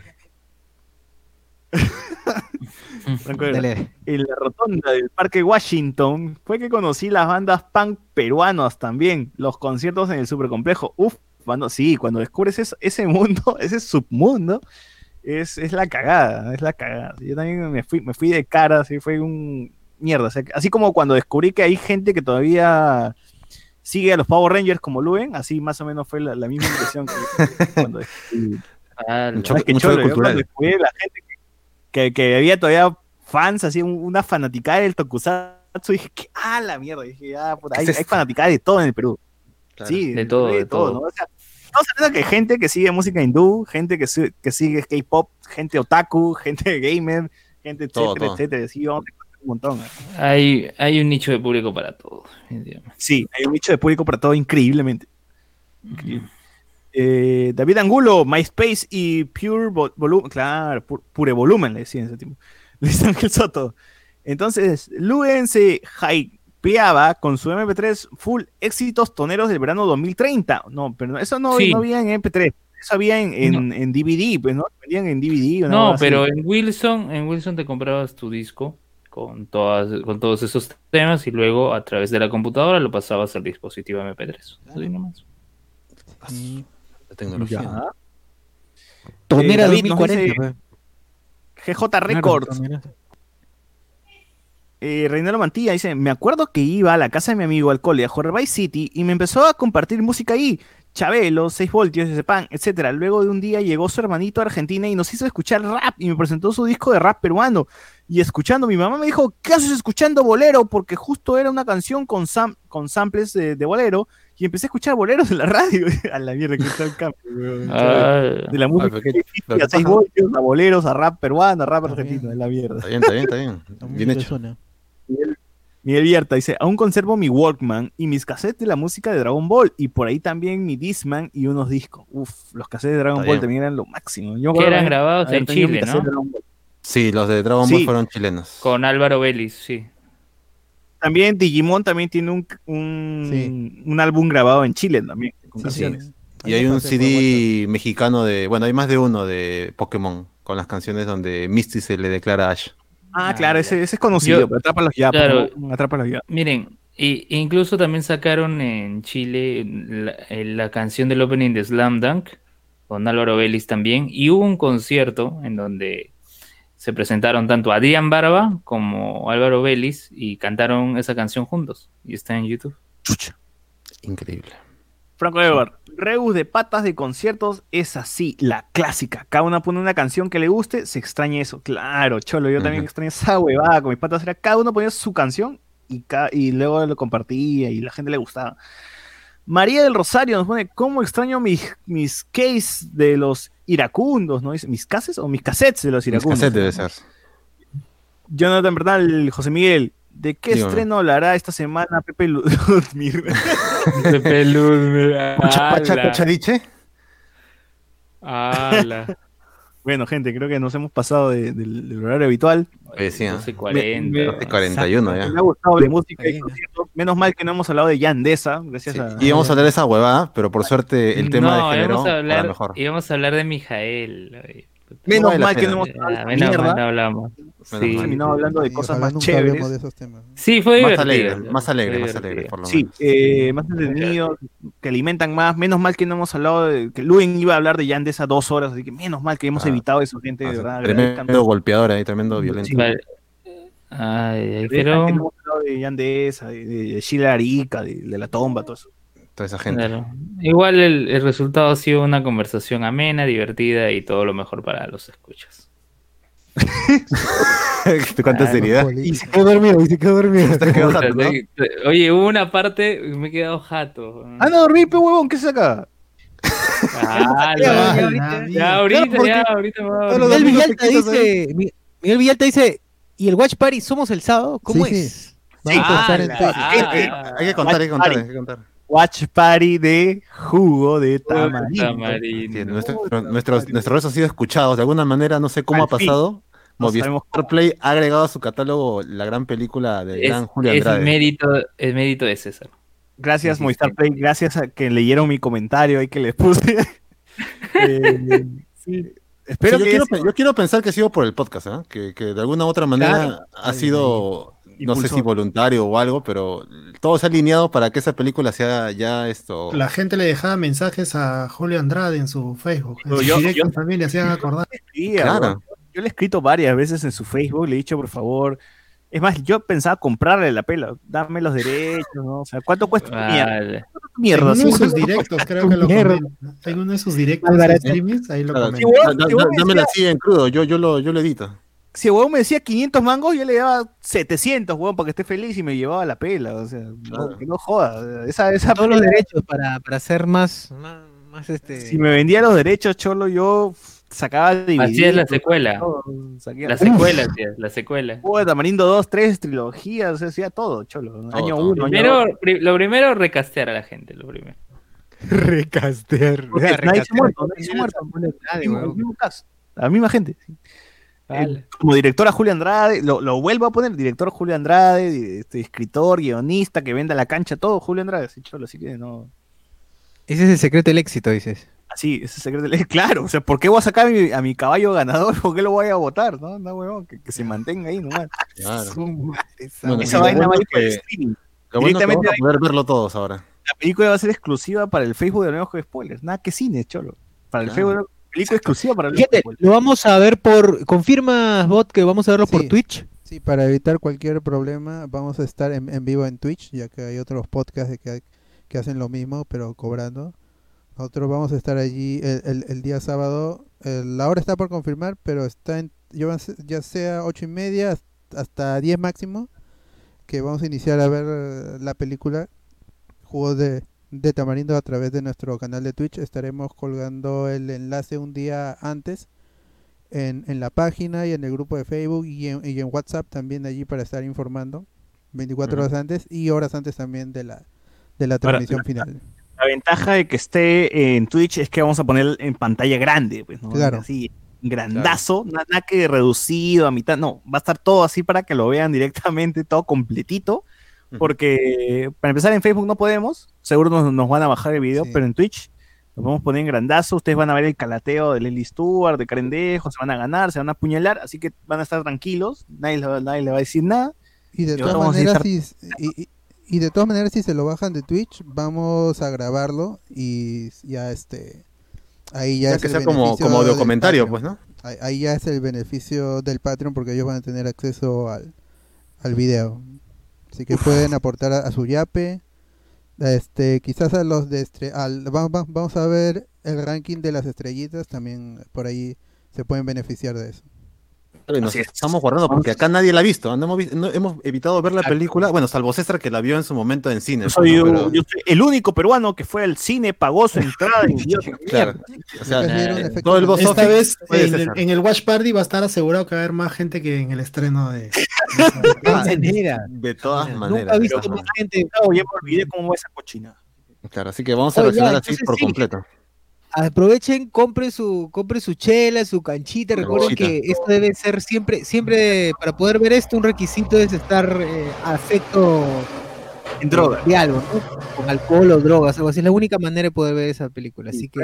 Franco Ever. En la rotonda del Parque Washington fue que conocí las bandas punk peruanas también, los conciertos en el supercomplejo. Uf, cuando, sí, cuando descubres ese mundo, ese submundo, es, es, la cagada, es la cagada. Yo también me fui, me fui de cara, así fue un mierda. así como cuando descubrí que hay gente que todavía sigue a los Power Rangers como Luen, así más o menos fue la, misma impresión que, cuando ah, un choque, cultural. la gente que, que había todavía fans, así, una fanaticada del Tokusatsu. dije, ¿qué? Ah, la mierda. dije, ah, puta, hay, hay fanaticada de todo en el Perú. sí, de todo, de, todo. ¿no? O sea, que gente que sigue música hindú, gente que, que sigue K-pop, gente otaku, gente gamer, gente etcétera, etcétera. Sí, vamos a un montón. Hay, hay un nicho de público para todo. Sí, hay un nicho de público para todo increíblemente. Eh, David Angulo, MySpace y Pure Volumen, claro, Pure Volumen le decía en ese tiempo. Luis Ángel Soto. Entonces, Luen se hypeaba con su MP3 full éxitos toneros del verano 2030. No, pero eso no, había en MP3. Eso había en, en, DVD, pues, ¿no? Vendían en DVD. no, pero en Wilson, en Wilson te comprabas tu disco con, todas, con todos esos temas y luego a través de la computadora lo pasabas al dispositivo MP3. Así nomás. La tecnología. Tonera eh, 2040. GJ Records. Eh, Reinaldo Mantilla dice, me acuerdo que iba a la casa de mi amigo al cole a jugar Vice City y me empezó a compartir música ahí. Chabelo, 6 voltios, pan, etcétera. Luego de un día llegó su hermanito a Argentina y nos hizo escuchar rap y me presentó su disco de rap peruano. Y escuchando, mi mamá me dijo, ¿qué haces escuchando bolero? Porque justo era una canción con, con samples de bolero y empecé a escuchar boleros en la radio. a la mierda que está el cambio, ah. De la música. a seis a boleros, a rap peruano, a rap argentino, en la mierda. Está bien, está bien, está bien. bien hecho. Miguel, Miguel Vierta dice, aún conservo mi Walkman y mis cassettes de la música de Dragon Ball y por ahí también mi Discman y unos discos. Uf, los cassettes de Dragon Ball también eran lo máximo. que eran grabados en Chile, ¿no? Sí, los de Dragon Ball fueron chilenos. Con Álvaro Vélez, sí. También Digimon también tiene un, un, un álbum grabado en Chile también, con canciones. Y hay un CD mexicano de, bueno, hay más de uno de Pokémon, con las canciones donde Misty se le declara a Ash. Ah, claro, ese, ese, es conocido, pero atrápalos ya, claro, atrápalos ya. Miren, y, incluso también sacaron en Chile la, la, canción del opening de Slam Dunk, con Álvaro Vélez también, y hubo un concierto en donde se presentaron tanto Adrián Barba como Álvaro Vélez y cantaron esa canción juntos. Y está en YouTube. Chucha. Increíble. Franco Edward, Reus de patas de conciertos es así, la clásica. Cada uno pone una canción que le guste, se extraña eso. Claro, cholo, yo también extraño esa huevada con mis patas. Era cada uno ponía su canción y, y luego lo compartía y la gente le gustaba. María del Rosario nos pone, ¿cómo extraño mis, mis case de los iracundos? ¿no? ¿Mis cases o mis cassettes de los iracundos? Mis cassettes debe ser. Jonathan Bernal, José Miguel, ¿de qué estreno hablará esta semana Pepe Ludmir? Pepe Ludmir. ¿Pacha Cochadiche? Bueno, gente, creo que nos hemos pasado del horario habitual. Sí, sí, 12.40. 41 ya. Me ha gustado de música y Menos mal que no hemos hablado de Yandesa, gracias a... Íbamos a hablar de esa huevada, pero por suerte el tema no, de género íbamos a hablar, mejor. Íbamos a hablar de Mijael. Menos mal que no hemos hablado de Menos mal no hablamos. Sí. terminado hablando de cosas más chéveres. De esos temas. Sí, fue más divertido. Alegre, más alegre, más alegre, por lo menos. Sí, eh, más entretenido, que alimentan más. Menos mal que no hemos hablado de que Luen iba a hablar de Yandesa dos horas, así que menos mal que hemos ah, evitado eso, gente, de verdad. Tremendo golpeador ahí, tremendo violento. Ay, pero... Que no hemos hablado de Yandesa, de, de Sheila Arica, de, de, la tomba, todo eso. Toda esa gente. Claro. Igual el, el resultado ha sido una conversación amena, divertida y todo lo mejor para los escuchas. ¿Cuánta seriedad? Y se quedó dormido, y se quedó dormido. jato, ¿no? Oye, hubo una parte, me he quedado jato. Ah, no, dormí, pe huevón, ¿qué se saca? Ah, ya, ya, ahorita, ya, ahorita. Miguel Villalta dice, Miguel Villalta dice, ¿y el Watch Party somos el sábado? ¿Cómo es? Vamos a estar en Hay que contar, hay que contar, hay que contar. Watch Party de jugo de tamarindo. nuestro, nuestros, nuestros ha sido escuchados. De alguna manera, no sé cómo ha pasado. Movistar Play ha agregado a su catálogo la gran película de gran Julio Andrade. Es mérito, es mérito de César. Gracias, Movistar Play. Gracias a que leyeron mi comentario y que les puse. eh, sí. Espero que yo, quiero, yo, quiero, pensar que ha sido por el podcast, ¿eh? que, que, de alguna u otra manera ha sido no sé si voluntario o algo, pero todo se ha alineado para que esa película sea ya esto. La gente le dejaba mensajes a Julio Andrade en su Facebook. En yo, yo, también le hacían acordar. claro. Yo, le he escrito varias veces en su Facebook, le he dicho, por favor. Es más, yo pensaba comprarle la pela, darme los derechos, ¿no? O sea, ¿cuánto cuesta vale. mierda? En uno de sus directos, creo que lo comenta. En uno de sus directos, streamings, ahí lo comenta. Dámela así en crudo, yo, yo, lo, yo lo edito. Si el huevón me decía 500 mangos, yo le daba 700, huevón, para que esté feliz y me llevaba la pela. O sea, no, que no joda. Esa, esa Todos los derechos para, para hacer más, más, este... Si me vendía los derechos, Cholo, yo sacaba DVD. Así es la secuela. la, secuela, tío, la secuela. Juego de Tamarindo 2, 3, trilogías, o sea, hacía todo, Cholo. Año 1. Primero, lo primero, recastear a la gente, lo primero. recastear. Nadie se muerto, nadie se muerto. La misma gente. Como director a Julio Andrade, lo, lo, vuelvo a poner, director Julio Andrade, este, escritor, guionista, que venda la cancha, todo Julio Andrade, sí, cholo, así que no. Ese es el secreto del éxito, dices. Así, ese es el secreto del éxito. Claro, o sea, ¿por qué voy a sacar a mi, a mi caballo ganador? ¿Por qué lo voy a votar? No, no, huevón, que, que, se mantenga ahí nomás. Claro. Bueno, esa vaina va a ir para el streaming. Directamente vamos a poder verlo todos ahora. La película va a ser exclusiva para el Facebook de Nuevos Spoilers. Nada que cine, cholo. Para el Facebook de película exclusiva para el Lo vamos a ver por. ¿Confirmas, bot, que vamos a verlo por Twitch? Sí, para evitar cualquier problema, vamos a estar en, vivo en Twitch, ya que hay otros podcasts que, que hacen lo mismo, pero cobrando. Nosotros vamos a estar allí el, el, día sábado. la hora está por confirmar, pero está en, ya sea ocho y media hasta 10 máximo, que vamos a iniciar a ver eh, la película Juegos de, de Tamarindo a través de nuestro canal de Twitch. Estaremos colgando el enlace un día antes en, en la página y en el grupo de Facebook y en, y en WhatsApp también allí para estar informando 24 horas antes y horas antes también de la, de la transmisión final. La ventaja de que esté en Twitch es que vamos a poner en pantalla grande, pues, ¿no? Claro. Así, grandazo, nada que reducido a mitad, no, va a estar todo así para que lo vean directamente, todo completito porque para empezar en Facebook no podemos, seguro nos, van a bajar el video, pero en Twitch nos vamos a poner en grandazo, ustedes van a ver el calateo de Lely Stewart, de Carendejo, se van a ganar, se van a apuñalar, así que van a estar tranquilos, nadie, nadie le va a decir nada. Y de, todas maneras, si, y, de todas maneras, si se lo bajan de Twitch, vamos a grabarlo y ya este... Ahí ya, que sea como, como documentario, pues, ¿no? Ahí, ya es el beneficio del Patreon porque ellos van a tener acceso al, al video. Así que pueden aportar a, su yape. Este, quizás a los de al, vamos, a ver el ranking de las estrellitas, también por ahí se pueden beneficiar de eso nos estamos guardando porque acá nadie la ha visto. hemos, evitado ver la película, bueno, salvo César que la vio en su momento en cine. Yo soy, el único peruano que fue al cine, pagó su entrada. claro. O sea, todo el Esta vez en el, en el, Watch Party va a estar asegurado que va a haber más gente que en el estreno de. de todas maneras. Nunca he visto más gente. No, ya me olvidé cómo va esa cochina. Claro, así que vamos a reaccionar así por completo aprovechen, compren su, compren su chela, su canchita. Recuerden que esto debe ser siempre, siempre, para poder ver esto, un requisito es estar eh, afecto en droga. De algo, ¿no? Con alcohol o drogas, algo así. Es la única manera de poder ver esa película. Así que.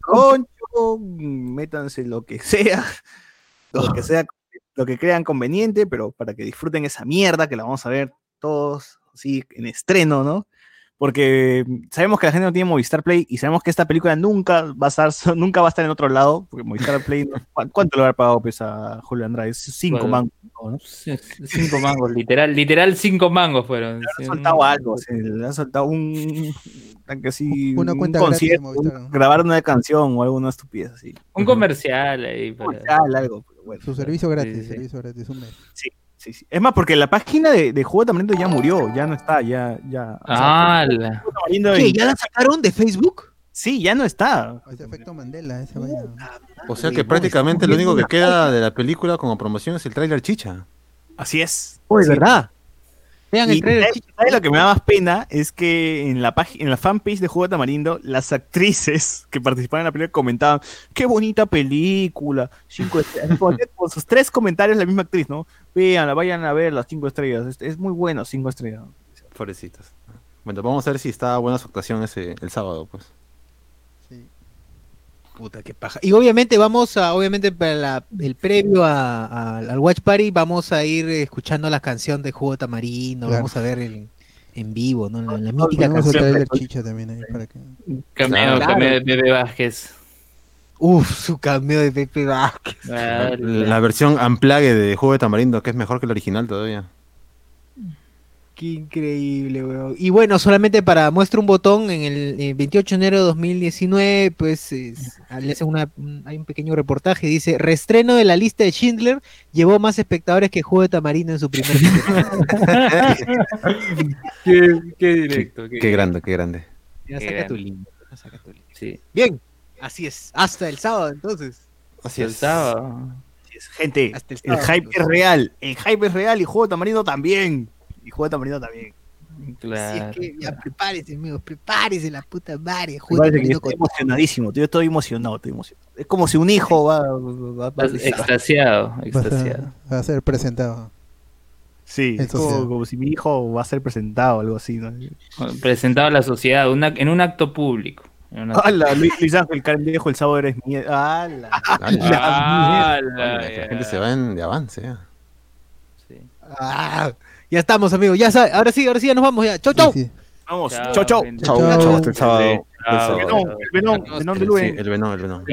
Concho, métanse lo que sea, lo que sea, lo que crean conveniente, pero para que disfruten esa mierda que la vamos a ver todos así en estreno, ¿no? porque sabemos que la gente no tiene Movistar Play y sabemos que esta película nunca va a estar, nunca va a estar en otro lado, porque Movistar Play, ¿cuánto le habrá pagado pues, a Julio Andrade? Cinco mangos, ¿no? Cinco mangos, literal, literal cinco mangos fueron. Le han soltado algo, le han soltado un, casi una cuenta un concierto, grabar una canción o alguna estupidez así. Un comercial ahí. Un comercial, algo. Bueno. Su servicio gratis, servicio gratis, un mes. Sí. Es más, porque la página de, de Juego Tamarindo ya murió, ya no está, ya, ya. Ah, ¿Qué, ¿Ya la sacaron de Facebook? Sí, ya no está. Ese efecto Mandela, esa O sea que prácticamente lo único que queda de la película como promoción es el tráiler chicha. Así es. Uy, ¿verdad? Vean el trailer chicha. Lo que me da más pena es que en la página, en la fanpage de Juego de Tamarindo, las actrices que participaban en la película comentaban, qué bonita película, cinco estrellas. Con sus tres comentarios la misma actriz, ¿no? Vean, vayan a ver las cinco estrellas. Es, muy bueno, cinco estrellas. Pobrecitas. Bueno, vamos a ver si está buena su actuación ese, el sábado, pues. Puta, qué paja. Y obviamente vamos a, obviamente para el previo al Watch Party, vamos a ir escuchando la canción de Juego Tamarino, vamos a ver el, en vivo, ¿no? La, mítica canción. de chicha también ahí para que... Cameo, cameo de Bebe Vázquez. Uf, su cameo de Pepe Vázquez. La, versión Amplague de Juego de Tamarindo, que es mejor que la original todavía. Qué increíble, weón. Y bueno, solamente para muestra un botón, en el 28 de enero de 2019, pues una, hay un pequeño reportaje, dice, restreno de la lista de Schindler llevó más espectadores que Juego de Tamarindo en su primer qué, qué, directo. Qué, grande, qué grande. Ya saca tu link. Saca tu link. Sí. Bien, así es. Hasta el sábado, entonces. Así es. El sábado. Gente, el, hype es real. El hype es real y Juego de Tamarindo también. Y Juego de Tamarindo también. Claro. es que ya prepárese, amigos, prepárese la puta madre. estoy emocionadísimo, yo estoy emocionado, estoy emocionado. Es como si un hijo va, va, va, extasiado, extasiado. Va a ser presentado. Sí, es como, si mi hijo va a ser presentado, algo así. ¿no? Presentado a la sociedad, una, en un acto público. ¡Hala! Luis, Ángel Carendejo, el sábado eres miedo. ¡Hala! La gente se va en, de avance. Ya. Sí. Ah, ya estamos, amigos. Ya sabe. Ahora sí, ahora sí, ya nos vamos. Ya. ¡Chau, chau! Vamos. Chau, chau. Chau, chau. El venón, el venón, de Luis. El venón, el venón.